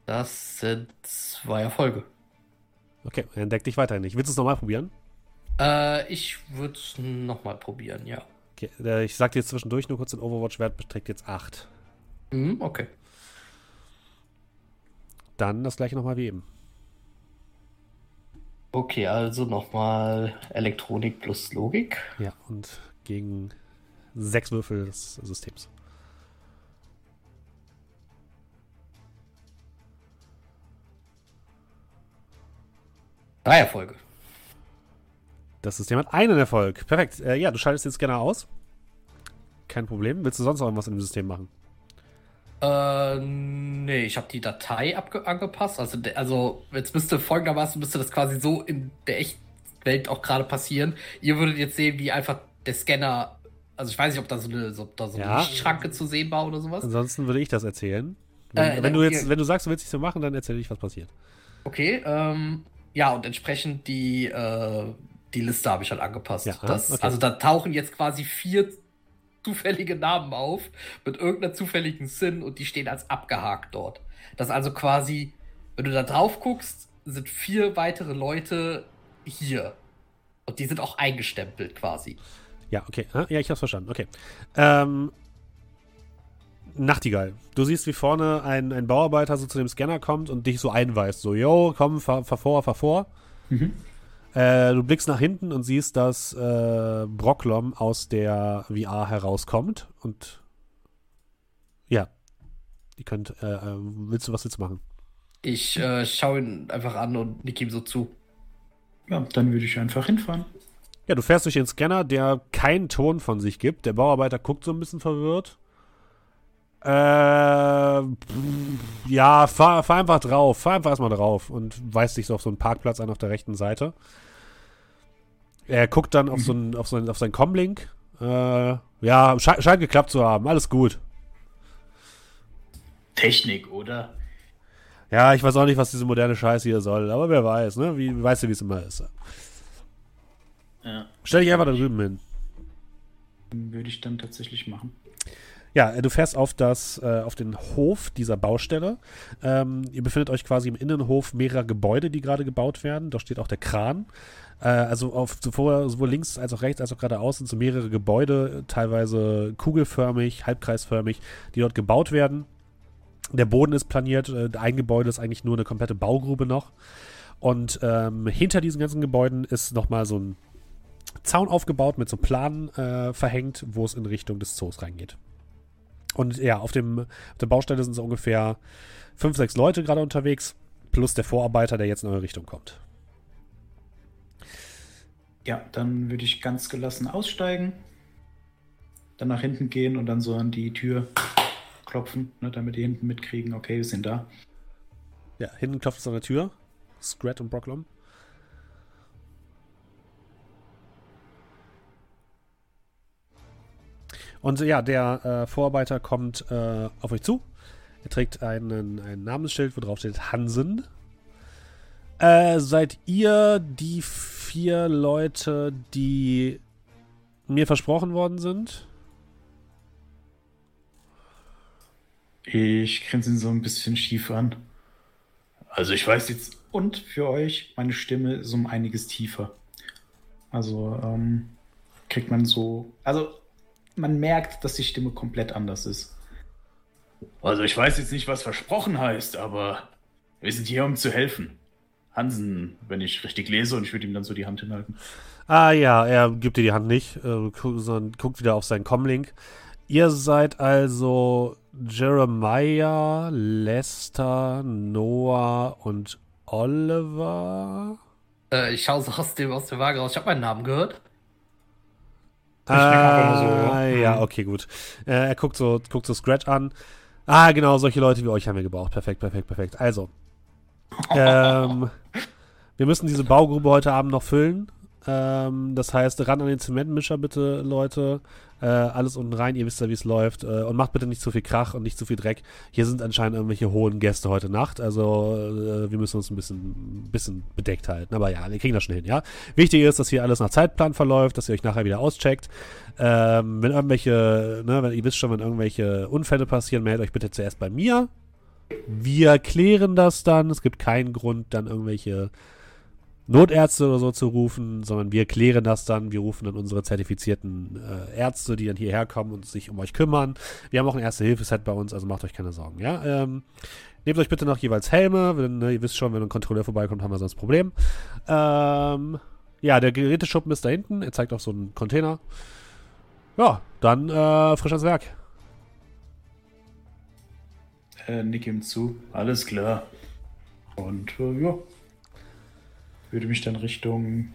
Das sind zwei Erfolge. Okay, entdeckt dich weiterhin nicht. Willst du es nochmal probieren? Äh, ich würde es nochmal probieren, ja. Okay, äh, ich sag dir jetzt zwischendurch nur kurz, den Overwatch-Wert beträgt jetzt 8. Mhm, okay. Dann das gleiche nochmal wie eben. Okay, also nochmal Elektronik plus Logik. Ja, und gegen sechs Würfel des Systems. Drei Erfolge. Das System hat einen Erfolg. Perfekt. Äh, ja, du schaltest den Scanner aus. Kein Problem. Willst du sonst noch irgendwas in dem System machen? Äh, nee, ich habe die Datei angepasst. Also, also, jetzt müsste folgendermaßen, müsste das quasi so in der echten Welt auch gerade passieren. Ihr würdet jetzt sehen, wie einfach der Scanner Also ich weiß nicht, ob da so eine, ob da so eine Ja. Lichtschranke zu sehen war oder sowas. Ansonsten würde ich das erzählen. Wenn, Äh, wenn du jetzt, hier- wenn du sagst, du willst nicht so machen, dann erzähle ich, was passiert. Okay, ähm, ja, und entsprechend die, äh, die Liste habe ich halt angepasst. Ja, das, okay. Also da tauchen jetzt quasi vier zufällige Namen auf mit irgendeiner zufälligen Sinn und die stehen als abgehakt dort. Das ist also quasi, wenn du da drauf guckst, sind vier weitere Leute hier. Und die sind auch eingestempelt quasi. Ja, okay. Ah, Ja, ich hab's verstanden. Okay. Ähm, Nachtigall. Du siehst, wie vorne ein, ein Bauarbeiter so zu dem Scanner kommt und dich so einweist. So, yo, komm, fahr, fahr vor, fahr vor. Mhm. Äh, du blickst nach hinten und siehst, dass äh, Brocklom aus der VR herauskommt und ja, die könnt, äh, äh, willst du, was willst du machen? Ich äh, schaue ihn einfach an und nick ihm so zu. Ja, dann würde ich einfach hinfahren. Ja, du fährst durch den Scanner, der keinen Ton von sich gibt. Der Bauarbeiter guckt so ein bisschen verwirrt. Äh, ja, fahr, fahr einfach drauf. Fahr einfach erstmal drauf und weist dich so auf so einen Parkplatz an auf der rechten Seite. Er guckt dann auf so einen, auf so auf seinen Comlink. Äh, ja, sche scheint geklappt zu haben. Alles gut. Technik, oder? Ja, ich weiß auch nicht, was diese moderne Scheiße hier soll, aber wer weiß, ne? Wie, weißt du, wie es immer ist. Ja. Stell dich einfach da drüben hin. Würde ich dann tatsächlich machen. Ja, äh, du fährst auf das, äh, auf den Hof dieser Baustelle. Ähm, ihr befindet euch quasi im Innenhof mehrerer Gebäude, die gerade gebaut werden. Da steht auch der Kran. Äh, also auf sowohl, sowohl links als auch rechts als auch geradeaus sind so mehrere Gebäude, teilweise kugelförmig, halbkreisförmig, die dort gebaut werden. Der Boden ist planiert. Äh, ein Gebäude ist eigentlich nur eine komplette Baugrube noch. Und ähm, hinter diesen ganzen Gebäuden ist nochmal so ein Zaun aufgebaut mit so Planen äh, verhängt, wo es in Richtung des Zoos reingeht. Und ja, auf, dem, auf der Baustelle sind so ungefähr fünf, sechs Leute gerade unterwegs, plus der Vorarbeiter, der jetzt in eure Richtung kommt. Ja, dann würde ich ganz gelassen aussteigen, dann nach hinten gehen und dann so an die Tür klopfen, ne, damit die hinten mitkriegen, okay, wir sind da. Ja, hinten klopft es an der Tür. Scrat und Brocklom. Und ja, der äh, Vorarbeiter kommt äh, auf euch zu. Er trägt einen, ein Namensschild, wo drauf steht Hansen. Äh, seid ihr die vier Leute, die mir versprochen worden sind? Ich grinse ihn so ein bisschen schief an. Also ich weiß jetzt, und für euch, meine Stimme ist um einiges tiefer. Also ähm, kriegt man so, also man merkt, dass die Stimme komplett anders ist. Also ich weiß jetzt nicht, was versprochen heißt, aber wir sind hier, um zu helfen. Hansen, wenn ich richtig lese, und ich würde ihm dann so die Hand hinhalten. Ah ja, er gibt dir die Hand nicht, äh, gu- sondern guckt wieder auf seinen Comlink. Ihr seid also Jeremiah, Lester, Noah und Oliver? Äh, ich schaue so aus dem, aus dem Wagen raus. Ich habe meinen Namen gehört. Nur so, Ah, hm. ja, okay, gut. Äh, er guckt so, guckt so Scratch an. Ah, genau, solche Leute wie euch haben wir gebraucht. Perfekt, perfekt, perfekt. Also, ähm, wir müssen diese Baugrube heute Abend noch füllen. Ähm, das heißt, ran an den Zementmischer bitte, Leute. Äh, alles unten rein, ihr wisst ja, wie es läuft. Äh, und macht bitte nicht zu viel Krach und nicht zu viel Dreck. Hier sind anscheinend irgendwelche hohen Gäste heute Nacht. Also, äh, wir müssen uns ein bisschen, bisschen bedeckt halten. Aber ja, wir kriegen das schon hin, ja. Wichtig ist, dass hier alles nach Zeitplan verläuft, dass ihr euch nachher wieder auscheckt. Ähm, wenn irgendwelche, ne, wenn ihr wisst schon, wenn irgendwelche Unfälle passieren, meldet euch bitte zuerst bei mir. Wir klären das dann. Es gibt keinen Grund, dann irgendwelche Notärzte oder so zu rufen, sondern wir klären das dann. Wir rufen dann unsere zertifizierten äh, Ärzte, die dann hierher kommen und sich um euch kümmern. Wir haben auch ein Erste-Hilfe-Set bei uns, also macht euch keine Sorgen, ja. Ähm, nehmt euch bitte noch jeweils Helme, wenn, ne, ihr wisst schon, wenn ein Kontrolleur vorbeikommt, haben wir sonst ein Problem. Ähm, ja, der Geräteschuppen ist da hinten. Er zeigt auf so einen Container. Ja, dann äh, frisch ans Werk. Äh, nick ihm zu. Alles klar. Und äh, ja. Würde mich dann Richtung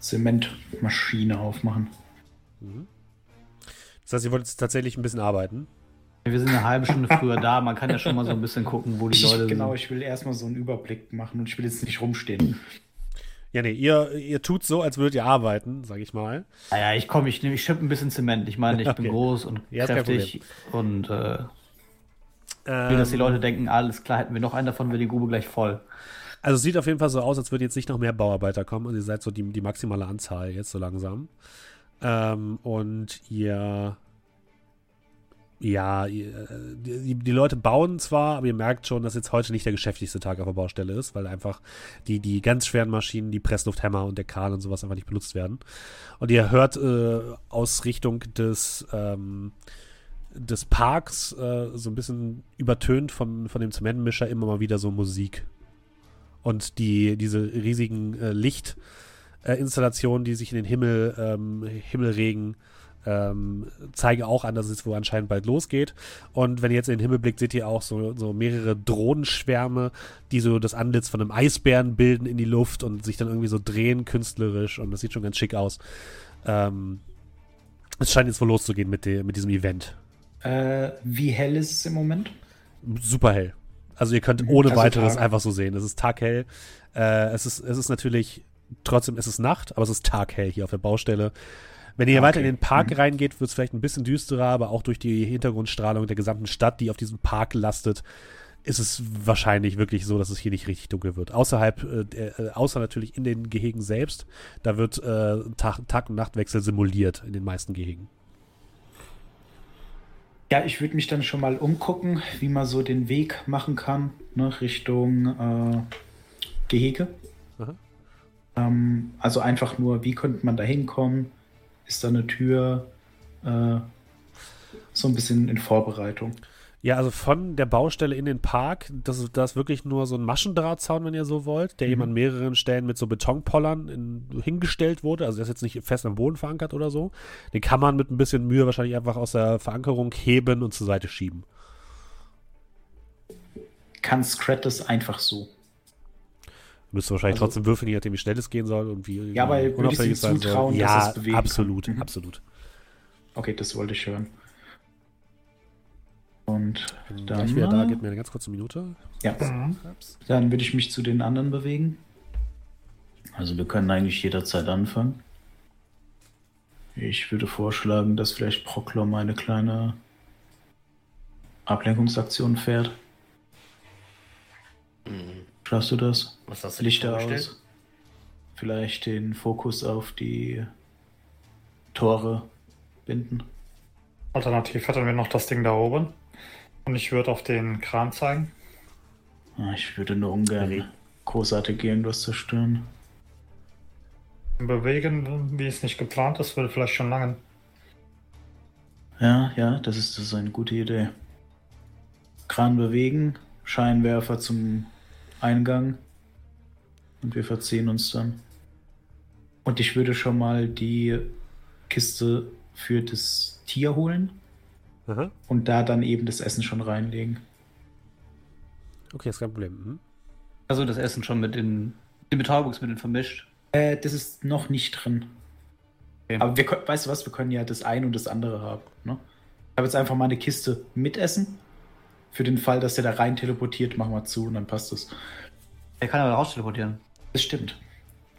Zementmaschine aufmachen. Das heißt, ihr wollt jetzt tatsächlich ein bisschen arbeiten. Wir sind eine halbe Stunde früher da. Man kann ja schon mal so ein bisschen gucken, wo die Ich, Leute genau, sind. ich will erstmal so einen Überblick machen und ich will jetzt nicht rumstehen. Ja, nee, ihr, ihr tut so, als würdet ihr arbeiten, sag ich mal. Naja, ich komme, ich, nehm- ich schippe ein bisschen Zement. Ich meine, ich Okay. bin groß und Ja, kräftig und äh, Ähm, will, dass die Leute denken, alles klar, hätten wir noch einen davon, wäre die Grube gleich voll. Also es sieht auf jeden Fall so aus, als würden jetzt nicht noch mehr Bauarbeiter kommen. Und ihr seid so die, die maximale Anzahl jetzt so langsam. Ähm, und ihr. Ja, äh, die, die Leute bauen zwar, aber ihr merkt schon, dass jetzt heute nicht der geschäftigste Tag auf der Baustelle ist, weil einfach die, die ganz schweren Maschinen, die Presslufthammer und der Kran und sowas einfach nicht benutzt werden. Und ihr hört äh, aus Richtung des, ähm, des Parks äh, so ein bisschen übertönt von, von dem Zementmischer immer mal wieder so Musik und die, diese riesigen äh, Lichtinstallationen, die sich in den Himmel, ähm, Himmel regen, ähm, zeigen auch an, dass es wohl anscheinend bald losgeht. Und wenn ihr jetzt in den Himmel blickt, seht ihr auch so, so mehrere Drohnenschwärme, die so das Antlitz von einem Eisbären bilden in die Luft und sich dann irgendwie so drehen künstlerisch und das sieht schon ganz schick aus. Ähm, es scheint jetzt wohl loszugehen mit, de, mit diesem Event. Äh, wie hell ist es im Moment? super hell. Also ihr könnt Mhm. ohne Also weiteres Tag. einfach so sehen. Es ist taghell. Äh, es, ist, es ist natürlich, trotzdem ist es Nacht, aber es ist taghell hier auf der Baustelle. Wenn ihr Ah, weiter in okay. den Park Mhm. reingeht, wird es vielleicht ein bisschen düsterer, aber auch durch die Hintergrundstrahlung der gesamten Stadt, die auf diesem Park lastet, ist es wahrscheinlich wirklich so, dass es hier nicht richtig dunkel wird. Außerhalb, äh, äh, außer natürlich in den Gehegen selbst, da wird äh, Tag, Tag- und Nachtwechsel simuliert in den meisten Gehegen. Ja, ich würde mich dann schon mal umgucken, wie man so den Weg machen kann, ne, Richtung äh, Gehege. Aha. Ähm, also einfach nur, wie könnte man da hinkommen? Ist da eine Tür? Äh, so ein bisschen in Vorbereitung. Ja, also von der Baustelle in den Park, das ist, das ist wirklich nur so ein Maschendrahtzaun, wenn ihr so wollt, der Mhm. eben an mehreren Stellen mit so Betonpollern in, hingestellt wurde. Also der ist jetzt nicht fest am Boden verankert oder so. Den kann man mit ein bisschen Mühe wahrscheinlich einfach aus der Verankerung heben und zur Seite schieben. Kann Scrat das einfach so? Müsst ihr wahrscheinlich Also- trotzdem würfeln, je nachdem, wie schnell es gehen soll und wie, Ja, wie würde ich unauffällig ihm es sein soll. zutrauen, dass Ja, es bewegen absolut, kann? Mhm. absolut. Okay, das wollte ich hören. Und dann, Gleich wieder da, gebt mir eine ganz kurze Minute. ja, dann würde ich mich zu den anderen bewegen. Also wir können eigentlich jederzeit anfangen. Ich würde vorschlagen, dass vielleicht Proklom eine kleine Ablenkungsaktion fährt. Schaffst du das? Was hast du Lichter vorgestellt? aus. Vielleicht den Fokus auf die Tore binden. Alternativ hätten wir noch das Ding da oben. Und ich würde auf den Kran zeigen. Ah, Ich würde nur ungern großartig irgendwas zerstören. Bewegen, wie es nicht geplant ist, würde vielleicht schon langen. Ja, ja, das ist, das ist eine gute Idee. Kran bewegen, Scheinwerfer zum Eingang und wir verziehen uns dann. Und ich würde schon mal die Kiste für das Tier holen Aha. und da dann eben das Essen schon reinlegen. Okay, ist kein Problem. Mhm. Also das Essen schon mit den, den Betäubungsmitteln vermischt. Äh, das ist noch nicht drin. Okay. Aber wir, können- weißt du was, wir können ja das eine und das andere haben. Ne? Ich habe jetzt einfach mal eine Kiste mit Essen. Für den Fall, dass der da rein teleportiert, machen wir zu und dann passt es. Er kann aber raus teleportieren. Das stimmt.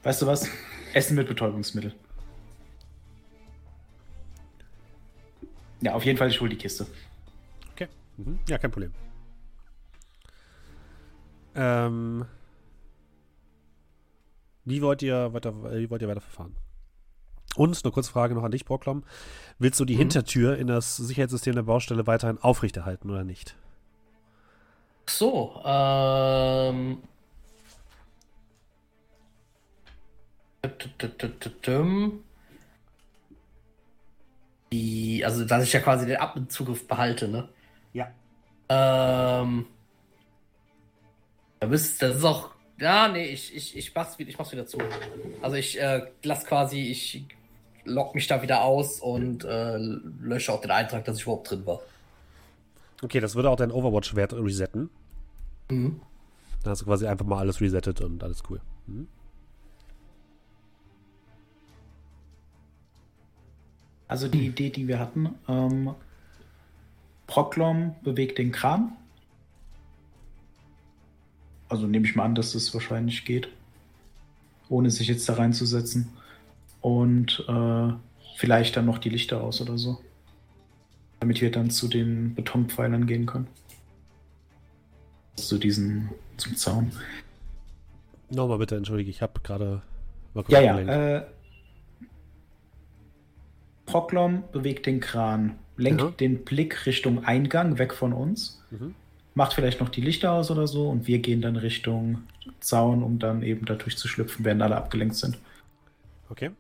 Weißt du was? Essen mit Betäubungsmittel. Ja, auf jeden Fall, ich hole die Kiste. Okay. Mhm. Ja, kein Problem. Ähm, wie wollt ihr weiter, wie wollt ihr weiter verfahren? Und eine kurze Frage noch an dich, Brocklom. Willst du die Hintertür in das Sicherheitssystem der Baustelle weiterhin aufrechterhalten oder nicht? So, ähm. Die, also, dass ich ja quasi den Admin-Zugriff behalte, ne? Ja. Ähm. Da bist, das ist auch. Ja, nee, ich, ich, ich, mach's, wieder- ich mach's wieder zu. Also, ich äh, lass quasi, ich log mich da wieder aus und äh, lösche auch den Eintrag, dass ich überhaupt drin war. Okay, das würde auch deinen Overwatch-Wert resetten. Mhm. Dann hast du quasi einfach mal alles resettet und alles cool. Mhm. Also die Idee, die wir hatten, ähm, Proklom bewegt den Kran. Also nehme ich mal an, dass das wahrscheinlich geht. ohne sich jetzt da reinzusetzen. Und äh, vielleicht dann noch die Lichter aus oder so. Damit wir dann zu den Betonpfeilern gehen können. Zu diesen, zum Zaun. Nochmal bitte, entschuldige, ich habe gerade Ja, ja. Äh, Proklom bewegt den Kran, lenkt Ja. den Blick Richtung Eingang, weg von uns, Mhm. macht vielleicht noch die Lichter aus oder so und wir gehen dann Richtung Zaun, um dann eben dadurch zu schlüpfen, während alle abgelenkt sind. Okay.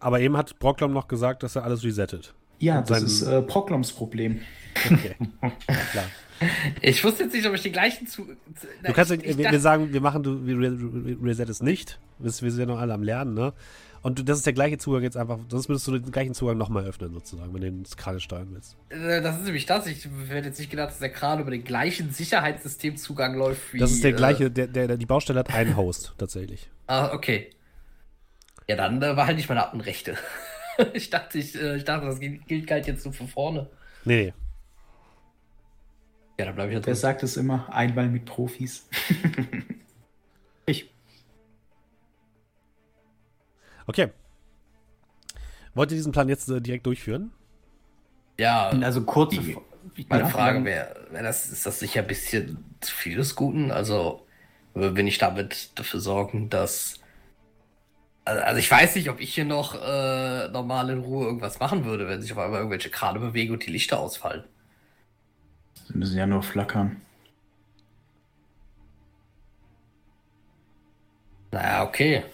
Aber eben hat Brocklom noch gesagt, dass er alles resettet. Ja, Und das ist äh, Prokloms Problem. Okay. Klar. Ich wusste jetzt nicht, ob ich die gleichen zu. Du kannst, ich, ich wir, wir sagen, wir machen, du, wir re- re- resettest nicht. Wir, wir sind ja noch alle am Lernen, ne? Und das ist der gleiche Zugang jetzt einfach, sonst müsstest du den gleichen Zugang nochmal öffnen, sozusagen, wenn du den gerade steuern willst. Äh, Das ist nämlich das. Ich hätte jetzt nicht gedacht, dass der Kran über den gleichen Sicherheitssystemzugang läuft wie. Das ist der äh, gleiche, der, der, die Baustelle hat einen Host, tatsächlich. Ah, okay. Ja, dann äh, war halt nicht meine Abendrechte. ich dachte, ich, äh, ich dachte, das gilt, halt jetzt so für vorne. Nee, nee. Ja, dann bleibe ich Wer jetzt. sagt es immer? Einmal mit Profis. ich. Okay. Wollt ihr diesen Plan jetzt äh, direkt durchführen? Ja, Also kurze. Die- meine Ja, Frage wäre, wär das, ist das sicher ein bisschen zu viel des Guten? Also, wenn ich damit dafür sorgen, dass. Also, also ich weiß nicht, ob ich hier noch äh, normal in Ruhe irgendwas machen würde, wenn sich auf einmal irgendwelche Krane bewegen und die Lichter ausfallen. Sie müssen ja nur flackern. Naja, okay.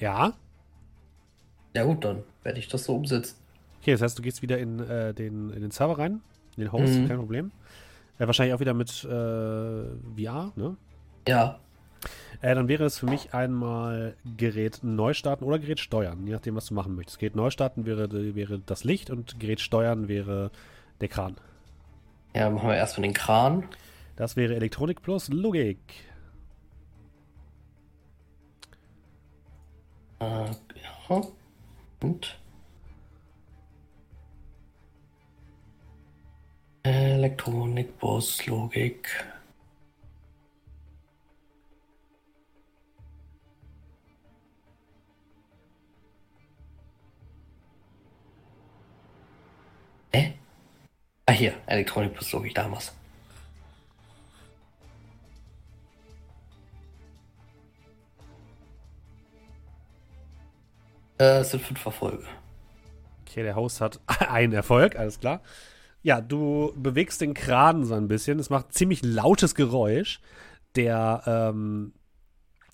Ja. Ja gut, dann werde ich das so umsetzen. Okay, das heißt, du gehst wieder in, äh, den, in den Server rein, in den Host, Mhm. kein Problem. Äh, wahrscheinlich auch wieder mit äh, VR, ne? Ja. Äh, dann wäre es für mich einmal Gerät neu starten oder Gerät steuern, je nachdem, was du machen möchtest. Gerät neu starten wäre, wäre das Licht und Gerät steuern wäre der Kran. Ja, machen wir erstmal den Kran. Das wäre Elektronik plus Logik. Äh, ja. Und? Elektronik, Bus, Logik. Hä? Ah, hier, Elektronik plus Logik, damals. Äh, es sind fünf Erfolge. Okay, der Host hat einen Erfolg, alles klar. Ja, du bewegst den Kran so ein bisschen. Es macht ziemlich lautes Geräusch. Der, ähm,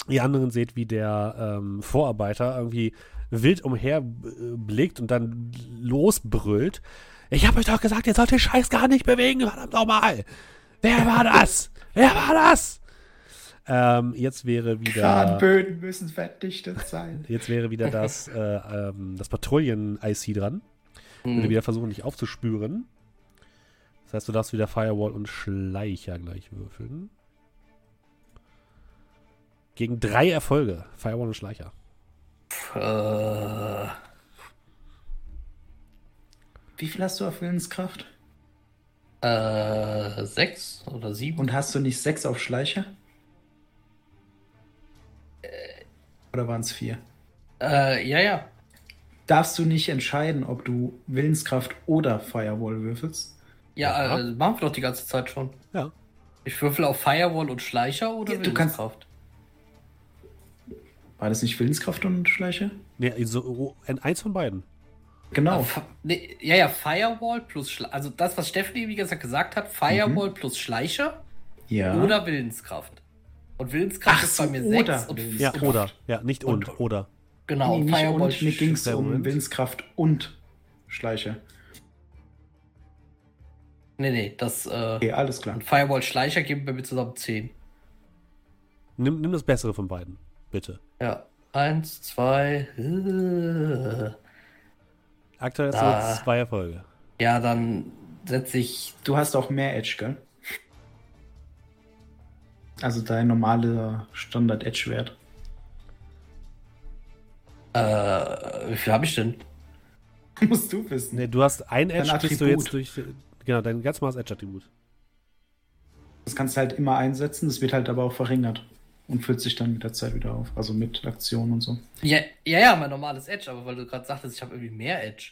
ihr anderen seht, wie der ähm, Vorarbeiter irgendwie wild umher äh, und dann losbrüllt. Ich habe euch doch gesagt, ihr sollt den Scheiß gar nicht bewegen, verdammt nochmal. Wer war das? Wer war das? Ähm, jetzt wäre wieder. Kranböden müssen verdichtet sein. Jetzt wäre wieder das, äh, ähm, das Patrouillen-IC dran. Würde Hm. wieder versuchen, dich aufzuspüren. Das heißt, du darfst wieder Firewall und Schleicher gleich würfeln. Gegen drei Erfolge. Firewall und Schleicher. Äh, Wie viel hast du auf Willenskraft? äh, sechs oder sieben? Und hast du nicht sechs auf Schleicher? Oder waren es vier? Äh, ja, ja. Darfst du nicht entscheiden, ob du Willenskraft oder Firewall würfelst? Ja, Ja. Äh, machen wir doch die ganze Zeit schon. Ja. Ich würfel auf Firewall und Schleicher oder Ja, du kannst- Willenskraft? War das nicht Willenskraft und Schleicher? Nee, so, ein- eins von beiden. Genau. Äh, Fi- nee, ja, ja, Firewall plus Schleicher. Also das, was Stephanie, wie gesagt, gesagt hat, Firewall plus Schleicher ja. oder Willenskraft. Und Willenskraft Ach ist bei mir oder sechs und Ja, oder. Ja, nicht und, Und- oder. genau, nee, nicht Firewall und, mir ging es um. Willenskraft und Schleicher. Nee, nee, das äh, Okay, alles klar. und Firewall Schleicher geben bei mir zusammen 10. Nimm, nimm das Bessere von beiden. Bitte. Ja. Eins, zwei. Äh. Aktuell hast du zwei Erfolge. Ja, dann setze ich. Du hast auch mehr Edge, gell? Also dein normaler Standard-Edge-Wert. Äh, wie viel habe ich denn? Musst du wissen. Nee, du hast ein Dein Edge, bist du Attribut. jetzt durch. genau, dein ganz normales Edge-Attribut. Das kannst du halt immer einsetzen, das wird halt aber auch verringert und füllt sich dann mit der Zeit wieder auf. Also mit Aktionen und so. Ja, ja, ja, mein normales Edge, aber weil du gerade sagtest, ich habe irgendwie mehr Edge.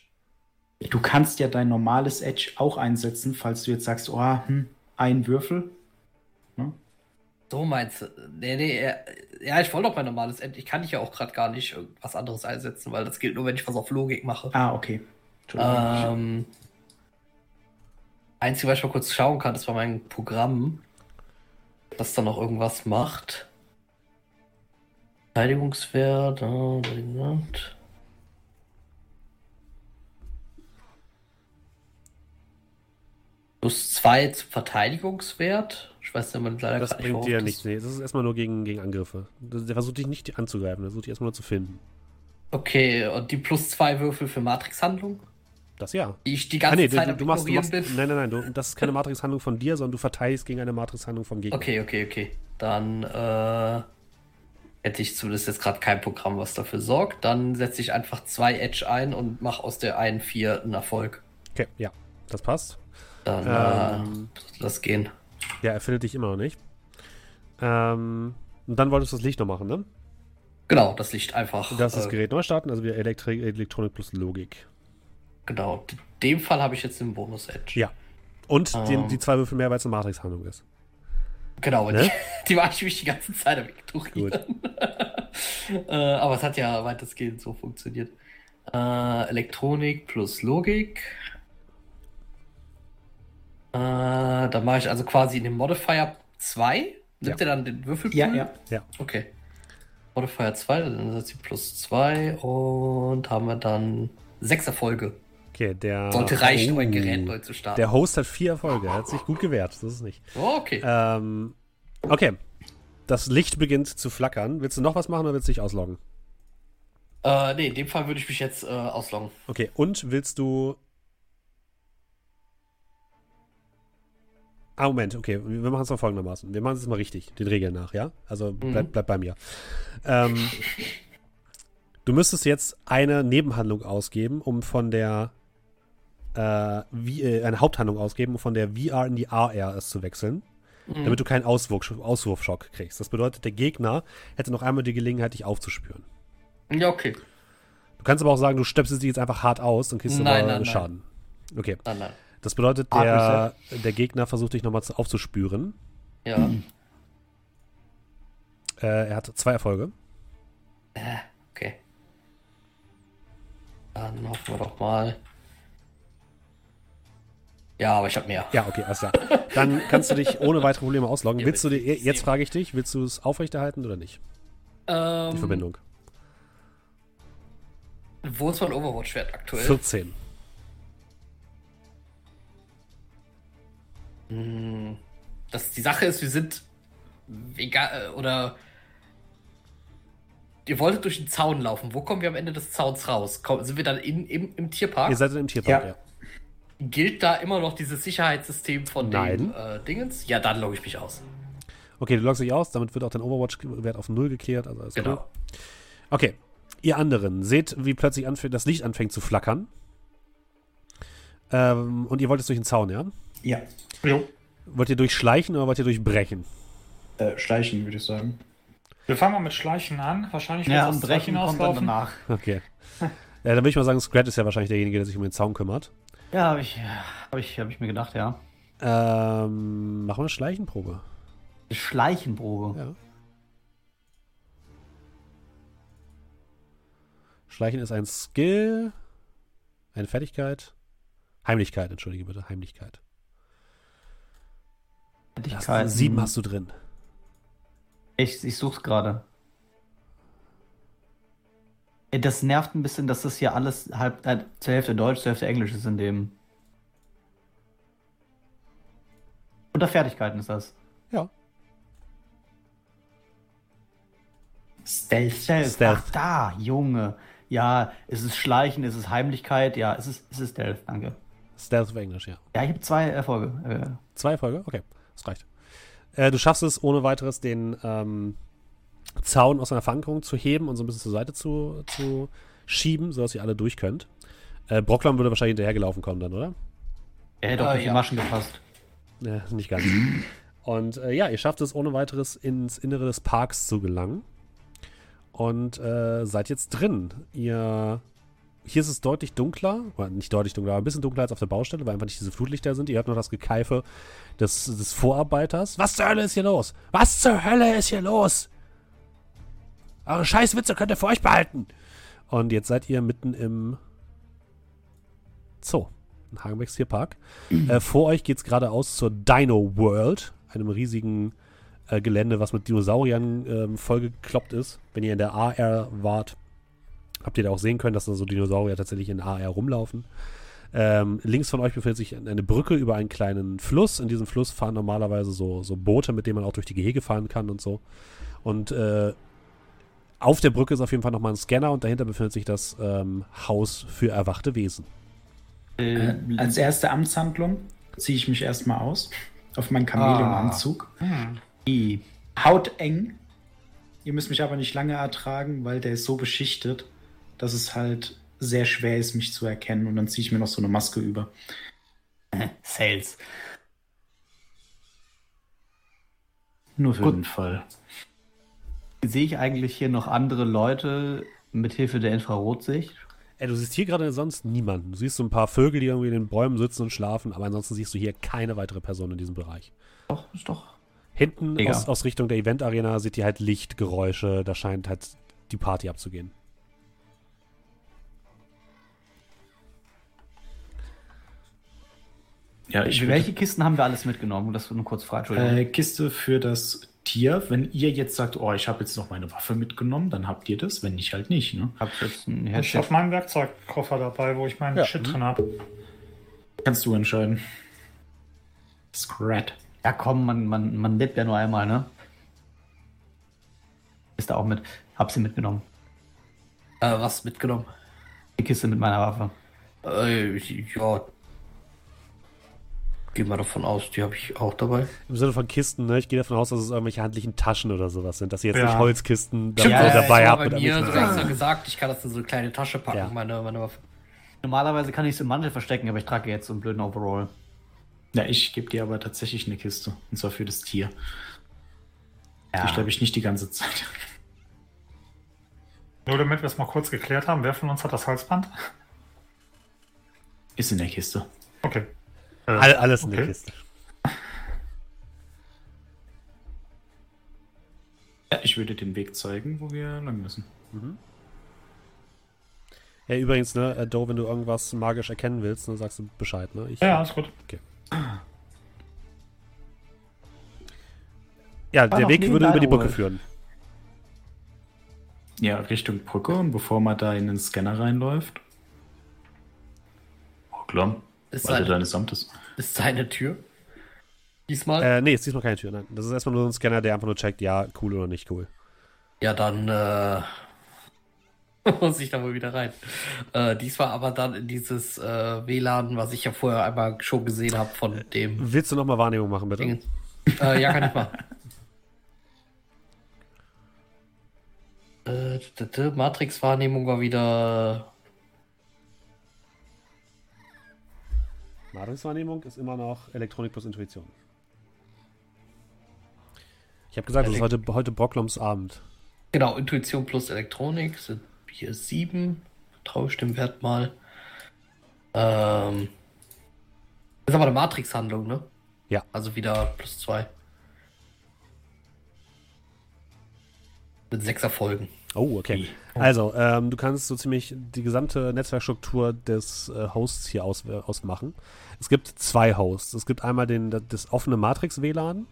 Du kannst ja dein normales Edge auch einsetzen, falls du jetzt sagst, oh, hm, ein Würfel. So meinst du? Nee, nee, ja, ich wollte doch mein normales Edge. Ich kann dich ja auch gerade gar nicht was anderes einsetzen, weil das gilt nur, wenn ich was auf Logik mache. Ah, okay. Ähm, einzige, was ich mal kurz schauen kann, das war mein Programm, das da noch irgendwas macht. Verteidigungswert, Verteidigungswert. Plus 2 zum Verteidigungswert. Ich weiß nicht, man leider Das nicht, bringt worauf dir das- nichts. Nee, das ist erstmal nur gegen, gegen Angriffe. Das- Der versucht dich nicht anzugreifen, der versucht dich erstmal nur zu finden. Okay, und die plus 2 Würfel für Matrix-Handlung, Das ja. die ich die ganze Ah, nee, Zeit du, du machst, du machst. Bin. Nein, nein, nein. Du, das ist keine Matrix-Handlung von dir, sondern du verteidigst gegen eine Matrix-Handlung vom Gegner. Okay, okay, okay. Dann äh, hätte ich zumindest jetzt gerade kein Programm, was dafür sorgt. Dann setze ich einfach zwei Edge ein und mache aus der einen 4 einen Erfolg. Okay, ja. Das passt. Dann Ähm. äh, lass gehen. Ja, er findet dich immer noch nicht. Ähm, und dann wolltest du das Licht noch machen, ne? Genau, das Licht einfach. Das ist äh, Gerät neu starten, also wieder Elektri Elektronik plus Logik. Genau. In dem Fall habe ich jetzt den Bonus-Edge. Ja. Und die, Ähm. die zwei Würfel mehr, weil es eine Matrix-Handlung ist. Genau, Ne? die, die war ich mich die ganze Zeit am Ignorieren. äh, aber es hat ja weitestgehend so funktioniert. Äh, Elektronik plus Logik. Äh, dann mache ich also quasi in dem Modifier 2. Nimmt Ja. er dann den Würfelpool? Ja, ja. Ja. Okay. Modifier 2, dann setzt sie plus 2 und haben wir dann sechs Erfolge. Okay, der. Sollte reichen, um ein Oh. Gerät neu zu starten. Der Host hat vier Erfolge. Er hat sich gut gewehrt. Das ist nicht. oh, okay. Ähm, okay. Das Licht beginnt zu flackern. Willst du noch was machen oder willst du dich ausloggen? Äh, nee, in dem Fall würde ich mich jetzt äh, ausloggen. Okay, und willst du. Ah, Moment, okay. Wir machen es mal folgendermaßen. Wir machen es jetzt mal richtig, den Regeln nach, ja? Also bleib, Mhm. bleib bei mir. Ähm, du müsstest jetzt eine Nebenhandlung ausgeben, um von der. Äh, wie, äh, eine Haupthandlung ausgeben, um von der VR in die AR zu wechseln, Mhm. damit du keinen Auswurf, Auswurfschock kriegst. Das bedeutet, der Gegner hätte noch einmal die Gelegenheit, dich aufzuspüren. Ja, okay. Du kannst aber auch sagen, du stöpselst dich jetzt einfach hart aus, dann kriegst du Nein, aber nein, nein. Schaden. Okay. Nein, nein. Das bedeutet, der, der Gegner versucht dich nochmal zu- aufzuspüren. Ja. Äh, er hat zwei Erfolge. Äh, okay. Dann hoffen wir doch mal. Ja, aber ich habe mehr. Ja, okay, alles klar. Dann kannst du dich ohne weitere Probleme ausloggen. Ja, willst du dir, jetzt frage ich dich, willst du es aufrechterhalten oder nicht? Ähm, Die Verbindung. Wo ist mein Overwatch-Wert aktuell? 14. Das, die Sache ist, wir sind egal oder ihr wolltet durch den Zaun laufen. Wo kommen wir am Ende des Zauns raus? Komm, sind wir dann in, im, im Tierpark? Ihr seid im Tierpark, ja. Ja. Gilt da immer noch dieses Sicherheitssystem von dem Nein. äh, Dingens? Ja, dann logge ich mich aus. Okay, du loggst dich aus, damit wird auch dein Overwatch-Wert auf Null geklärt. Also alles Genau. cool. Okay. Ihr anderen, seht, wie plötzlich anfängt, das Licht anfängt zu flackern. Ähm, und ihr wollt jetzt durch den Zaun, ja? Ja. Jo. Wollt ihr durchschleichen oder wollt ihr durchbrechen? Äh, schleichen, würde ich sagen. Wir fangen mal mit Schleichen an. Wahrscheinlich Ja, wird's und aufs brechen kommt dann danach. Okay. ja, dann würde ich mal sagen, Scrat ist ja wahrscheinlich derjenige, der sich um den Zaun kümmert. Ja, habe ich, hab ich, hab ich mir gedacht, ja. Ähm, machen wir eine Schleichenprobe. Schleichenprobe. Ja. Schleichen ist ein Skill, eine Fertigkeit. Heimlichkeit, entschuldige bitte, Heimlichkeit. Das, Fertigkeiten. sieben hast du drin. Ich, ich such's gerade. Das nervt ein bisschen, dass das hier alles halb, äh, zur Hälfte Deutsch, zur Hälfte Englisch ist in dem. Unter Fertigkeiten ist das. Ja. Stealth. Stealth. Stealth. Ach, da, Junge. Ja, es ist Schleichen, es ist Heimlichkeit, ja, es ist, es ist Stealth, danke. Stealth auf Englisch, ja. Ja, ich habe zwei Erfolge. Äh, Zwei Erfolge? Okay, das reicht. Äh, du schaffst es ohne weiteres, den ähm, Zaun aus seiner Verankerung zu heben und so ein bisschen zur Seite zu, zu schieben, sodass ihr alle durch könnt. Äh, Brocklam würde wahrscheinlich hinterhergelaufen kommen dann, oder? Er hätte auch Äh, durch die ja. Maschen gepasst. Ja, nicht ganz. Und äh, ja, ihr schafft es ohne weiteres ins Innere des Parks zu gelangen. Und äh, seid jetzt drin. Ihr. Hier ist es deutlich dunkler, oder nicht deutlich dunkler, aber ein bisschen dunkler als auf der Baustelle, weil einfach nicht diese Flutlichter sind. Ihr hört noch das Gekeife des, des Vorarbeiters. Was zur Hölle ist hier los? Was zur Hölle ist hier los? Eure Scheißwitze könnt ihr für euch behalten. Und jetzt seid ihr mitten im Zoo. In Hagenbecks Tierpark. Äh, vor euch geht es geradeaus zur Dino World, einem riesigen äh, Gelände, was mit Dinosauriern ähm, vollgekloppt ist. Wenn ihr in der AR wart, habt ihr da auch sehen können, dass da so Dinosaurier tatsächlich in AR rumlaufen. Ähm, links von euch befindet sich eine Brücke über einen kleinen Fluss. In diesem Fluss fahren normalerweise so, so Boote, mit denen man auch durch die Gehege fahren kann und so. Und äh, auf der Brücke ist auf jeden Fall nochmal ein Scanner und dahinter befindet sich das ähm, Haus für erwachte Wesen. Äh, als erste Amtshandlung ziehe ich mich erstmal aus auf meinen Chamäleonanzug. Die Haut eng. Ihr müsst mich aber nicht lange ertragen, weil der ist so beschichtet, dass es halt sehr schwer ist, mich zu erkennen. Und dann ziehe ich mir noch so eine Maske über. Sales. Nur für Gut. den Fall. Sehe ich eigentlich hier noch andere Leute mit Hilfe der Infrarotsicht? Ey, du siehst hier gerade sonst niemanden. Du siehst so ein paar Vögel, die irgendwie in den Bäumen sitzen und schlafen, aber ansonsten siehst du hier keine weitere Person in diesem Bereich. Doch, ist doch. Hinten aus, aus Richtung der Event-Arena seht ihr halt Lichtgeräusche, da scheint halt die Party abzugehen. Ja, ich Welche würde, Kisten haben wir alles mitgenommen? Das nur kurz frei, Entschuldigung. äh, Kiste für das Tier. Wenn ihr jetzt sagt, oh, ich habe jetzt noch meine Waffe mitgenommen, dann habt ihr das. Wenn nicht, halt nicht. Ne? Hab jetzt ein Ich habe meinen Werkzeugkoffer dabei, wo ich meinen Ja. Shit drin habe. Kannst du entscheiden. Scrat. Ja, komm, man, man, man lebt ja nur einmal, ne? Ist da auch mit. Hab sie mitgenommen. Äh, was mitgenommen? Die Kiste mit meiner Waffe. Äh, ja. Gehen wir davon aus, die habe ich auch dabei. Im Sinne von Kisten, ne? Ich gehe davon aus, dass es irgendwelche handlichen Taschen oder sowas sind, dass ihr jetzt Ja. nicht Holzkisten dabei, ja, dabei das war habt. bei mit mir sogar Sachen. extra gesagt, ich kann das in so eine kleine Tasche packen, Ja. meine, meine Waffe. Normalerweise kann ich es im Mantel verstecken, aber ich trage jetzt so einen blöden Overall. Ja, ich gebe dir aber tatsächlich eine Kiste. Und zwar für das Tier. Ja. Die schleppe ich nicht die ganze Zeit. Nur damit wir es mal kurz geklärt haben, wer von uns hat das Halsband? Ist in der Kiste. Okay. Äh, All, alles in der okay. Kiste. Ja, ich würde den Weg zeigen, wo wir lang müssen. Ja, übrigens, ne, äh, Doe, wenn du irgendwas magisch erkennen willst, dann sagst du Bescheid, ne? Ich, Ja, ist gut. ja War der Weg würde über die Brücke führen. Ja, Richtung Brücke. Und bevor man da in den Scanner reinläuft. Oh, klar. Ist Weil seine, deines Samtes. ist seine Tür. Diesmal? Äh, nee, ist diesmal keine Tür, nein. Das ist erstmal nur ein Scanner, der einfach nur checkt, ja, cool oder nicht cool. Ja, dann äh, muss ich da wohl wieder rein. Äh, diesmal aber dann in dieses äh, WLAN, was ich ja vorher einmal schon gesehen habe von dem Willst du nochmal Wahrnehmung machen, bitte? Ding. Äh, ja, kann ich mal. Äh, Matrix-Wahrnehmung war wieder. Ladungswahrnehmung ist immer noch Elektronik plus Intuition. Ich habe gesagt, das ist heute, heute Brockloms Abend. Genau, Intuition plus Elektronik sind hier sieben. Traue ich dem Wert mal. Ähm. Das ist aber eine Matrix-Handlung, ne? Ja. Also wieder plus zwei. Mit sechs Erfolgen. Oh, okay. Also, ähm, du kannst so ziemlich die gesamte Netzwerkstruktur des äh, Hosts hier aus, äh, ausmachen. Es gibt zwei Hosts. Es gibt einmal den, das offene Matrix-WLAN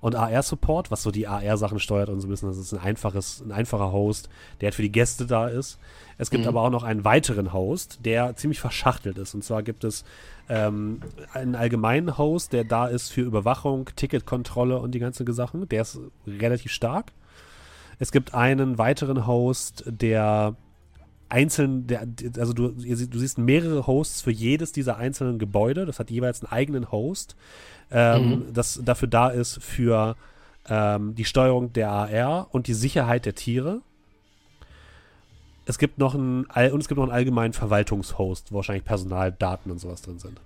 und AR-Support, was so die AR-Sachen steuert und so ein bisschen. Das ist ein einfaches, ein einfacher Host, der halt für die Gäste da ist. Es gibt Mhm. aber auch noch einen weiteren Host, der ziemlich verschachtelt ist. Und zwar gibt es ähm, einen allgemeinen Host, der da ist für Überwachung, Ticketkontrolle und die ganzen Sachen. Der ist relativ stark. Es gibt einen weiteren Host, der einzeln, der, also du, du siehst mehrere Hosts für jedes dieser einzelnen Gebäude. Das hat jeweils einen eigenen Host, ähm, das dafür da ist für ähm, die Steuerung der AR und die Sicherheit der Tiere. Es gibt noch einen, und es gibt noch einen allgemeinen Verwaltungshost, wo wahrscheinlich Personaldaten und sowas drin sind.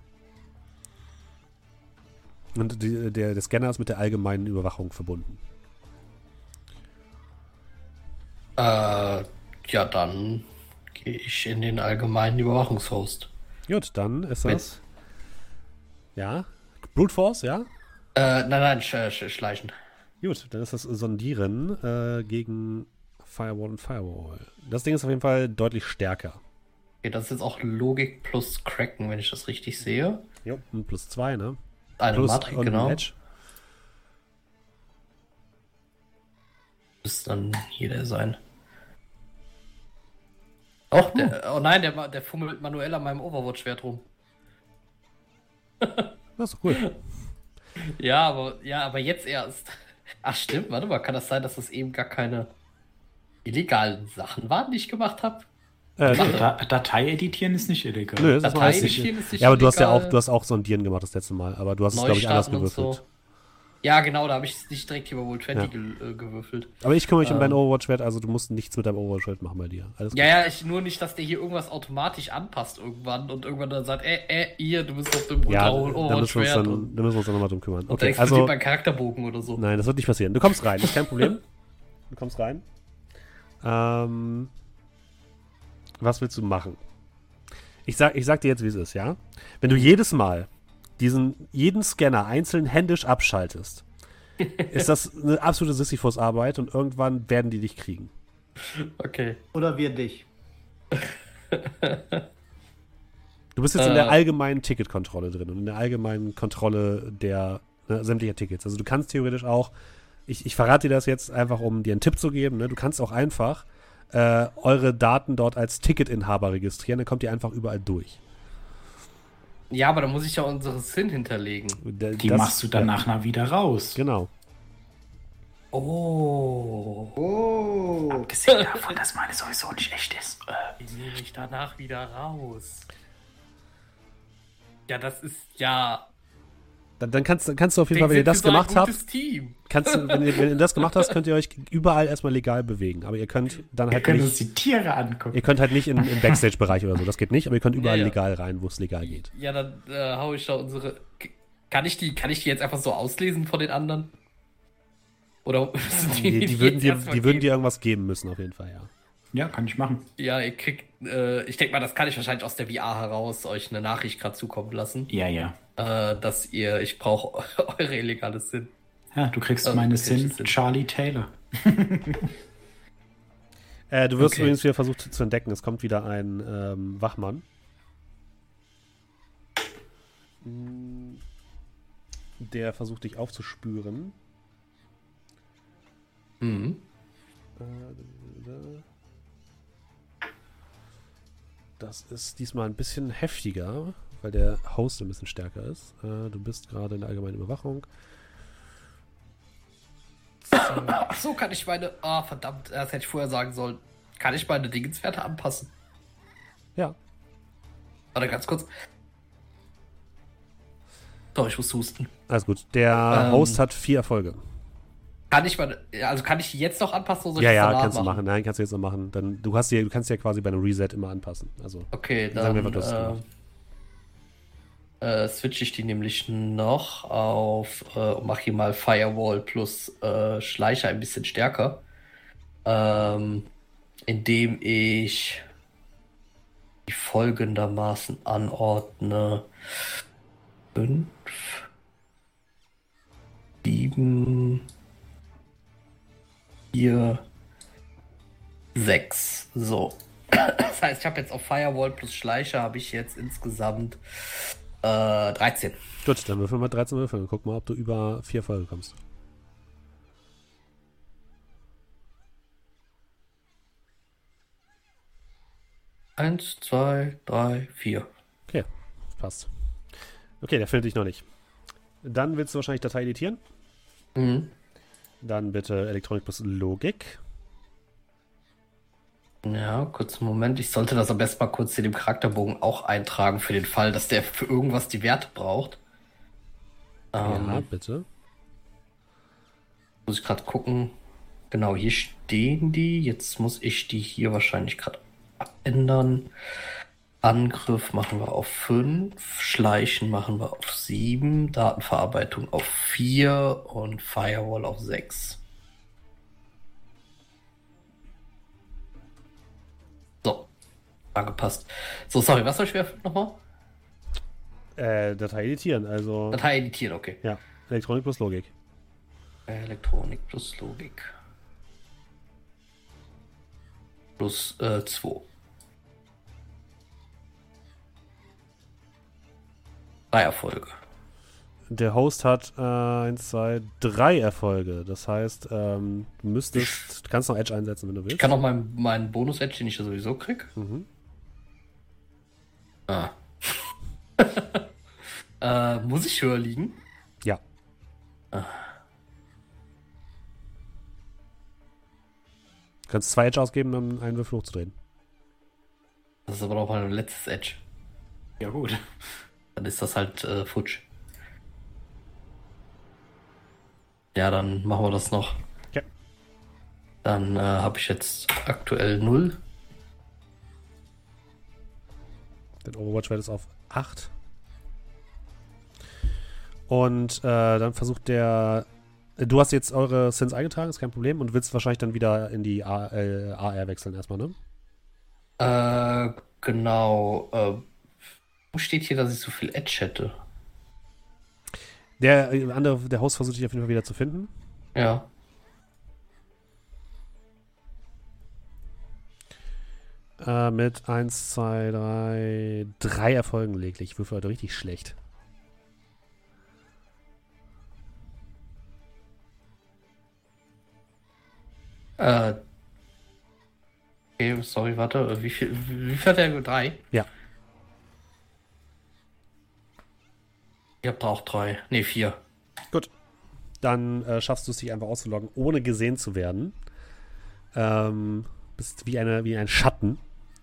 Und die, der, der Scanner ist mit der allgemeinen Überwachung verbunden. Äh, ja, dann gehe ich in den allgemeinen Überwachungshost. Gut, dann ist Wenn- das. Ja? Brute Force, ja? Äh, nein, nein, sch sch schleichen. Gut, dann ist das Sondieren äh, gegen Firewall und Firewall. Das Ding ist auf jeden Fall deutlich stärker. Okay, das ist jetzt auch Logik plus Cracken, wenn ich das richtig sehe. Jo. Und plus zwei, ne? Eine Plus Matrix, genau. Edge. Müsste dann hier der sein. Och, der, oh nein, der, der fummelt manuell an meinem Overwatch-Wert rum. Das ist cool. Ja, aber, ja, aber jetzt erst. Ach stimmt, warte mal, kann das sein, dass das eben gar keine illegalen Sachen waren, die ich gemacht habe? Äh, Da Datei editieren ist nicht illegal. nö, das Datei weiß ich. editieren ist nicht Ja, aber du hast ja auch, du hast auch Sondieren gemacht das letzte Mal, aber du hast es, glaube ich, anders gewürfelt. so. Ja, genau, da habe ich es nicht direkt hier bei Wohl 20 Ja. äh, gewürfelt. Aber ich kümmere mich um Ähm. deinen Overwatch-Wert, also du musst nichts mit deinem Overwatch-Wert machen bei dir. Alles Ja, ja, ich, nur nicht, dass der hier irgendwas automatisch anpasst irgendwann und irgendwann dann sagt, äh, äh, hier, du bist auf dem Ja, Overwatch-Wert dann, da müssen wir uns dann nochmal drum kümmern. und dann Okay, also, mein Charakterbogen oder so. nein, das wird nicht passieren. Du kommst rein, ist kein Problem. Du kommst rein. Ähm, was willst du machen? Ich sag, ich sag dir jetzt, wie es ist, ja? Wenn du jedes Mal diesen, jeden Scanner einzeln händisch abschaltest, ist das eine absolute Sisyphus-Arbeit und irgendwann werden die dich kriegen. Okay. Oder wir dich. Du bist jetzt in Äh. der allgemeinen Ticketkontrolle drin und in der allgemeinen Kontrolle der ne, sämtlicher Tickets. Also du kannst theoretisch auch, ich, ich verrate dir das jetzt einfach, um dir einen Tipp zu geben, ne? du kannst auch einfach äh, eure Daten dort als Ticketinhaber registrieren, dann kommt ihr einfach überall durch. Ja, aber da muss ich ja unsere Sinn hinterlegen. Die das- machst du dann nachher wieder raus. Genau. Oh. Oh. Abgesehen davon, dass meine sowieso nicht echt ist. Äh, Die nehme ich danach wieder raus. Ja, das ist ja. Dann, dann kannst, kannst du auf jeden Fall, wenn ihr das gemacht habt, kannst du, wenn ihr, wenn ihr das gemacht habt, könnt ihr euch überall erstmal legal bewegen. Aber ihr könnt dann wir halt können uns nicht, die Tiere angucken. ihr könnt halt nicht in, im Backstage-Bereich oder so, das geht nicht, aber ihr könnt überall Ja, ja. legal rein, wo es legal geht. Ja, dann äh, hau ich da unsere. Kann ich die, kann ich die jetzt einfach so auslesen von den anderen? Oder müssen Die, die, würden, dir, die würden dir irgendwas geben müssen, auf jeden Fall, ja. Ja, kann ich machen. Ja, ihr kriegt. Äh, ich denke mal, das kann ich wahrscheinlich aus der VR heraus euch eine Nachricht gerade zukommen lassen, Ja, ja. äh, dass ihr. Ich brauche eure illegale Sinn. Ja, du kriegst Also, meine Sinn, sind- Charlie Taylor. Äh, du wirst Okay. übrigens wieder versucht zu entdecken. Es kommt wieder ein ähm, Wachmann. Mm, Der versucht dich aufzuspüren. Mhm. Das ist diesmal ein bisschen heftiger, weil der Host ein bisschen stärker ist. Äh, du bist gerade in der allgemeinen Überwachung. Ach so, kann ich meine. Ah, verdammt, das hätte ich vorher sagen sollen. Kann ich meine Dingenswerte anpassen? Ja. Warte ganz kurz. Doch, ich muss husten. Alles gut. Der Ähm. Host hat vier Erfolge. Kann ich ja, Also kann ich die jetzt noch anpassen oder soll Ja, ich ja, danach kannst du machen. Nein, kannst du jetzt noch machen. Dann, du, hast ja, du kannst ja quasi bei einem Reset immer anpassen. Also, Okay, Sagen dann wir, was äh, äh, switche ich die nämlich noch auf äh, und mache hier mal Firewall plus äh, Schleicher ein bisschen stärker. Ähm, indem ich die folgendermaßen anordne. 5, 7, 4, 6. So. Das heißt, ich habe jetzt auf Firewall plus Schleicher habe ich jetzt insgesamt äh, 13. gut, dann würfel mal 13 Würfel. Guck mal, ob du über vier Erfolge kommst. Eins, zwei, drei, vier. Okay, passt. Okay, der findet dich noch nicht. Dann willst du wahrscheinlich Datei editieren. Mhm. Dann bitte Elektronik plus Logik. Ja, kurzen Moment. Ich sollte das am besten mal kurz in dem Charakterbogen auch eintragen für den Fall, dass der für irgendwas die Werte braucht. Ähm, Ja, bitte. Muss ich gerade gucken. Genau, hier stehen die. Jetzt muss ich die hier wahrscheinlich gerade abändern. Angriff machen wir auf 5, Schleichen machen wir auf 7, Datenverarbeitung auf 4 und Firewall auf 6. So, angepasst. So, sorry, was soll ich werfen nochmal? Äh, Datei editieren, also. Datei editieren, okay. Ja, Elektronik plus Logik. Elektronik plus Logik. Plus 2. Drei Erfolge. Der Host hat äh, 1, 2, 3 Erfolge. Das heißt, ähm, du müsstest, du kannst noch Edge einsetzen, wenn du willst. Ich kann auch meinen meinen Bonus-Edge, den ich ja sowieso krieg. Mhm. Ah. äh, muss ich höher liegen? Ja. Du kannst zwei Edge ausgeben, um einen Würfel hochzudrehen. Das ist aber noch mein letztes Edge. Ja, gut. Dann ist das halt äh, futsch. Ja, dann machen wir das noch. Ja. Dann äh, habe ich jetzt aktuell 0. Den Overwatch-Wert ist auf 8. Und äh, dann versucht der. Du hast jetzt eure Sins eingetragen, ist kein Problem. Und willst wahrscheinlich dann wieder in die A, äh, AR wechseln erstmal, ne? Äh, genau. Äh, steht hier, dass ich so viel Edge hätte? Der äh, andere, der Host versucht dich auf jeden Fall wieder zu finden. Ja. Äh, mit 1, 2, 3, 3 Erfolgen lediglich. Ich würfel heute richtig schlecht. Äh. Okay, sorry, warte. Wie viel, wie viel hat der? Drei? Ja. Ich hab da auch drei. Ne, vier. Gut. Dann äh, schaffst du es, dich einfach auszuloggen, ohne gesehen zu werden. Ähm, bist wie, eine, wie ein Schatten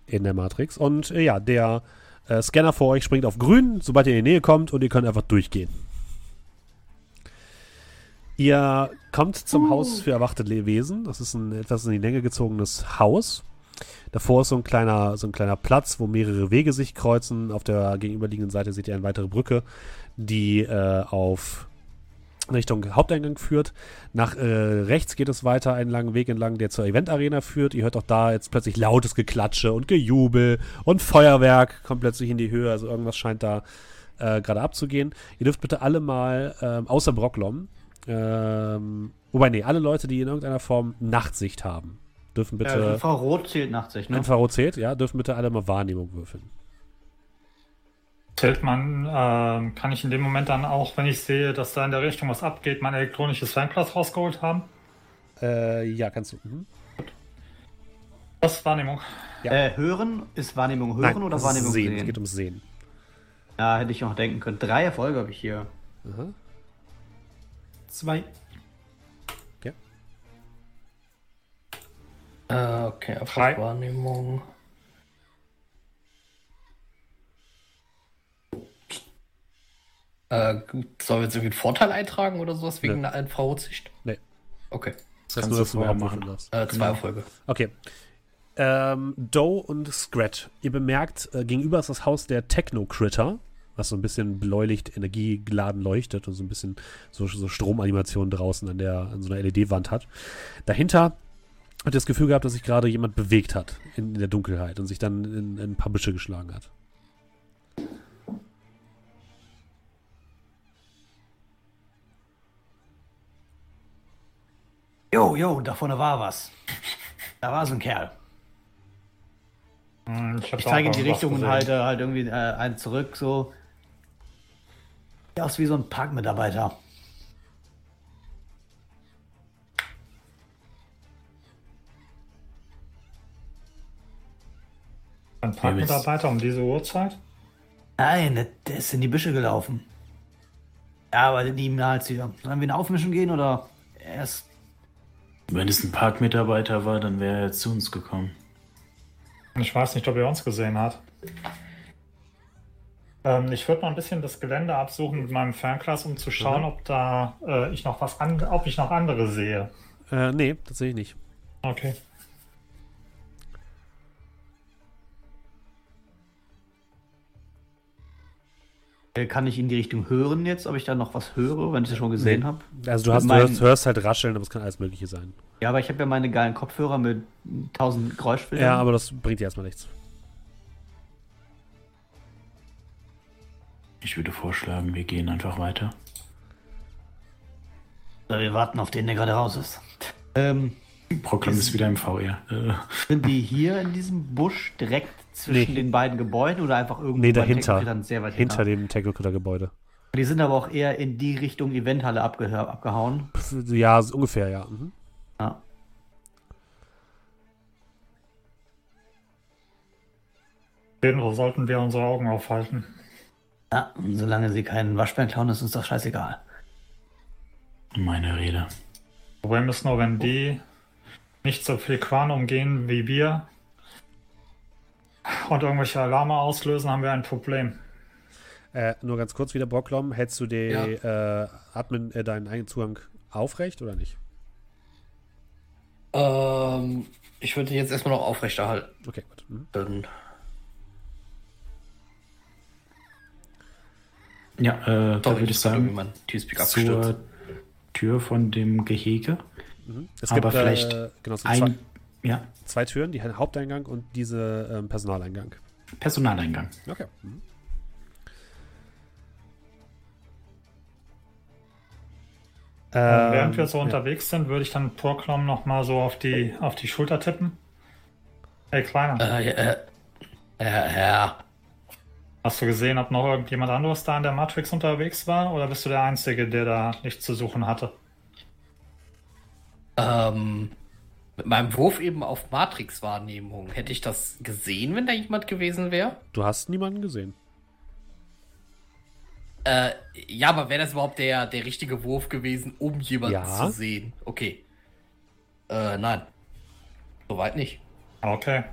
in der Matrix. Und äh, ja, der äh, Scanner vor euch springt auf grün, sobald ihr in die Nähe kommt und ihr könnt einfach durchgehen. Ihr kommt zum Haus für erwachte Wesen. Das ist ein etwas in die Länge gezogenes Haus. Davor ist so ein kleiner, so ein kleiner Platz, wo mehrere Wege sich kreuzen. Auf der gegenüberliegenden Seite seht ihr eine weitere Brücke, die äh, auf Richtung Haupteingang führt. Nach äh, rechts geht es weiter einen langen Weg entlang, der zur Eventarena führt. Ihr hört auch da jetzt plötzlich lautes Geklatsche und Gejubel und Feuerwerk kommt plötzlich in die Höhe. Also irgendwas scheint da äh, gerade abzugehen. Ihr dürft bitte alle mal, ähm, außer Brocklom, ähm, wobei, nee, alle Leute, die in irgendeiner Form Nachtsicht haben, dürfen bitte. Äh, Infrarot zählt Nachtsicht, ne? Infrarot zählt, ja, dürfen bitte alle mal Wahrnehmung würfeln. Zählt man, ähm, kann ich in dem Moment dann auch, wenn ich sehe, dass da in der Richtung was abgeht, mein elektronisches Fernglas rausgeholt haben? Äh, ja, kannst du. Mhm. Das ist Wahrnehmung. Ja. Äh, hören ist Wahrnehmung hören oder das ist Wahrnehmung sehen. sehen? Es geht ums Sehen. Ja, hätte ich noch denken können. Drei Erfolge habe ich hier. Aha. Zwei. Äh, okay, Drei. einfach Wahrnehmung. Äh, sollen wir jetzt irgendwie einen Vorteil eintragen oder sowas wegen Nee. einer Infrarotsicht? Nee. Okay. Das heißt Kannst nur, du dass du vorher überhaupt machen. darfst. Äh, zwei Genau. Erfolge. Okay. Ähm, Doe und Scrat. Ihr bemerkt, äh, gegenüber ist das Haus der Techno-Critter, was so ein bisschen bläulicht, energiegeladen leuchtet und so ein bisschen so, so Stromanimationen draußen an, der, an so einer LED-Wand hat. Dahinter habt ihr das Gefühl gehabt, dass sich gerade jemand bewegt hat in, in der Dunkelheit und sich dann in, in ein paar Büsche geschlagen hat. Jo, jo, da vorne war was. Da war so ein Kerl. Hm, Ich auch zeige in die Richtung und halte halt irgendwie äh, einen zurück, so. Sieht aus wie so ein Parkmitarbeiter. Ein Parkmitarbeiter um diese Uhrzeit? Nein, der, der ist in die Büsche gelaufen. Ja, aber die ihm halt wieder. Sollen wir ihn aufmischen gehen oder erst. Wenn es ein Parkmitarbeiter war, dann wäre er zu uns gekommen. Ich weiß nicht, ob er uns gesehen hat. Ähm, ich würde mal ein bisschen das Gelände absuchen mit meinem Fernglas, um zu schauen, Mhm. ob da äh, ich noch was an, ob ich noch andere sehe. Äh, nee, tatsächlich nicht. Okay. Kann ich in die Richtung hören jetzt, ob ich da noch was höre, wenn ich das schon gesehen Nee. habe? Also du, hast, du Mein- hörst, hörst halt rascheln, aber es kann alles Mögliche sein. Ja, aber ich habe ja meine geilen Kopfhörer mit 1000 Geräuschfiltern. Ja, aber das bringt dir erstmal nichts. Ich würde vorschlagen, wir gehen einfach weiter. Wir warten auf den, der gerade raus ist. Ähm, Proklam ist wieder im VR. Äh, sind die hier in diesem Busch direkt zwischen Nee. den beiden Gebäuden oder einfach irgendwo Nee, dahinter. Weit Hinter dem Technical-Gebäude. Die sind aber auch eher in die Richtung Eventhalle abgehör, abgehauen. Ja, so ungefähr, ja. Mhm. Ja. Irgendwo sollten wir unsere Augen aufhalten. ja, solange sie keinen Waschbären klauen, ist uns doch scheißegal. meine Rede. Problem ist nur, wenn die nicht so viel Quan umgehen wie wir und irgendwelche Alarme auslösen, haben wir ein Problem. Äh, nur ganz kurz wieder, Brocklom, hältst du die äh, Admin äh, deinen eigenen Zugang aufrecht oder nicht? Ähm, ich würde ihn jetzt erstmal noch aufrechterhalten. Okay, gut. Mhm. Dann- Ja, äh, da Sorry, würde ich sagen, zur Tür von dem Gehege. Es Aber gibt äh, vielleicht genau, es gibt zwei, Ein, ja, zwei Türen, die Haupteingang und diese ähm, Personaleingang. Personaleingang. Okay. Mhm. Und während wir Ähm, so ja. unterwegs sind, würde ich dann Proclam noch mal so auf die, auf die Schulter tippen. Hey, Kleiner, Äh, ja, äh, ja, ja. hast du gesehen, ob noch irgendjemand anderes da in der Matrix unterwegs war? Oder bist du der Einzige, der da nichts zu suchen hatte? Ähm, mit meinem Wurf eben auf Matrix-Wahrnehmung, hätte ich das gesehen, wenn da jemand gewesen wäre? Du hast niemanden gesehen. Äh, ja, aber wäre das überhaupt der, der richtige Wurf gewesen, um jemanden Ja. zu sehen? Okay. Äh, nein. Soweit nicht. Okay.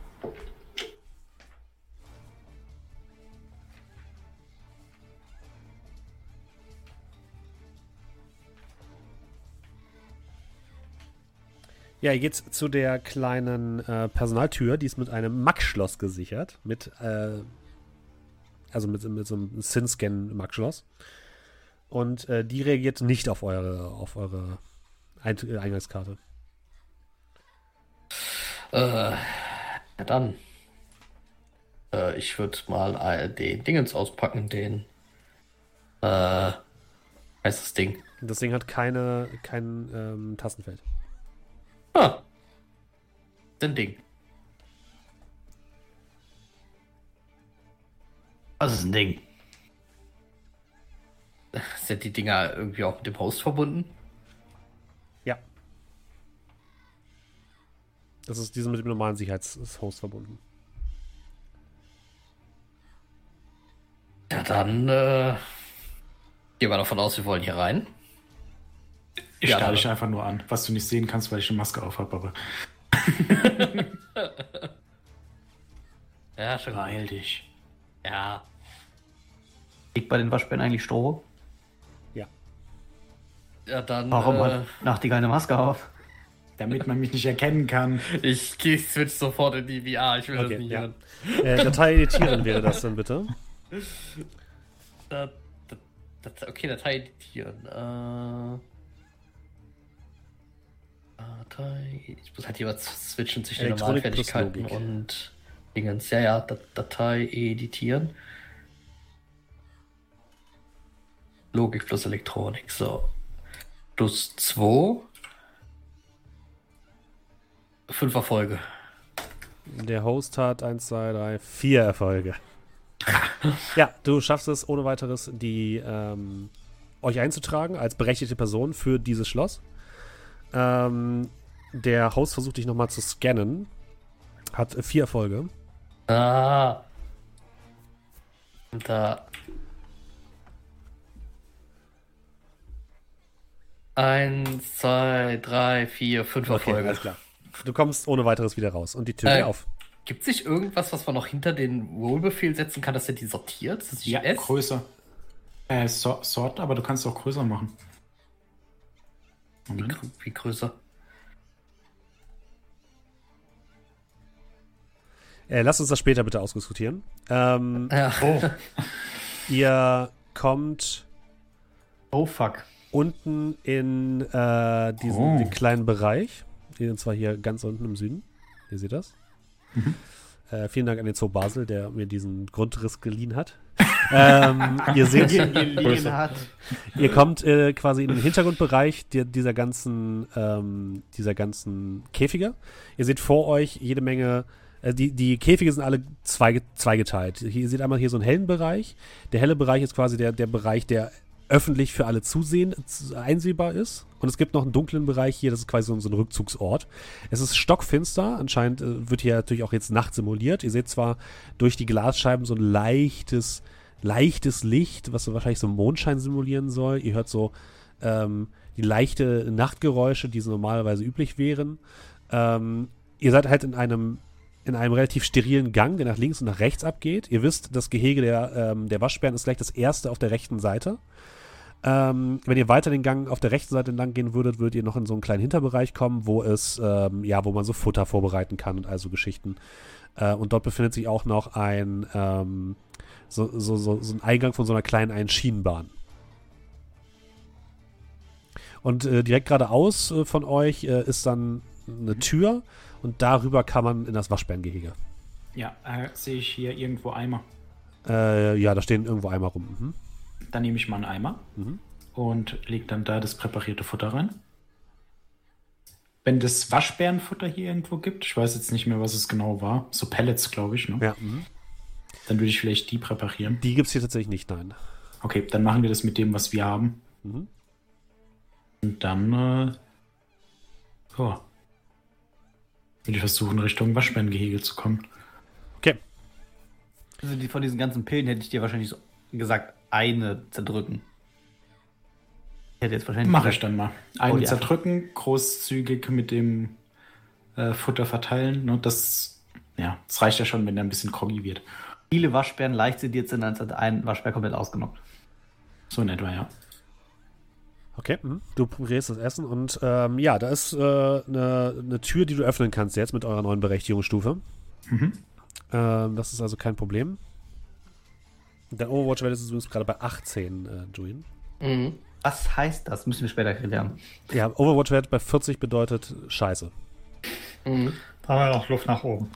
Ja, ihr geht zu der kleinen äh, Personaltür, die ist mit einem Mac-Schloss gesichert. Mit, äh, also mit, mit so einem Syn-Scan-Mac-Schloss. Und äh, die reagiert nicht auf eure, auf eure Ein äh, Eingangskarte. Äh, ja dann. Äh, ich würde mal äh, den Dingens auspacken, den. Äh, heißt das Ding. Das Ding hat keine, kein ähm, Tastenfeld. Ah. Den Ding. Was ist ein Ding? Sind die Dinger irgendwie auch mit dem Host verbunden? Ja. Das ist diese mit dem normalen Sicherheitshost verbunden. Ja, dann äh, gehen wir davon aus, wir wollen hier rein. Ich Ja, starre dich einfach nur an, was du nicht sehen kannst, weil ich eine Maske auf habe, aber Ja, schon. beeil dich. Ja. Liegt bei den Waschbären eigentlich Stroh? Ja, dann. Warum äh, hat Nachtigall eine Maske auf? Damit man mich nicht erkennen kann. ich geh switch sofort in die VR. Ich will Okay, das nicht ja. hören. Äh, Datei editieren wäre das dann bitte. Da, da, da, okay, Datei editieren. Äh, Datei. Ich muss halt hier was switchen zwischen den normalen Elektronik plus Fertigkeiten Logik. und Dingens. Ja, ja, Dat- Datei editieren. Logik plus Elektronik. So. Plus 2. Fünf Erfolge. Der Host hat 1, 2, 3, 4 Erfolge. ja, du schaffst es ohne weiteres, die ähm, euch einzutragen als berechtigte Person für dieses Schloss. Ähm, der Host versucht dich nochmal zu scannen. Hat vier Erfolge. Ah. Und da. Eins, zwei, drei, vier, fünf Erfolge. alles klar. Du kommst ohne weiteres wieder raus und die Tür Äh, geht auf. Gibt es nicht irgendwas, was man noch hinter den Rollbefehl setzen kann, dass er die sortiert? Ja, S? größer. Äh, so, Sort, aber du kannst es auch größer machen. Wie, wie größer? Äh, lasst uns das später bitte ausdiskutieren. Ähm, Ja. Oh, Ihr kommt Oh fuck. unten in äh, diesen Oh. kleinen Bereich. Und zwar hier ganz unten im Süden. Ihr seht das. Äh, vielen Dank an den Zoo Basel, der mir diesen Grundriss geliehen hat. ähm, ihr seht, ihr kommt äh, quasi in den Hintergrundbereich der, dieser ganzen ähm, dieser ganzen Käfige. Ihr seht vor euch jede Menge äh, die, die Käfige sind alle zweige, zweigeteilt. Hier, ihr seht einmal hier so einen hellen Bereich. Der helle Bereich ist quasi der, der Bereich, der öffentlich für alle zusehen, einsehbar ist. Und es gibt noch einen dunklen Bereich hier, das ist quasi so, so ein Rückzugsort. Es ist stockfinster, anscheinend äh, wird hier natürlich auch jetzt Nacht simuliert. Ihr seht zwar durch die Glasscheiben so ein leichtes, leichtes Licht, was so wahrscheinlich so Mondschein simulieren soll. Ihr hört so ähm, die leichte Nachtgeräusche, die so normalerweise üblich wären. Ähm, ihr seid halt in einem in einem relativ sterilen Gang, der nach links und nach rechts abgeht. Ihr wisst, das Gehege der, ähm, der Waschbären ist gleich das erste auf der rechten Seite. Ähm, wenn ihr weiter den Gang auf der rechten Seite entlang gehen würdet, würdet ihr noch in so einen kleinen Hinterbereich kommen, wo es, ähm, ja, wo man so Futter vorbereiten kann und also Geschichten. Äh, und dort befindet sich auch noch ein, ähm, so, so, so, so ein Eingang von so einer kleinen einen Schienenbahn. Und äh, direkt geradeaus äh, von euch äh, ist dann eine Tür und darüber kann man in das Waschbärengehege. Ja, äh, sehe ich hier irgendwo Eimer. Äh, ja, da stehen irgendwo Eimer rum. Mhm. Dann nehme ich mal einen Eimer Mhm. und lege dann da das präparierte Futter rein. Wenn das Waschbärenfutter hier irgendwo gibt, ich weiß jetzt nicht mehr, was es genau war, so Pellets, glaube ich, ne? Ja, mhm. dann würde ich vielleicht die präparieren. Die gibt es hier tatsächlich nicht, nein. Okay, dann machen wir das mit dem, was wir haben. Mhm. Und dann, äh, ja, würde ich versuchen, Richtung Waschbärengehege zu kommen. Okay. Also die, von diesen ganzen Pillen hätte ich dir wahrscheinlich so gesagt, eine zerdrücken. Ich hätte jetzt wahrscheinlich Mache ich dann mal. Eine Oh, ja. zerdrücken, großzügig mit dem äh, Futter verteilen. Ne? Das, ja, das reicht ja schon, wenn der ein bisschen groggy wird. viele Waschbären leicht sediert sind, als hat ein Waschbär komplett ausgenockt. So in etwa, ja. Okay, mhm. du probierst das Essen und ähm, ja, da ist äh, eine, eine Tür, die du öffnen kannst jetzt mit eurer neuen Berechtigungsstufe. Mhm. Ähm, das ist also kein Problem. Dein Overwatch-Wert ist übrigens gerade bei 18, äh, Julian. Mhm. Was heißt das? Müssen wir später klären. Ja, Overwatch-Wert bei 40 bedeutet Scheiße. Mhm. Da haben wir noch Luft nach oben.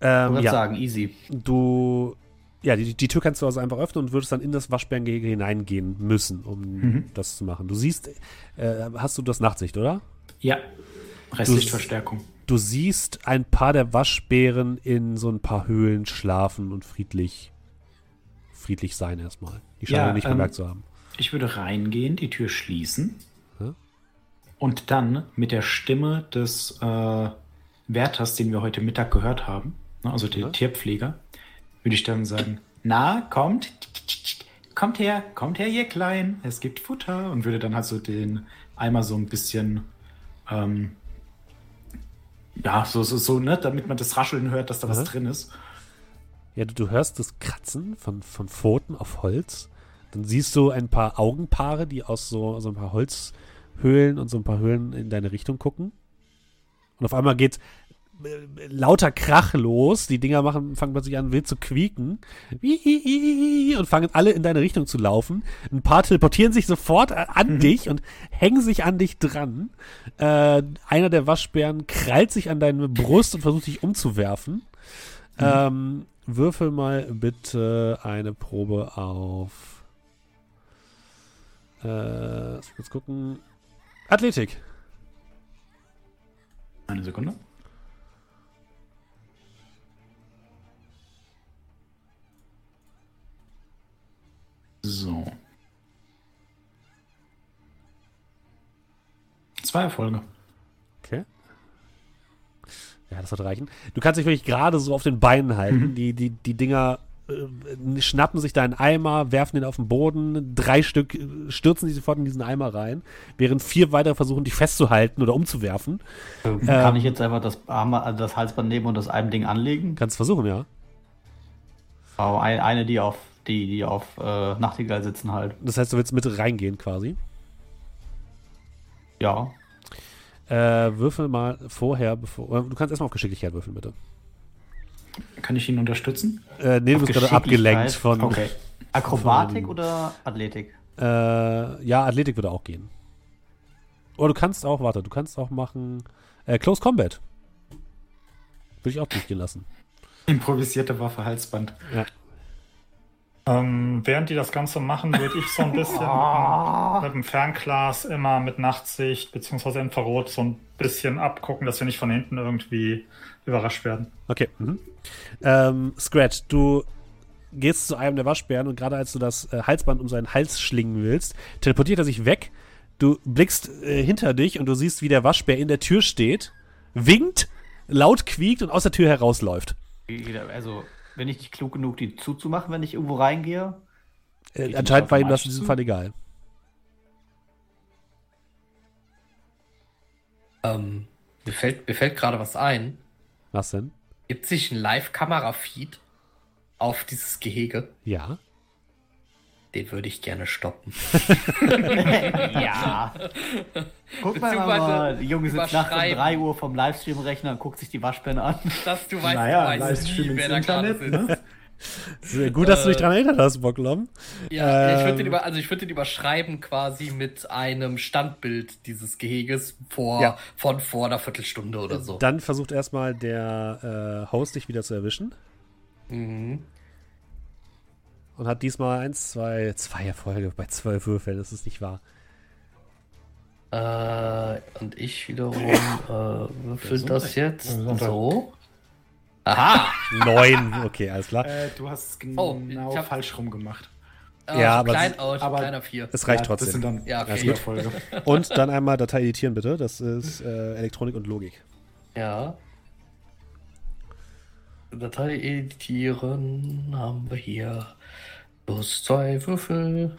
Ähm, Ich würde ja, sagen, easy. du. Ja, die, die Tür kannst du also einfach öffnen und würdest dann in das Waschbärengehege hineingehen müssen, um Mhm. das zu machen. Du siehst, äh, hast du das Nachtsicht, oder? Ja. Restlichtverstärkung. Du siehst ein paar der Waschbären in so ein paar Höhlen schlafen und friedlich, friedlich sein erstmal. Die scheinen Ja, nicht ähm, bemerkt zu haben. Ich würde reingehen, die Tür schließen Ja. und dann mit der Stimme des äh, Wärters, den wir heute Mittag gehört haben, ne, also der Ja. Tierpfleger, würde ich dann sagen, na, kommt, kommt her, kommt her, ihr Kleinen, es gibt Futter und würde dann halt so den Eimer so ein bisschen, ähm, ja, so, so, so, ne, damit man das Rascheln hört, dass da was drin ist. Ja, du, du hörst das Kratzen von, von Pfoten auf Holz. Dann siehst du ein paar Augenpaare, die aus so, so ein paar Holzhöhlen und so ein paar Höhlen in deine Richtung gucken. Und auf einmal geht äh, lauter Krach los. Die Dinger machen, fangen plötzlich an, wild zu quieken. Und fangen alle in deine Richtung zu laufen. Ein paar teleportieren sich sofort an dich und hängen sich an dich dran. Äh, einer der Waschbären krallt sich an deine Brust und versucht dich umzuwerfen. Ähm, würfel mal bitte eine Probe auf. Äh, lass gucken. Athletik. Eine Sekunde. So. Zwei Erfolge. Ja, das wird reichen. Du kannst dich wirklich gerade so auf den Beinen halten. Die, die, die Dinger äh, schnappen sich deinen Eimer, werfen den auf den Boden. Drei Stück äh, stürzen sich sofort in diesen Eimer rein, während vier weitere versuchen, dich festzuhalten oder umzuwerfen. Kann ich jetzt einfach das, Arm, also das Halsband nehmen und das einem Ding anlegen? Kannst versuchen, ja. Aber ein, eine, die auf die, die auf äh, Nachtigall sitzen halt. Das heißt, du willst mit reingehen quasi. Ja. Äh, würfel mal vorher, bevor. äh, Du kannst erstmal auf Geschicklichkeit würfeln, bitte. Kann ich ihn unterstützen? Äh, nee, du Auf bist gerade abgelenkt von. Okay. Akrobatik Von- oder Athletik? Äh, ja, Athletik würde auch gehen. Oder du kannst auch, warte, du kannst auch machen äh, Close Combat. Würde ich auch durchgehen lassen. Improvisierte Waffe, Halsband. Ähm, während die das Ganze machen, würde ich so ein bisschen mit, dem- mit dem Fernglas immer mit Nachtsicht bzw. Infrarot so ein bisschen abgucken, dass wir nicht von hinten irgendwie überrascht werden. Okay. Mhm. Ähm, Scratch, du gehst zu einem der Waschbären und gerade als du das äh, Halsband um seinen Hals schlingen willst, teleportiert er sich weg. Du blickst äh, hinter dich und du siehst, wie der Waschbär in der Tür steht, winkt, laut quiekt und aus der Tür herausläuft. Also, bin ich nicht klug genug, die zuzumachen, wenn ich irgendwo reingehe? Äh, anscheinend war ihm das in diesem. Fall egal. Ähm, mir fällt, mir fällt gerade was ein. Was denn? Gibt sich ein Live-Kamera-Feed auf dieses Gehege? Ja. Den würde ich gerne stoppen. ja. Guck mal, mal, die Junge sitzt nachts um überschreiben. 3 Uhr vom Livestream-Rechner und guckt sich die Waschbären an. Dass du weißt, Naja, du weißt Livestream nie, wer ins da gerade Internet, sitzt. Sehr Gut, dass du dich Äh, dran erinnert hast, Bocklom. Ja, ich würde Ähm. den, über, also ich würd den überschreiben quasi mit einem Standbild dieses Geheges vor, Ja. von vor einer Viertelstunde oder so. Dann versucht erstmal der äh, Host dich wieder zu erwischen Mhm. Und hat diesmal eins, zwei, zwei Erfolge bei zwölf Würfeln. Das ist nicht wahr. Äh, und ich wiederum äh, würfel das jetzt Gesundheit. so. Aha! Neun. Okay, alles klar. Äh, du hast es Oh, genau ich hab- falsch rum gemacht. Äh, Ja, aber klein, das- oh, aber- kleiner Vier. Es reicht ja, Das sind trotzdem. dann Ja, okay. Erfolge. Und dann einmal Datei editieren, bitte. Das ist äh, Elektronik und Logik. Ja. Datei editieren haben wir hier. Plus zwei Würfel.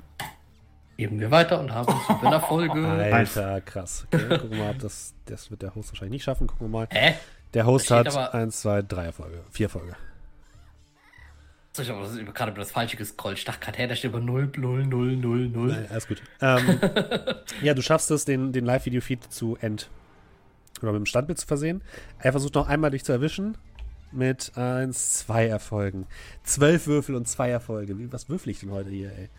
Geben wir weiter und haben sieben Erfolge. Alter, krass. Okay, gucken wir mal, ob das, das wird der Host wahrscheinlich nicht schaffen. Gucken wir mal. Hä? Der Host hat steht aber- eins, zwei, drei Erfolge. Vier Erfolge. So, Ich habe gerade über das Falsche gescrollt. Ich dachte gerade, hä, da steht über 0, 0, 0, 0, 0. Nein, alles gut. Ähm, ja, du schaffst es, den, den Live-Video-Feed zu end oder mit dem Standbild zu versehen. Er versucht noch einmal dich zu erwischen mit eins, zwei Erfolgen. Zwölf Würfel und zwei Erfolge. Wie, was würfel ich denn heute hier, ey?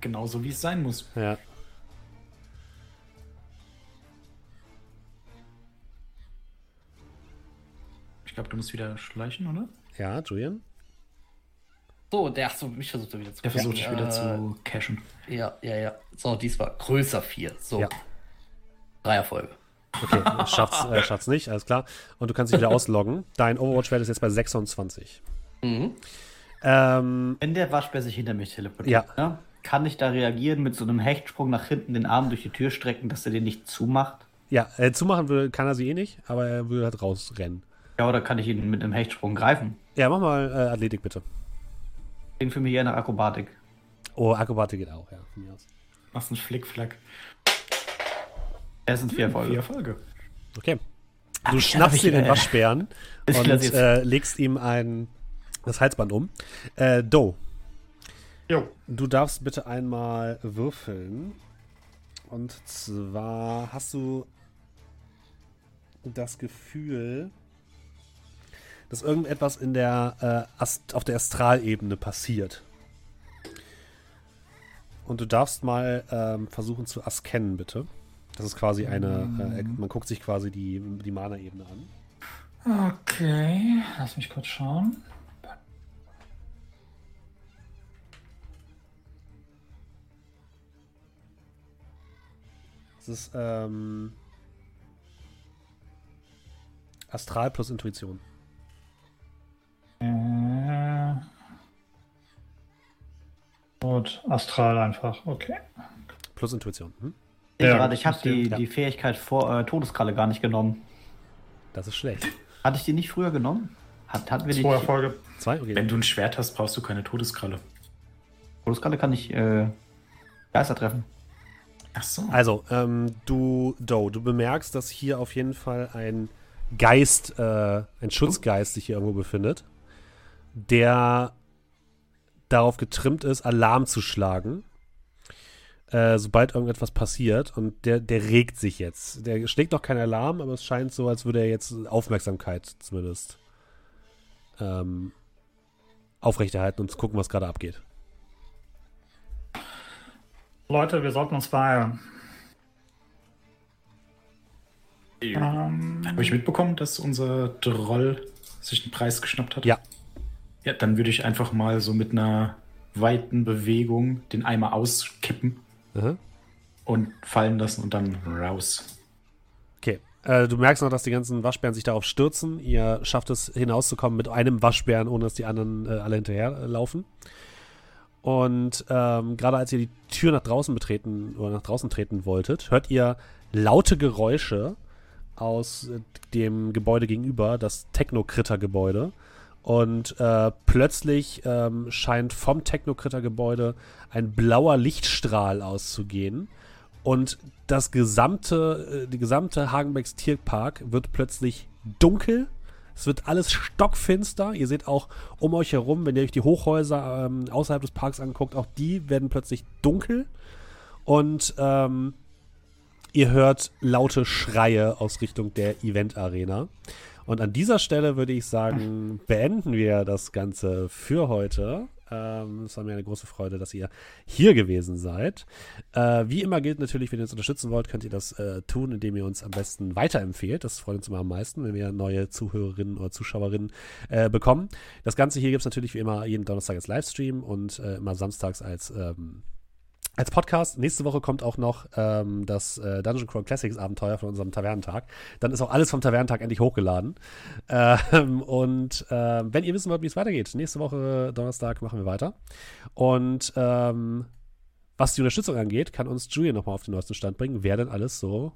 Genauso wie es sein muss. Ja. Ich glaube, du musst wieder schleichen, oder? Ja, Julian? So, der, ach so, mich versucht er wieder zu Der versucht dich wieder äh, zu cashen. Ja, ja, ja. So, diesmal größer 4. So. Ja. Drei Erfolge. Okay, schafft's, äh, schafft's nicht, alles klar. Und du kannst dich wieder ausloggen. Dein Overwatch-Wert ist jetzt bei 26. Mhm. Ähm, Wenn der Waschbär sich hinter mich teleportiert, ne, kann ich da reagieren mit so einem Hechtsprung nach hinten, den Arm durch die Tür strecken, dass er den nicht zumacht? ja, äh, zumachen will, kann er sie eh nicht, aber er will halt rausrennen. Ja, oder kann ich ihn mit einem Hechtsprung greifen? Ja, mach mal äh, Athletik bitte. Klingt für mich eher nach Akrobatik. Oh, Akrobatik geht auch, ja, von mir aus. Machst einen Flickflack. Es sind vier Erfolge. Vier Erfolge. Okay. Ach, Du ja, schnappst dir den äh, Waschbären und äh, legst ihm ein, das Halsband um. Äh, Do, Jo. du darfst bitte einmal würfeln. Und zwar hast du das Gefühl, dass irgendetwas in der, äh, Ast auf der Astralebene passiert. Und du darfst mal ähm, versuchen zu askennen, bitte. Das ist quasi eine, äh, man guckt sich quasi die, die Mana-Ebene an. Okay, lass mich kurz schauen. Das ist ähm, Astral plus Intuition. Äh, gut, astral einfach, okay. Plus Intuition. Hm? Ich Ja, gerade, ich habe die, ja. die Fähigkeit vor äh, Todeskralle gar nicht genommen. Das ist schlecht. Hatte ich die nicht früher genommen? Hat, hatten wir die Zwei Erfolge. Zwei? Okay. Wenn du ein Schwert hast, brauchst du keine Todeskralle. Todeskralle kann ich äh, Geister treffen. Ach so. Also, ähm, du, Do, du bemerkst, dass hier auf jeden Fall ein Geist, äh, ein Schutzgeist sich hier irgendwo befindet, der darauf getrimmt ist, Alarm zu schlagen, äh, sobald irgendetwas passiert. Und der, der regt sich jetzt. Der schlägt noch keinen Alarm, aber es scheint so, als würde er jetzt Aufmerksamkeit zumindest ähm, aufrechterhalten und zu gucken, was gerade abgeht. Leute, wir sollten uns beeilen. Ähm, Habe ich mitbekommen, dass unser Troll sich den Preis geschnappt hat? Ja. Ja, dann würde ich einfach mal so mit einer weiten Bewegung den Eimer auskippen Und fallen lassen und dann raus. Okay. Äh, du merkst noch, dass die ganzen Waschbären sich darauf stürzen. Ihr schafft es hinauszukommen mit einem Waschbären, ohne dass die anderen äh, alle hinterherlaufen. Und ähm, gerade als ihr die Tür nach draußen betreten oder nach draußen treten wolltet, hört ihr laute Geräusche aus äh, dem Gebäude gegenüber, das Technokritter-Gebäude. Und äh, plötzlich ähm, scheint vom Technokritter-Gebäude ein blauer Lichtstrahl auszugehen. Und das gesamte, äh, die gesamte Hagenbecks Tierpark wird plötzlich dunkel. Es wird alles stockfinster. Ihr seht auch um euch herum, wenn ihr euch die Hochhäuser ähm, außerhalb des Parks anguckt, auch die werden plötzlich dunkel. Und ähm, ihr hört laute Schreie aus Richtung der Event-Arena. Und an dieser Stelle würde ich sagen, beenden wir das Ganze für heute. Ähm, es war mir eine große Freude, dass ihr hier gewesen seid. Äh, wie immer gilt natürlich, wenn ihr uns unterstützen wollt, könnt ihr das äh, tun, indem ihr uns am besten weiterempfehlt. Das freut uns immer am meisten, wenn wir neue Zuhörerinnen oder Zuschauerinnen äh, bekommen. Das Ganze hier gibt es natürlich wie immer jeden Donnerstag als Livestream und äh, immer samstags als ähm, als Podcast. Nächste Woche kommt auch noch ähm, das äh, Dungeon Crawl Classics Abenteuer von unserem Tavernentag. Dann ist auch alles vom Tavernentag endlich hochgeladen. Ähm, und äh, wenn ihr wissen wollt, wie es weitergeht, nächste Woche Donnerstag machen wir weiter. Und ähm, was die Unterstützung angeht, kann uns Julian nochmal auf den neuesten Stand bringen, wer denn alles so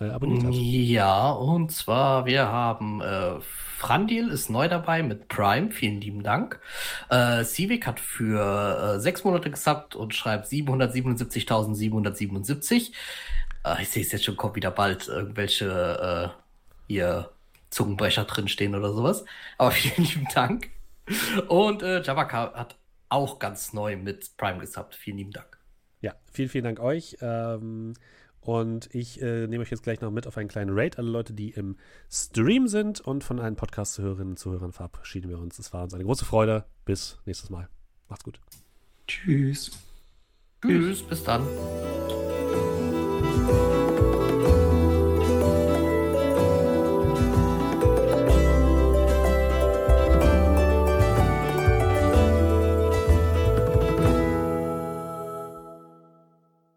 äh, abonniert hat. Ja, und zwar, wir haben äh, Frandil ist neu dabei mit Prime, vielen lieben Dank. Äh, Civic hat für äh, sechs Monate gesubbt und schreibt 777.777. Äh, ich sehe es jetzt schon, kommt wieder bald irgendwelche äh, hier Zungenbrecher drinstehen oder sowas. Aber vielen lieben Dank. Und äh, Javaka hat auch ganz neu mit Prime gesubbt. Vielen lieben Dank. Ja, vielen, vielen Dank euch. Ähm, und ich äh, nehme euch jetzt gleich noch mit auf einen kleinen Raid. Alle Leute, die im Stream sind und von allen Podcast-Zuhörerinnen und Zuhörern verabschieden wir uns. Es war uns eine große Freude. Bis nächstes Mal. Macht's gut. Tschüss. Tschüss, bis dann.